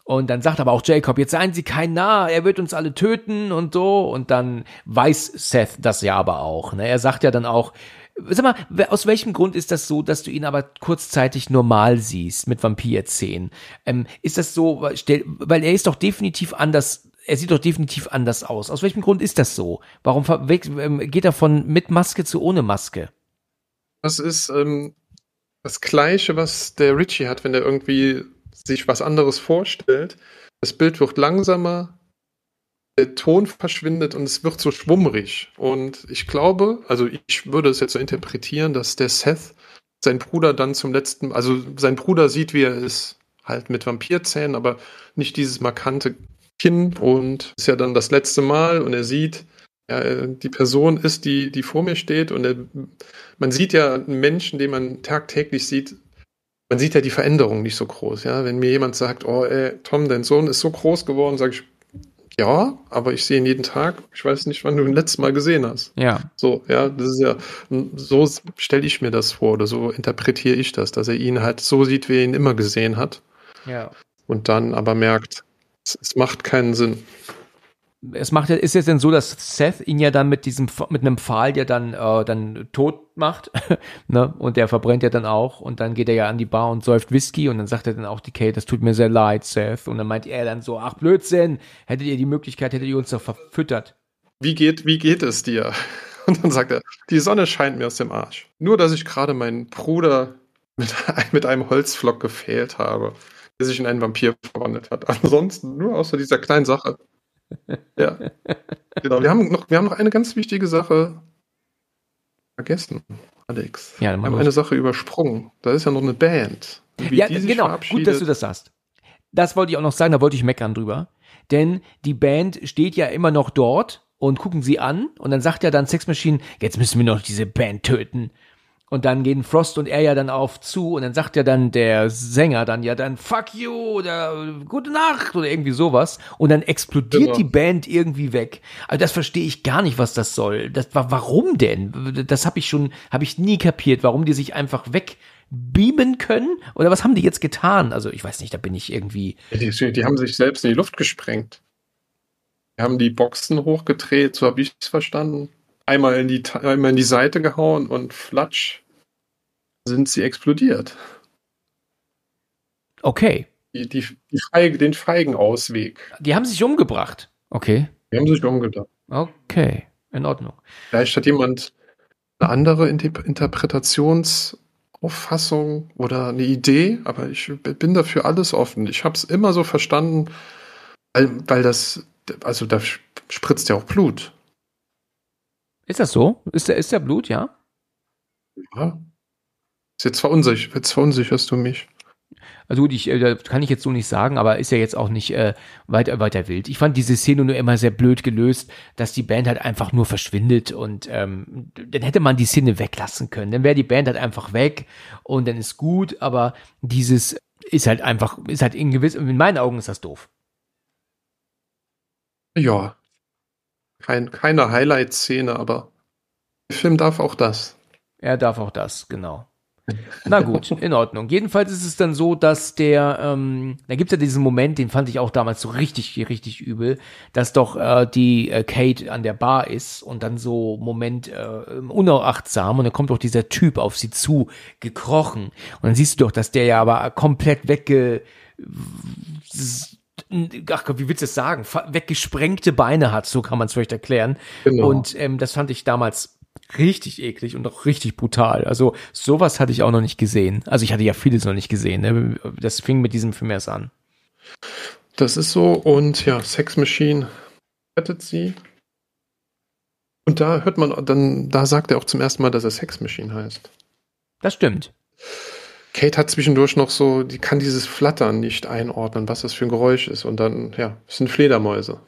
Und dann sagt aber auch Jacob, jetzt seien Sie kein Narr, er wird uns alle töten und so. Und dann weiß Seth das ja aber auch. Ne? Er sagt ja dann auch, Sag mal, aus welchem Grund ist das so, dass du ihn aber kurzzeitig normal siehst mit Vampirzähnen? Ähm, ist das so, weil er ist doch definitiv anders, er sieht doch definitiv anders aus. Aus welchem Grund ist das so? Warum ähm, geht er von mit Maske zu ohne Maske? Das ist ähm, das Gleiche, was der Richie hat, wenn er irgendwie sich was anderes vorstellt. Das Bild wird langsamer, der Ton verschwindet und es wird so schwummrig. Und ich glaube, also ich würde es jetzt so interpretieren, dass der Seth sein Bruder dann zum letzten, also sein Bruder sieht, wie er ist, halt mit Vampirzähnen, aber nicht dieses markante Kinn und ist ja dann das letzte Mal und er sieht, ja, die Person ist, die, die vor mir steht und er, man sieht ja einen Menschen, den man tagtäglich sieht, man sieht ja die Veränderung nicht so groß, ja. Wenn mir jemand sagt, oh, ey, Tom, dein Sohn ist so groß geworden, sage ich, ja, aber ich sehe ihn jeden Tag. Ich weiß nicht, wann du ihn letztes Mal gesehen hast. Ja. So, ja, das ist ja, so stelle ich mir das vor oder so interpretiere ich das, dass er ihn halt so sieht, wie er ihn immer gesehen hat. Ja. Und dann aber merkt, es, es macht keinen Sinn es macht ja, ist es denn so, dass Seth ihn ja dann mit diesem, mit einem Pfahl ja dann, äh, dann tot macht, ne? Und der verbrennt ja dann auch und dann geht er ja an die Bar und säuft Whisky und dann sagt er dann auch die Kate, das tut mir sehr leid, Seth. Und dann meint er dann so, ach Blödsinn, hättet ihr die Möglichkeit, hättet ihr uns doch verfüttert. Wie geht, wie geht es dir? Und dann sagt er, die Sonne scheint mir aus dem Arsch. Nur, dass ich gerade meinen Bruder mit, mit einem Holzflock gefehlt habe, der sich in einen Vampir verwandelt hat. Ansonsten nur außer dieser kleinen Sache ja. Genau. Wir haben, noch, wir haben noch eine ganz wichtige Sache vergessen, Alex. Ja, wir haben eine Sache übersprungen. Da ist ja noch eine Band. ja, genau. Gut, dass du das sagst. Das wollte ich auch noch sagen, da wollte ich meckern drüber. Denn die Band steht ja immer noch dort und gucken sie an und dann sagt ja dann Sex Machine, jetzt müssen wir noch diese Band töten. Und dann gehen Frost und er ja dann auf zu und dann sagt ja dann der Sänger dann ja dann Fuck you oder Gute Nacht oder irgendwie sowas und dann explodiert genau. die Band irgendwie weg. Also das verstehe ich gar nicht, was das soll. Das war warum denn? Das habe ich schon habe ich nie kapiert, warum die sich einfach weg beamen können oder was haben die jetzt getan? Also ich weiß nicht, da bin ich irgendwie die, die haben sich selbst in die Luft gesprengt. Die haben die Boxen hochgedreht, so habe ich es verstanden einmal in die einmal in die Seite gehauen und flatsch sind sie explodiert. Okay. Die, die, die Feige, den Feigenausweg. Die haben sich umgebracht. Okay. Die haben sich umgebracht. Okay, in Ordnung. Vielleicht hat jemand eine andere Interpretationsauffassung oder eine Idee, aber ich bin dafür alles offen. Ich habe es immer so verstanden, weil, weil das, also da spritzt ja auch Blut. Ist das so? Ist der, ist der Blut, ja? Ja. Jetzt, verunsicher, jetzt verunsicherst du mich. Also gut, ich, äh, kann ich jetzt so nicht sagen, aber ist ja jetzt auch nicht äh, weiter, weiter wild. Ich fand diese Szene nur immer sehr blöd gelöst, dass die Band halt einfach nur verschwindet und ähm, dann hätte man die Szene weglassen können. Dann wäre die Band halt einfach weg und dann ist gut, aber dieses ist halt einfach, ist halt in gewiss, in meinen Augen ist das doof. Ja. Kein, keine Highlight-Szene, aber der Film darf auch das. Er darf auch das, genau. Na gut, in Ordnung. Jedenfalls ist es dann so, dass der, ähm, da gibt's ja diesen Moment, den fand ich auch damals so richtig, richtig übel, dass doch äh, die äh, Kate an der Bar ist und dann so Moment äh, unachtsam und dann kommt doch dieser Typ auf sie zu gekrochen und dann siehst du doch, dass der ja aber komplett wegge ach Gott, wie willst du das sagen, weggesprengte Beine hat, so kann man es vielleicht erklären. Genau. Und ähm, das fand ich damals richtig eklig und auch richtig brutal. Also sowas hatte ich auch noch nicht gesehen. Also ich hatte ja vieles noch nicht gesehen. Ne? Das fing mit diesem Film erst an. Das ist so. Und ja, Sex Machine rettet sie. Und da hört man, dann, da sagt er auch zum ersten Mal, dass er Sex Machine heißt. Das stimmt. Kate hat zwischendurch noch so, die kann dieses Flattern nicht einordnen, was das für ein Geräusch ist. Und dann, ja, es sind Fledermäuse.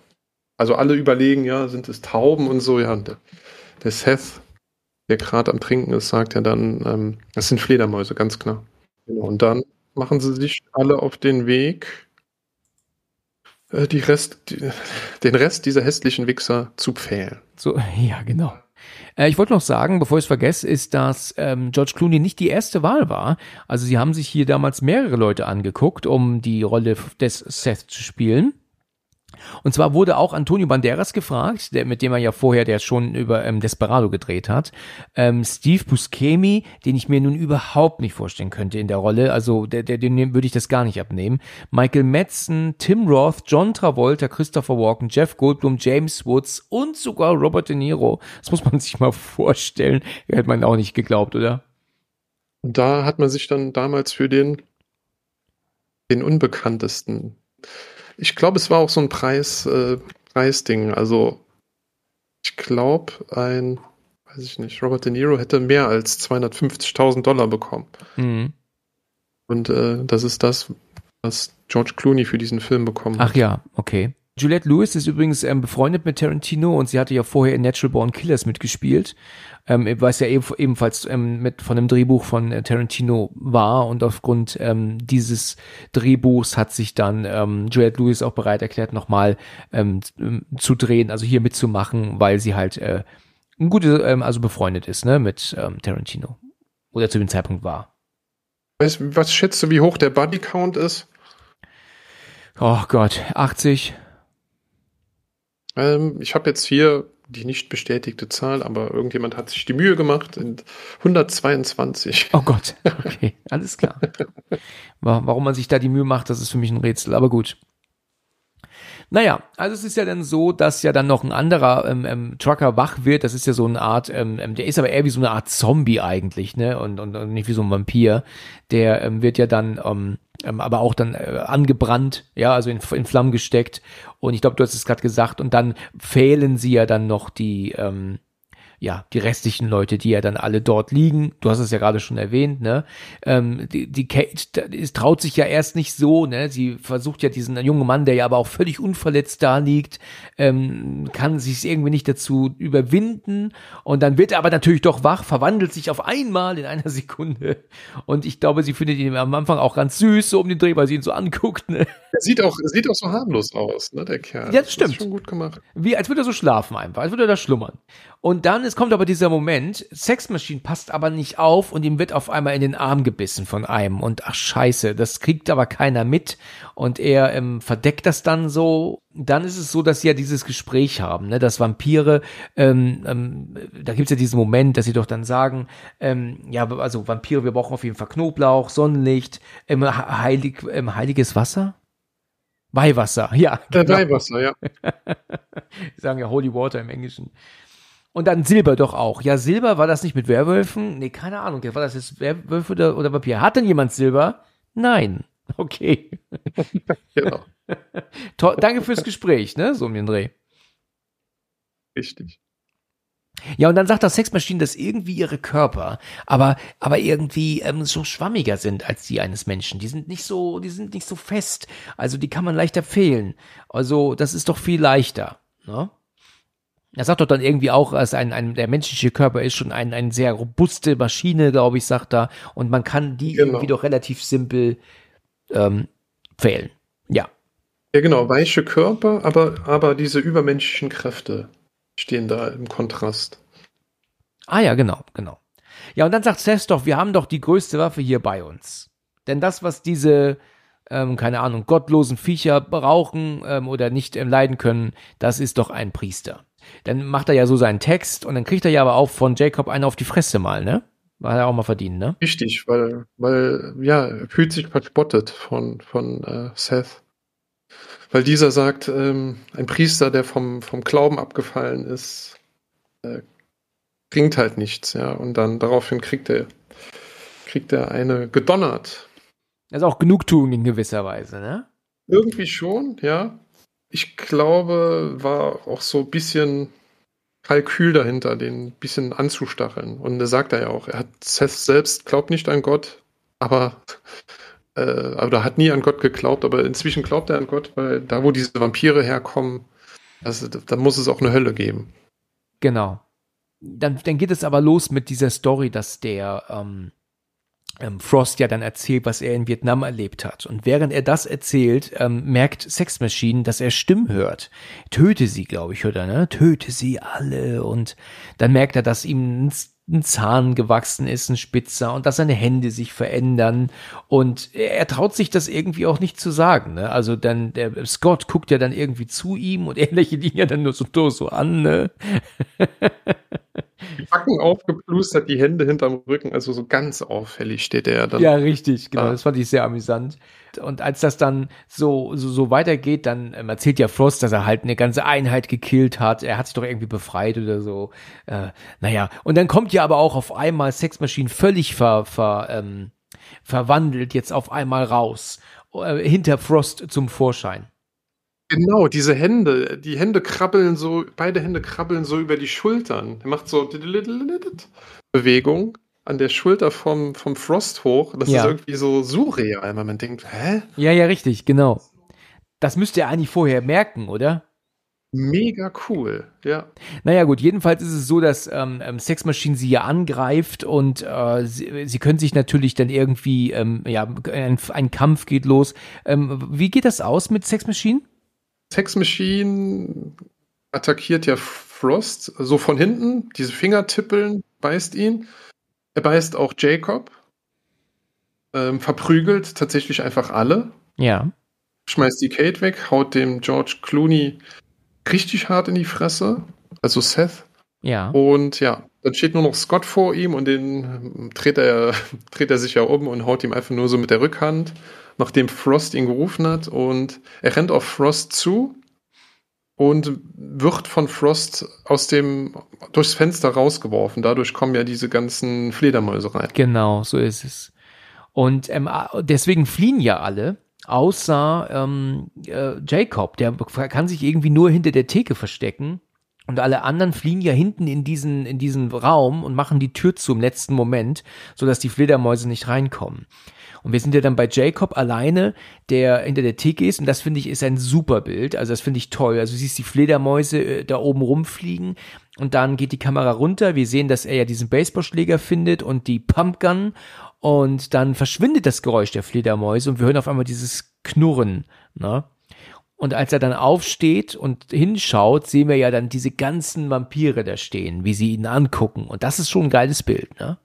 Also alle überlegen, ja, sind es Tauben und so, ja. Der, der Seth, der gerade am Trinken ist, sagt ja dann, ähm, das sind Fledermäuse, ganz klar. Genau. Und dann machen sie sich alle auf den Weg, äh, die Rest, die, den Rest dieser hässlichen Wichser zu pfählen. So, ja, genau. Äh, ich wollte noch sagen, bevor ich es vergesse, ist, dass ähm, George Clooney nicht die erste Wahl war. Also sie haben sich hier damals mehrere Leute angeguckt, um die Rolle des Seth zu spielen. Und zwar wurde auch Antonio Banderas gefragt, der, mit dem er ja vorher, der schon über ähm, Desperado gedreht hat. Ähm, Steve Buscemi, den ich mir nun überhaupt nicht vorstellen könnte in der Rolle. Also der, der, dem würde ich das gar nicht abnehmen. Michael Madsen, Tim Roth, John Travolta, Christopher Walken, Jeff Goldblum, James Woods und sogar Robert De Niro. Das muss man sich mal vorstellen. Hätte man auch nicht geglaubt, oder? Da hat man sich dann damals für den, den unbekanntesten ich glaube, es war auch so ein Preis, äh, Preisding. Also, ich glaube, ein, weiß ich nicht, Robert De Niro hätte mehr als 250.000 Dollar bekommen. Mhm. Und äh, das ist das, was George Clooney für diesen Film bekommen hat. Ach ja, okay. Juliette Lewis ist übrigens ähm, befreundet mit Tarantino und sie hatte ja vorher in Natural Born Killers mitgespielt, ähm, was ja ebenfalls ähm, mit von einem Drehbuch von äh, Tarantino war und aufgrund ähm, dieses Drehbuchs hat sich dann ähm, Juliette Lewis auch bereit erklärt, nochmal ähm, zu drehen, also hier mitzumachen, weil sie halt äh, ein gute, ähm, also befreundet ist, ne, mit ähm, Tarantino. Oder zu dem Zeitpunkt war. Was schätzt du, wie hoch der Body Count ist? Oh Gott, 80. Ähm, ich habe jetzt hier die nicht bestätigte Zahl, aber irgendjemand hat sich die Mühe gemacht. In 122. Oh Gott, okay, alles klar. Warum man sich da die Mühe macht, das ist für mich ein Rätsel, aber gut. Naja, also es ist ja dann so, dass ja dann noch ein anderer ähm, ähm, Trucker wach wird. Das ist ja so eine Art, ähm, ähm, der ist aber eher wie so eine Art Zombie eigentlich, ne? Und, und, und nicht wie so ein Vampir. Der ähm, wird ja dann ähm, ähm, aber auch dann äh, angebrannt, ja, also in, in Flammen gesteckt. Und ich glaube, du hast es gerade gesagt. Und dann fehlen sie ja dann noch die, ähm, ja, die restlichen Leute, die ja dann alle dort liegen, du hast es ja gerade schon erwähnt, ne? Ähm, die, die Kate es traut sich ja erst nicht so, ne? Sie versucht ja diesen jungen Mann, der ja aber auch völlig unverletzt da liegt, ähm, kann sich irgendwie nicht dazu überwinden und dann wird er aber natürlich doch wach, verwandelt sich auf einmal in einer Sekunde und ich glaube, sie findet ihn am Anfang auch ganz süß, so um den Dreh, weil sie ihn so anguckt, ne? Er sieht auch, sieht auch so harmlos aus, ne, der Kerl. Ja, das stimmt. Das ist schon gut gemacht. Wie, als würde er so schlafen einfach, als würde er da schlummern. Und dann, es kommt aber dieser Moment, Sex Machine passt aber nicht auf und ihm wird auf einmal in den Arm gebissen von einem. Und ach scheiße, das kriegt aber keiner mit. Und er ähm, verdeckt das dann so. Dann ist es so, dass sie ja dieses Gespräch haben, ne, dass Vampire, ähm, ähm, da gibt's ja diesen Moment, dass sie doch dann sagen, ähm, ja, also Vampire, wir brauchen auf jeden Fall Knoblauch, Sonnenlicht, ähm, heilig, ähm, heiliges Wasser. Weihwasser, ja. Genau. Weihwasser, ja. Sie sagen ja Holy Water im Englischen. Und dann Silber doch auch. Ja, Silber war das nicht mit Werwölfen? Nee, keine Ahnung. War das jetzt Werwölfe oder, oder Vampir? Hat denn jemand Silber? Nein. Okay. genau. Danke fürs Gespräch, ne? So um den Dreh. Richtig. Ja, und dann sagt das Sexmaschine, dass irgendwie ihre Körper, aber, aber irgendwie ähm, so schwammiger sind als die eines Menschen. Die sind nicht so, die sind nicht so fest. Also die kann man leichter fehlen. Also das ist doch viel leichter. Ne? Er sagt doch dann irgendwie auch, dass ein, ein, der menschliche Körper ist schon ein, ein sehr robuste Maschine, glaube ich, sagt er. Und man kann die genau. irgendwie doch relativ simpel ähm, wählen. Ja. Ja, genau, weiche Körper, aber, aber diese übermenschlichen Kräfte stehen da im Kontrast. Ah ja, genau, genau. Ja, und dann sagt Seth doch, wir haben doch die größte Waffe hier bei uns. Denn das, was diese, ähm, keine Ahnung, gottlosen Viecher brauchen ähm, oder nicht ähm, leiden können, das ist doch ein Priester. Dann macht er ja so seinen Text und dann kriegt er ja aber auch von Jacob einen auf die Fresse mal, ne? War er auch mal verdient, ne? Richtig, weil, weil, ja, er fühlt sich verspottet von, von äh, Seth. Weil dieser sagt, ähm, ein Priester, der vom, vom Glauben abgefallen ist, äh, bringt halt nichts, ja. Und dann daraufhin kriegt er, kriegt er eine gedonnert. Das ist auch Genugtuung in gewisser Weise, ne? Irgendwie schon, ja. Ich glaube, war auch so ein bisschen Kalkül dahinter, den ein bisschen anzustacheln. Und da sagt er ja auch, er hat Seth selbst glaubt nicht an Gott, aber äh, oder hat nie an Gott geglaubt, aber inzwischen glaubt er an Gott, weil da, wo diese Vampire herkommen, also, da muss es auch eine Hölle geben. Genau. Dann, dann geht es aber los mit dieser Story, dass der ähm, ähm, Frost ja dann erzählt, was er in Vietnam erlebt hat. Und während er das erzählt, ähm, merkt Sex Machine, dass er Stimmen hört. Töte sie, glaube ich, oder ne? Töte sie alle. Und dann merkt er, dass ihm ein, Zahn gewachsen ist, ein Spitzer, und dass seine Hände sich verändern. Und er traut sich das irgendwie auch nicht zu sagen. Ne? Also dann, der Scott guckt ja dann irgendwie zu ihm und er lächelt ihn ja dann nur so, so an. Ne? Die Backen aufgeplustert, die Hände hinterm Rücken, also so ganz auffällig steht er dann. Ja, richtig, genau. Ah. Das fand ich sehr amüsant. Und als das dann so, so, so weitergeht, dann ähm, erzählt ja Frost, dass er halt eine ganze Einheit gekillt hat. Er hat sich doch irgendwie befreit oder so. Äh, naja, und dann kommt ja aber auch auf einmal Sex Machine völlig ver, ver, ähm, verwandelt jetzt auf einmal raus, äh, hinter Frost zum Vorschein. Genau, diese Hände, die Hände krabbeln so, beide Hände krabbeln so über die Schultern. Er macht so Bewegung an der Schulter vom, vom Frost hoch. Das ja. ist irgendwie so surreal, weil man denkt, hä? Ja, ja, richtig, genau. Das müsste er eigentlich vorher merken, oder? Mega cool, ja. Naja, gut, jedenfalls ist es so, dass ähm, ähm, Sex Machine sie ja angreift und äh, sie, sie können sich natürlich dann irgendwie, ähm, ja, ein, ein Kampf geht los. Ähm, wie geht das aus mit Sex Machine? Sex Machine attackiert ja Frost so von hinten, diese Fingertippeln beißt ihn. Er beißt auch Jacob, ähm, verprügelt tatsächlich einfach alle. Ja. Schmeißt die Kate weg, haut dem George Clooney richtig hart in die Fresse, also Seth. Ja. Und ja, dann steht nur noch Scott vor ihm und den dreht er, dreht er sich ja um und haut ihm einfach nur so mit der Rückhand nachdem Frost ihn gerufen hat und er rennt auf Frost zu und wird von Frost aus dem durchs Fenster rausgeworfen. Dadurch kommen ja diese ganzen Fledermäuse rein. Genau, so ist es. Und ähm, deswegen fliehen ja alle, außer ähm, äh, Jacob. Der kann sich irgendwie nur hinter der Theke verstecken. Und alle anderen fliehen ja hinten in diesen, in diesen Raum und machen die Tür zu im letzten Moment, sodass die Fledermäuse nicht reinkommen. Und wir sind ja dann bei Jacob alleine, der hinter der Theke ist. Und das finde ich ist ein super Bild. Also das finde ich toll. Also du siehst die Fledermäuse äh, da oben rumfliegen. Und dann geht die Kamera runter. Wir sehen, dass er ja diesen Baseballschläger findet und die Pumpgun. Und dann verschwindet das Geräusch der Fledermäuse und wir hören auf einmal dieses Knurren. Ne? Und als er dann aufsteht und hinschaut, sehen wir ja dann diese ganzen Vampire da stehen, wie sie ihn angucken. Und das ist schon ein geiles Bild, ne?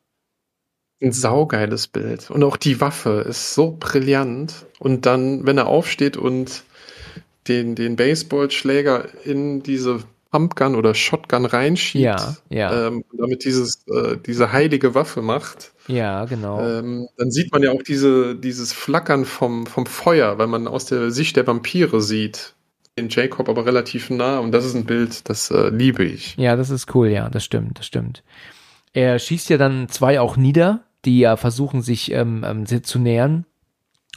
Ein saugeiles Bild. Und auch die Waffe ist so brillant. Und dann, wenn er aufsteht und den, den Baseballschläger in diese Pumpgun oder Shotgun reinschiebt, ja, ja. Ähm, damit dieses, äh, diese heilige Waffe macht. Ja, genau. Ähm, dann sieht man ja auch diese, dieses Flackern vom, vom Feuer, weil man aus der Sicht der Vampire sieht. Den Jacob aber relativ nah und das ist ein Bild, das äh, liebe ich. Ja, das ist cool, ja, das stimmt, das stimmt. Er schießt ja dann zwei auch nieder, die ja versuchen, sich ähm, ähm, zu nähern.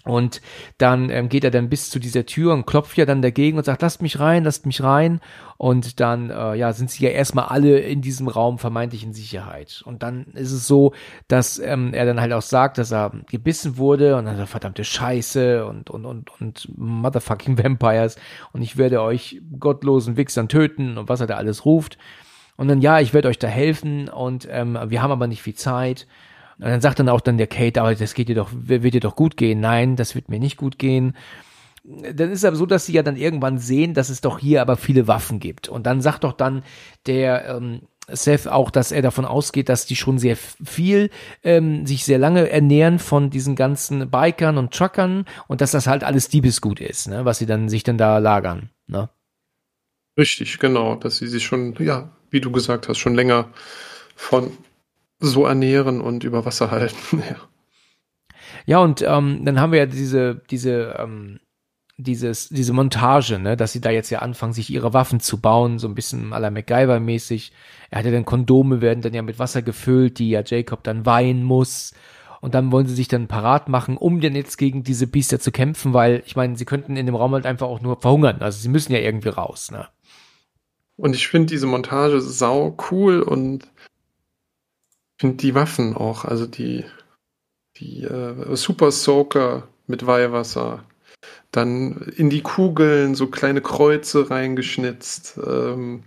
Und dann ähm, geht er dann bis zu dieser Tür und klopft ja dann dagegen und sagt, lasst mich rein, lasst mich rein. Und dann, äh, ja, sind sie ja erstmal alle in diesem Raum vermeintlich in Sicherheit. Und dann ist es so, dass ähm, er dann halt auch sagt, dass er gebissen wurde und dann sagt, verdammte Scheiße und, und, und, und motherfucking Vampires und ich werde euch gottlosen Wichsern töten und was er da alles ruft. Und dann, ja, ich werde euch da helfen und ähm, wir haben aber nicht viel Zeit. Und dann sagt dann auch dann der Kate, aber das geht dir doch, wird dir doch gut gehen. Nein, das wird mir nicht gut gehen. Dann ist es aber so, dass sie ja dann irgendwann sehen, dass es doch hier aber viele Waffen gibt. Und dann sagt doch dann der ähm, Seth auch, dass er davon ausgeht, dass die schon sehr viel, ähm, sich sehr lange ernähren von diesen ganzen Bikern und Truckern und dass das halt alles Diebesgut ist, ne, was sie dann sich dann da lagern. Ne? Richtig, genau, dass sie sich schon, ja, wie du gesagt hast, schon länger von so ernähren und über Wasser halten. ja. Ja, und ähm, dann haben wir ja diese, diese, ähm, dieses, diese Montage, ne, dass sie da jetzt ja anfangen, sich ihre Waffen zu bauen, so ein bisschen à la MacGyver-mäßig. Er hatte dann Kondome, werden dann ja mit Wasser gefüllt, die ja Jacob dann weinen muss. Und dann wollen sie sich dann parat machen, um denn jetzt gegen diese Biester zu kämpfen, weil ich meine, sie könnten in dem Raum halt einfach auch nur verhungern. Also sie müssen ja irgendwie raus, ne? Und ich finde diese Montage sau cool und finde die Waffen auch, also die, die äh, Super Soaker mit Weihwasser, dann in die Kugeln so kleine Kreuze reingeschnitzt. Ähm,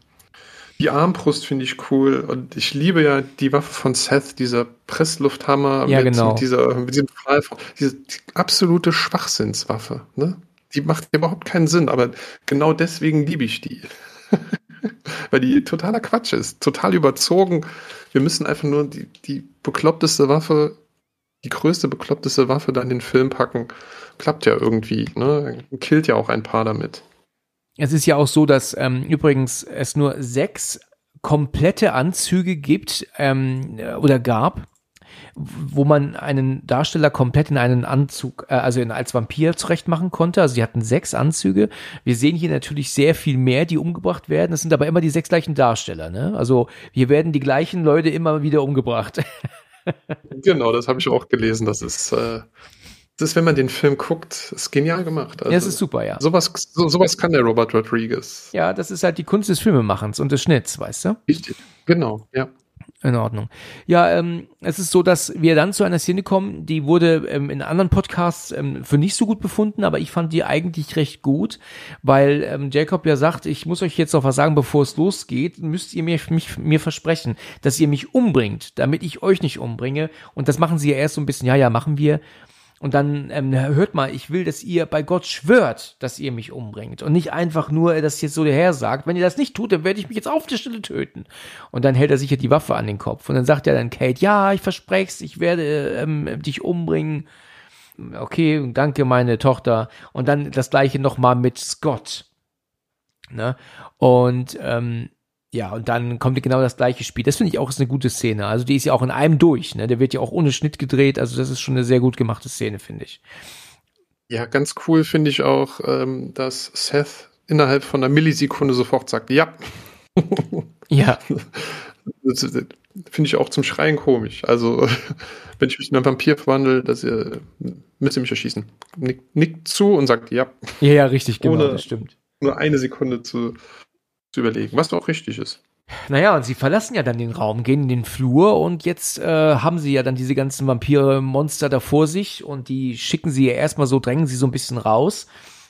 die Armbrust finde ich cool und ich liebe ja die Waffe von Seth, dieser Presslufthammer ja, mit, genau. mit dieser mit diesem Pfeil, diese die absolute Schwachsinnswaffe. Ne? Die macht überhaupt keinen Sinn, aber genau deswegen liebe ich die. Weil die totaler Quatsch ist, total überzogen. Wir müssen einfach nur die, die bekloppteste Waffe, die größte bekloppteste Waffe dann in den Film packen. Klappt ja irgendwie, ne? Killt ja auch ein paar damit. Es ist ja auch so, dass ähm, übrigens es nur sechs komplette Anzüge gibt ähm, oder gab, wo man einen Darsteller komplett in einen Anzug, äh, also in, als Vampir zurechtmachen konnte. Also sie hatten sechs Anzüge. Wir sehen hier natürlich sehr viel mehr, die umgebracht werden. Es sind aber immer die sechs gleichen Darsteller. Ne? Also hier werden die gleichen Leute immer wieder umgebracht. genau, das habe ich auch gelesen. Das ist äh, das ist, wenn man den Film guckt, ist genial gemacht. Also, ja, es ist super, ja. Sowas, so, sowas kann der Robert Rodriguez. Ja, das ist halt die Kunst des Filmemachens und des Schnitts, weißt du? Richtig, genau, ja. In Ordnung. Ja, ähm, es ist so, dass wir dann zu einer Szene kommen, die wurde ähm, in anderen Podcasts ähm, für nicht so gut befunden, aber ich fand die eigentlich recht gut, weil ähm, Jacob ja sagt, ich muss euch jetzt noch was sagen, bevor es losgeht, müsst ihr mir, mich, mir versprechen, dass ihr mich umbringt, damit ich euch nicht umbringe. Und das machen sie ja erst so ein bisschen, ja, ja, machen wir. Und dann ähm, hört mal, ich will, dass ihr bei Gott schwört, dass ihr mich umbringt. Und nicht einfach nur das jetzt so daher sagt. Wenn ihr das nicht tut, dann werde ich mich jetzt auf der Stelle töten. Und dann hält er sich ja die Waffe an den Kopf. Und dann sagt er dann Kate, ja, ich verspreche es, ich werde ähm, dich umbringen. Okay, danke, meine Tochter. Und dann das gleiche nochmal mit Scott. Ne? Und ähm, ja, und dann kommt genau das gleiche Spiel. Das finde ich auch ist eine gute Szene. Also die ist ja auch in einem durch, ne? Der wird ja auch ohne Schnitt gedreht. Also das ist schon eine sehr gut gemachte Szene, finde ich. Ja, ganz cool finde ich auch, ähm, dass Seth innerhalb von einer Millisekunde sofort sagt, ja. ja. Finde ich auch zum Schreien komisch. Also, wenn ich mich in einen Vampir verwandle, dass ihr müsst ihr mich erschießen. Nickt, nickt zu und sagt ja. Ja, ja, richtig, genau, Ohne das stimmt. Nur eine Sekunde zu, zu überlegen, was auch richtig ist. Naja, und sie verlassen ja dann den Raum, gehen in den Flur und jetzt äh, haben sie ja dann diese ganzen Vampire-Monster da vor sich und die schicken sie ja erstmal so, drängen sie so ein bisschen raus.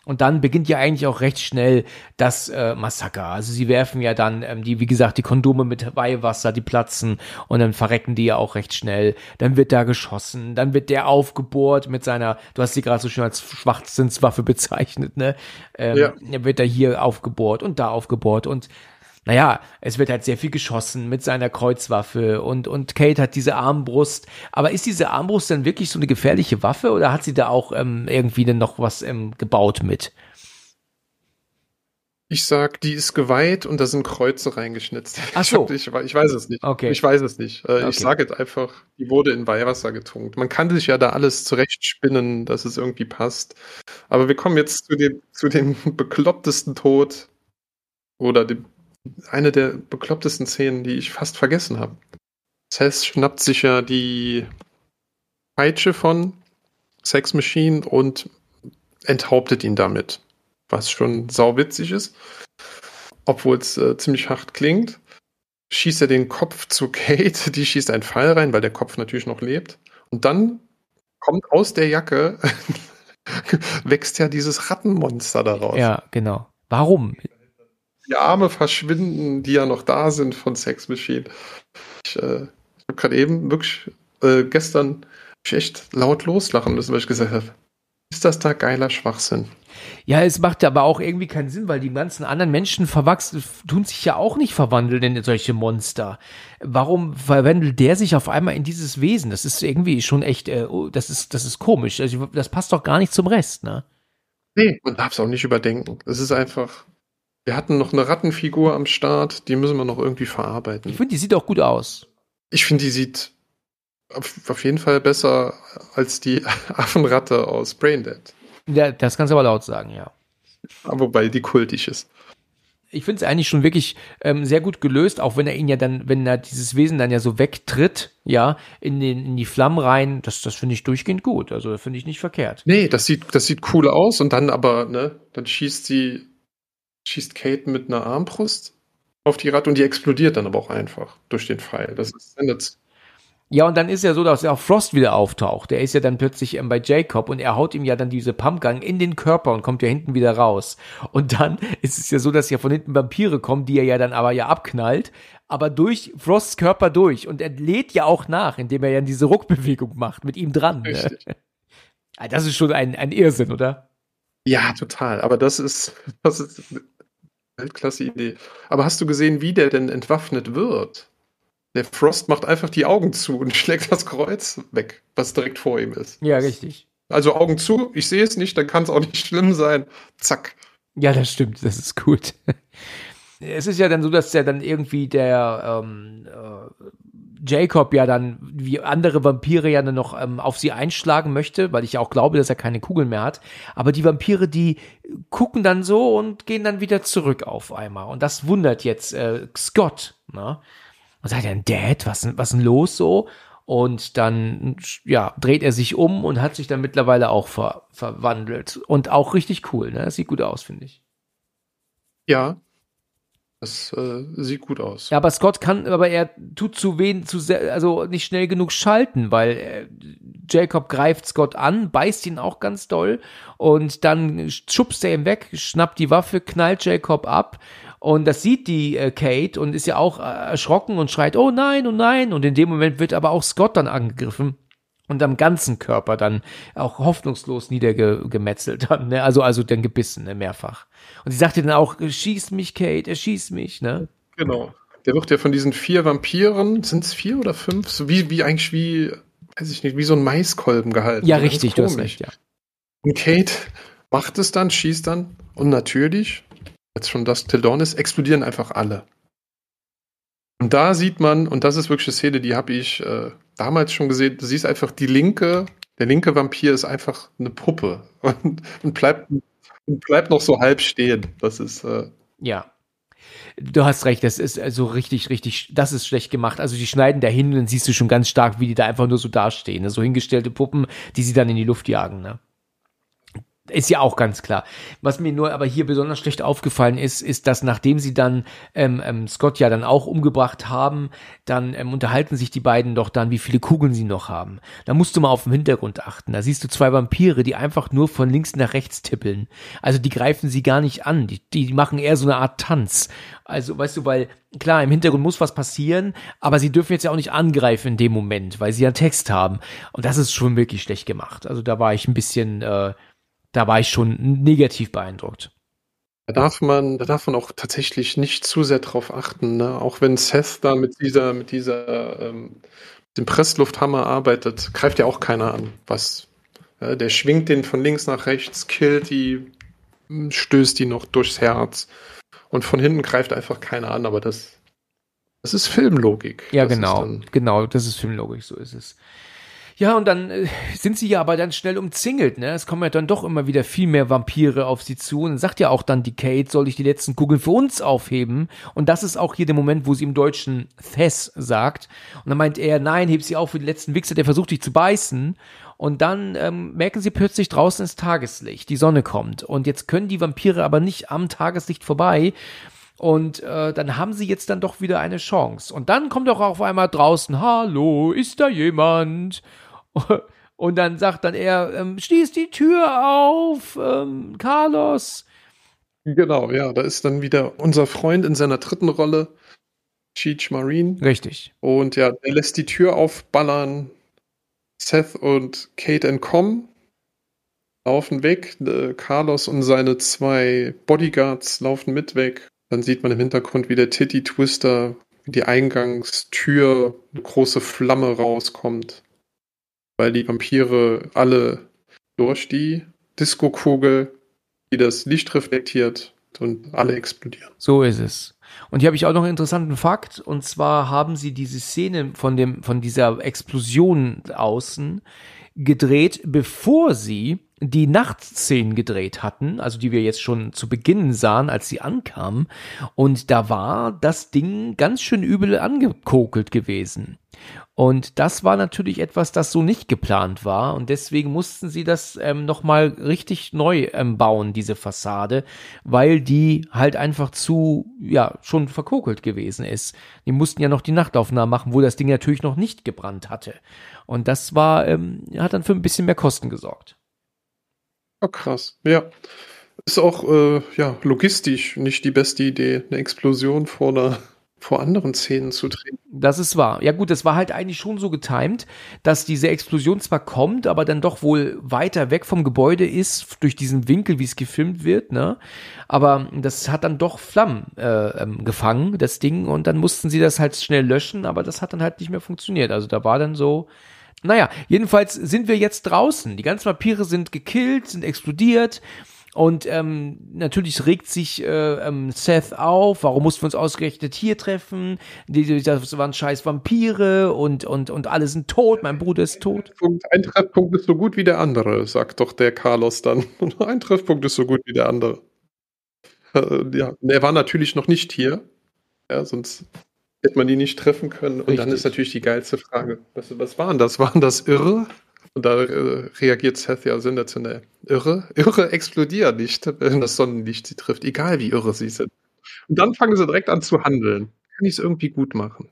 Und dann beginnt ja eigentlich auch recht schnell das äh, Massaker. Also sie werfen ja dann ähm, die, wie gesagt, die Kondome mit Weihwasser, die platzen und dann verrecken die ja auch recht schnell. Dann wird da geschossen, dann wird der aufgebohrt mit seiner, du hast sie gerade so schön als Schwachsinnswaffe bezeichnet, ne? Ähm, Ja. Er wird da hier aufgebohrt und da aufgebohrt und naja, es wird halt sehr viel geschossen mit seiner Kreuzwaffe und, und Kate hat diese Armbrust. Aber ist diese Armbrust dann wirklich so eine gefährliche Waffe oder hat sie da auch ähm, irgendwie denn noch was ähm, gebaut mit? Ich sag, die ist geweiht und da sind Kreuze reingeschnitzt. Ach so. Ich, ich, ich weiß es nicht. Okay. Ich weiß es nicht. Äh, Okay. Ich sage jetzt einfach, die wurde in Weihwasser getunkt. Man kann sich ja da alles zurechtspinnen, dass es irgendwie passt. Aber wir kommen jetzt zu dem, zu dem beklopptesten Tod oder dem, eine der beklopptesten Szenen, die ich fast vergessen habe. Seth schnappt sich ja die Peitsche von Sex Machine und enthauptet ihn damit. Was schon sauwitzig ist. Obwohl es äh, ziemlich hart klingt. Schießt er den Kopf zu Kate, die schießt einen Pfeil rein, weil der Kopf natürlich noch lebt. Und dann kommt aus der Jacke, wächst ja dieses Rattenmonster daraus. Ja, genau. Warum? Die Arme verschwinden, die ja noch da sind von Sex Machine. Ich, äh, ich habe gerade eben wirklich äh, gestern ich echt laut loslachen müssen, weil ich gesagt habe, ist das da geiler Schwachsinn? Ja, es macht aber auch irgendwie keinen Sinn, weil die ganzen anderen Menschen verwachsen, tun sich ja auch nicht verwandeln in solche Monster. Warum verwandelt der sich auf einmal in dieses Wesen? Das ist irgendwie schon echt, äh, oh, das ist, das ist komisch. Also, das passt doch gar nicht zum Rest, ne? Nee, man darf es auch nicht überdenken. Es ist einfach, wir hatten noch eine Rattenfigur am Start, die müssen wir noch irgendwie Ich verarbeiten. finde, die sieht auch gut aus. Ich finde, die sieht auf, auf jeden Fall besser als die Affenratte aus Braindead. Ja, das kannst du aber laut sagen, ja. Wobei die kultig ist. ich finde es eigentlich schon wirklich ähm, sehr gut gelöst, auch wenn er ihn ja dann, wenn er dieses Wesen dann ja so wegtritt, ja, in, den, in die Flammen rein, das, das finde ich durchgehend gut. Also finde ich nicht verkehrt. Nee, das sieht, das sieht cool aus und dann aber, ne, dann schießt sie, schießt Kate mit einer Armbrust auf die Rad und die explodiert dann aber auch einfach durch den Pfeil. Das ist sendet. Ja, und dann ist ja so, dass ja auch Frost wieder auftaucht. Der ist ja dann plötzlich ähm, bei Jacob und er haut ihm ja dann diese Pumpgun in den Körper und kommt ja hinten wieder raus. Und dann ist es ja so, dass ja von hinten Vampire kommen, die er ja dann aber ja abknallt, aber durch Frosts Körper durch. Und er lädt ja auch nach, indem er ja diese Ruckbewegung macht mit ihm dran. Ne? Das ist schon ein, ein Irrsinn, oder? Ja, total. Aber das ist, das ist eine Weltklasse Idee. Aber hast du gesehen, wie der denn entwaffnet wird? Der Frost macht einfach die Augen zu und schlägt das Kreuz weg, was direkt vor ihm ist. Ja, richtig. Also Augen zu, ich sehe es nicht, dann kann es auch nicht schlimm sein. Zack. Ja, das stimmt, das ist gut. Es ist ja dann so, dass ja dann irgendwie der ähm, äh, Jacob ja dann, wie andere Vampire ja dann noch ähm, auf sie einschlagen möchte, weil ich ja auch glaube, dass er keine Kugeln mehr hat. Aber die Vampire, die gucken dann so und gehen dann wieder zurück auf einmal. Und das wundert jetzt äh, Scott. Ne? Und sagt dann, Dad, was, was denn los so? Und dann, ja, dreht er sich um und hat sich dann mittlerweile auch ver verwandelt. Und auch richtig cool, ne? Das sieht gut aus, finde ich. Ja. Das äh, sieht gut aus. Ja, aber Scott kann, aber er tut zu wen, zu sehr, also nicht schnell genug schalten, weil äh, Jacob greift Scott an, beißt ihn auch ganz doll und dann schubst er ihn weg, schnappt die Waffe, knallt Jacob ab und das sieht die äh, Kate und ist ja auch äh, erschrocken und schreit, oh nein, oh nein. Und in dem Moment wird aber auch Scott dann angegriffen und am ganzen Körper dann auch hoffnungslos niedergemetzelt dann, ne? Also, also dann gebissen, ne? mehrfach. Und sie sagte dann auch, schieß mich, Kate, er schießt mich, ne? Genau. Der wird ja von diesen vier Vampiren, sind es vier oder fünf? So wie, wie eigentlich wie, weiß ich nicht, wie so ein Maiskolben gehalten. Ja, richtig, du hast recht, ja. Und Kate macht es dann, schießt dann und natürlich jetzt schon das Till Dawn ist, explodieren einfach alle. Und da sieht man, und das ist wirklich eine Szene, die habe ich äh, damals schon gesehen, du siehst einfach die linke, der linke Vampir ist einfach eine Puppe und, und bleibt, und bleibt noch so halb stehen. Das ist. Äh, ja. Du hast recht, das ist also richtig, richtig, das ist schlecht gemacht. Also die schneiden da hin und dann siehst du schon ganz stark, wie die da einfach nur so dastehen. Ne? So hingestellte Puppen, die sie dann in die Luft jagen. Ne? Ist ja auch ganz klar. Was mir nur aber hier besonders schlecht aufgefallen ist, ist, dass nachdem sie dann ähm, ähm, Scott ja dann auch umgebracht haben, dann ähm, unterhalten sich die beiden doch dann, wie viele Kugeln sie noch haben. Da musst du mal auf den Hintergrund achten. Da siehst du zwei Vampire, die einfach nur von links nach rechts tippeln. Also die greifen sie gar nicht an. Die, die machen eher so eine Art Tanz. Also, weißt du, weil klar, im Hintergrund muss was passieren, aber sie dürfen jetzt ja auch nicht angreifen in dem Moment, weil sie ja Text haben. Und das ist schon wirklich schlecht gemacht. Also da war ich ein bisschen äh, da war ich schon negativ beeindruckt. Da darf man, da darf man auch tatsächlich nicht zu sehr drauf achten, ne? Auch wenn Seth da mit dieser, mit dieser, ähm, dem Presslufthammer arbeitet, greift ja auch keiner an. Was, äh, der schwingt den von links nach rechts, killt die, hm, stößt die noch durchs Herz. Und von hinten greift einfach keiner an, aber das, das ist Filmlogik. Ja, das genau, genau, das ist Filmlogik, so ist es. Ja, und dann äh, sind sie ja aber dann schnell umzingelt, ne? Es kommen ja dann doch immer wieder viel mehr Vampire auf sie zu. Und dann sagt ja auch dann die Kate, soll ich die letzten Kugeln für uns aufheben? Und das ist auch hier der Moment, wo sie im Deutschen Thess sagt. Und dann meint er, nein, heb sie auf für den letzten Wichser, der versucht dich zu beißen. Und dann ähm, merken sie plötzlich draußen ins Tageslicht, die Sonne kommt. Und jetzt können die Vampire aber nicht am Tageslicht vorbei. Und äh, dann haben sie jetzt dann doch wieder eine Chance. Und dann kommt auch auf einmal draußen, hallo, ist da jemand? Und dann sagt dann er, ähm, schließ die Tür auf, ähm, Carlos. Genau, ja, da ist dann wieder unser Freund in seiner dritten Rolle, Cheech Marine. Richtig. Und ja, er lässt die Tür aufballern. Seth und Kate entkommen, laufen weg. Äh, Carlos und seine zwei Bodyguards laufen mit weg. Dann sieht man im Hintergrund, wie der Titty Twister, die Eingangstür, eine große Flamme rauskommt weil die Vampire alle durch die Disco-Kugel, die das Licht reflektiert, und alle explodieren. So ist es. Und hier habe ich auch noch einen interessanten Fakt. Und zwar haben sie diese Szene von dem, von dieser Explosion außen gedreht, bevor sie die Nachtszenen gedreht hatten, also die wir jetzt schon zu Beginn sahen, als sie ankamen. Und da war das Ding ganz schön übel angekokelt gewesen. Und das war natürlich etwas, das so nicht geplant war. Und deswegen mussten sie das ähm, nochmal richtig neu ähm, bauen, diese Fassade, weil die halt einfach zu, ja, schon verkokelt gewesen ist. Die mussten ja noch die Nachtaufnahmen machen, wo das Ding natürlich noch nicht gebrannt hatte. Und das war, ähm, hat dann für ein bisschen mehr Kosten gesorgt. Oh, krass. Ja. Ist auch äh, ja, logistisch nicht die beste Idee, eine Explosion vor einer vor anderen Szenen zu drehen. Das ist wahr. Ja gut, das war halt eigentlich schon so getimt, dass diese Explosion zwar kommt, aber dann doch wohl weiter weg vom Gebäude ist, durch diesen Winkel, wie es gefilmt wird, ne? Aber das hat dann doch Flammen äh, ähm, gefangen, das Ding, und dann mussten sie das halt schnell löschen, aber das hat dann halt nicht mehr funktioniert. Also da war dann so, naja, jedenfalls sind wir jetzt draußen. Die ganzen Papiere sind gekillt, sind explodiert. Und ähm, natürlich regt sich äh, ähm, Seth auf, warum mussten wir uns ausgerechnet hier treffen? Das waren scheiß Vampire und, und, und alle sind tot, mein Bruder ist tot. Ein Treffpunkt ist so gut wie der andere, sagt doch der Carlos dann. Ein Treffpunkt ist so gut wie der andere. Äh, ja, er war natürlich noch nicht hier. Ja, sonst hätte man die nicht treffen können. Und Richtig. dann ist natürlich die geilste Frage, was, was waren das? Waren das Irre? Und da äh, reagiert Seth ja sensationell. Irre? Irre explodieren nicht, wenn das Sonnenlicht sie trifft, egal wie irre sie sind. Und dann fangen sie direkt an zu handeln. Kann ich es irgendwie gut machen?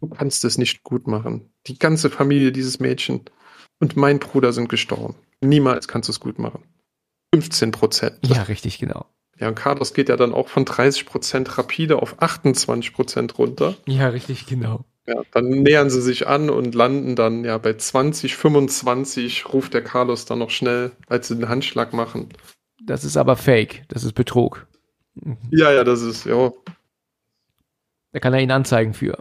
Du kannst es nicht gut machen. Die ganze Familie dieses Mädchen und mein Bruder sind gestorben. Niemals kannst du es gut machen. 15 Prozent. Ja, richtig, genau. Ja, und Carlos geht ja dann auch von 30 Prozent rapide auf 28 Prozent runter. Ja, richtig, genau. Ja, dann nähern sie sich an und landen dann ja bei 20, 25 ruft der Carlos dann noch schnell, als sie den Handschlag machen. Das ist aber Fake, das ist Betrug. Ja, ja, das ist, ja. Da kann er ihn anzeigen für.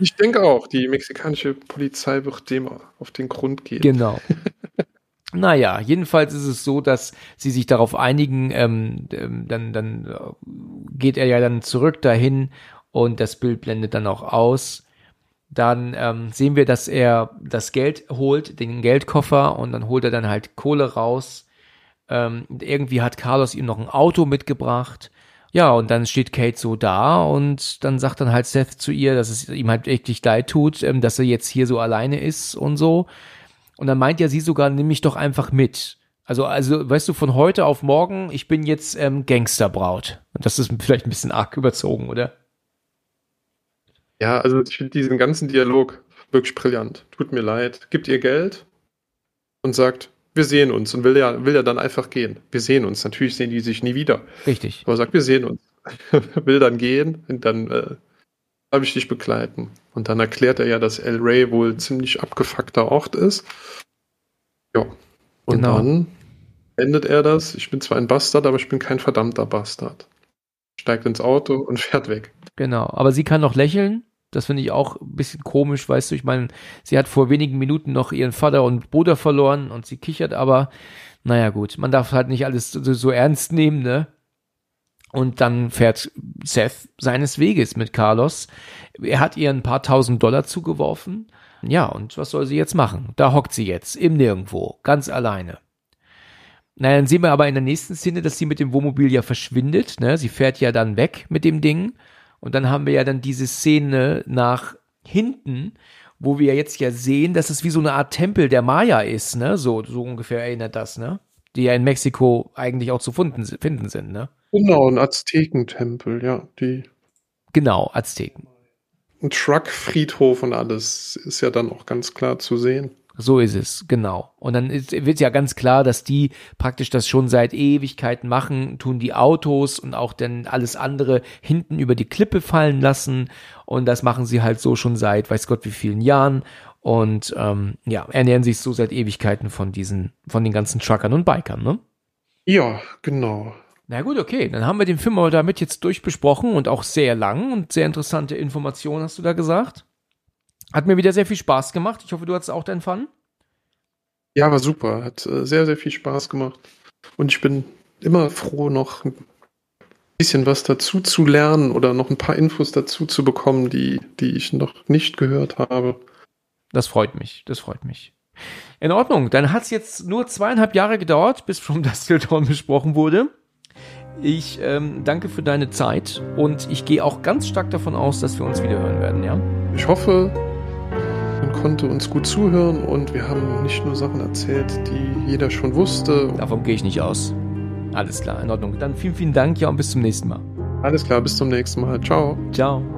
ich denke auch, die mexikanische Polizei wird dem auf den Grund gehen. Genau. Naja, jedenfalls ist es so, dass sie sich darauf einigen, ähm, ähm, dann, dann äh, geht er ja dann zurück dahin und das Bild blendet dann auch aus. Dann ähm, sehen wir, dass er das Geld holt, den Geldkoffer und dann holt er dann halt Kohle raus. Ähm, irgendwie hat Carlos ihm noch ein Auto mitgebracht. Ja, und dann steht Kate so da und dann sagt dann halt Seth zu ihr, dass es ihm halt echt leid tut, ähm, dass er jetzt hier so alleine ist und so. Und dann meint ja sie sogar, nimm mich doch einfach mit. Also, also, weißt du, von heute auf morgen, ich bin jetzt ähm, Gangsterbraut. Das ist vielleicht ein bisschen arg überzogen, oder? Ja, also ich finde diesen ganzen Dialog wirklich brillant. Tut mir leid, gibt ihr Geld und sagt, wir sehen uns und will ja, will ja dann einfach gehen. Wir sehen uns. Natürlich sehen die sich nie wieder. Richtig. Aber sagt, wir sehen uns. will dann gehen und dann äh, habe ich dich begleiten. Und dann erklärt er ja, dass El Rey wohl ziemlich abgefuckter Ort ist. Ja. Und genau. dann endet er das. Ich bin zwar ein Bastard, aber ich bin kein verdammter Bastard. Steigt ins Auto und fährt weg. Genau. Aber sie kann noch lächeln das finde ich auch ein bisschen komisch, weißt du. Ich meine, sie hat vor wenigen Minuten noch ihren Vater und Bruder verloren und sie kichert, aber naja, gut. Man darf halt nicht alles so, so ernst nehmen, ne? Und dann fährt Seth seines Weges mit Carlos. Er hat ihr ein paar tausend Dollar zugeworfen. Ja, und was soll sie jetzt machen? Da hockt sie jetzt, im Nirgendwo, ganz alleine. Naja, dann sehen wir aber in der nächsten Szene, dass sie mit dem Wohnmobil ja verschwindet. Ne? Sie fährt ja dann weg mit dem Ding. Und dann haben wir ja dann diese Szene nach hinten, wo wir jetzt ja sehen, dass es wie so eine Art Tempel der Maya ist, ne? So, so ungefähr erinnert das, ne? Die ja in Mexiko eigentlich auch zu finden, finden sind, ne? Genau, ein Aztekentempel, ja, die. Genau, Azteken. Ein Truckfriedhof und alles ist ja dann auch ganz klar zu sehen. So ist es, genau. Und dann ist, wird ja ganz klar, dass die praktisch das schon seit Ewigkeiten machen, tun die Autos und auch dann alles andere hinten über die Klippe fallen lassen. Und das machen sie halt so schon seit weiß Gott wie vielen Jahren. Und ähm, ja, ernähren sich so seit Ewigkeiten von diesen, von den ganzen Truckern und Bikern, ne? Ja, genau. Na gut, okay. Dann haben wir den Film aber damit jetzt durchbesprochen und auch sehr lang und sehr interessante Informationen hast du da gesagt. Hat mir wieder sehr viel Spaß gemacht. Ich hoffe, du hattest auch deinen Fun. Ja, war super. Hat äh, sehr, sehr viel Spaß gemacht. Und ich bin immer froh, noch bisschen was dazu zu lernen oder noch ein paar Infos dazu zu bekommen, die, die ich noch nicht gehört habe. Das freut mich, das freut mich. In Ordnung, dann hat es jetzt nur zweieinhalb Jahre gedauert, bis From Dust Till Dawn besprochen wurde. Ich ähm, danke für deine Zeit und ich gehe auch ganz stark davon aus, dass wir uns wieder hören werden, ja? Ich hoffe, man konnte uns gut zuhören und wir haben nicht nur Sachen erzählt, die jeder schon wusste. Davon gehe ich nicht aus. Alles klar, in Ordnung. Dann vielen, vielen Dank, ja, und bis zum nächsten Mal. Alles klar, bis zum nächsten Mal. Ciao. Ciao.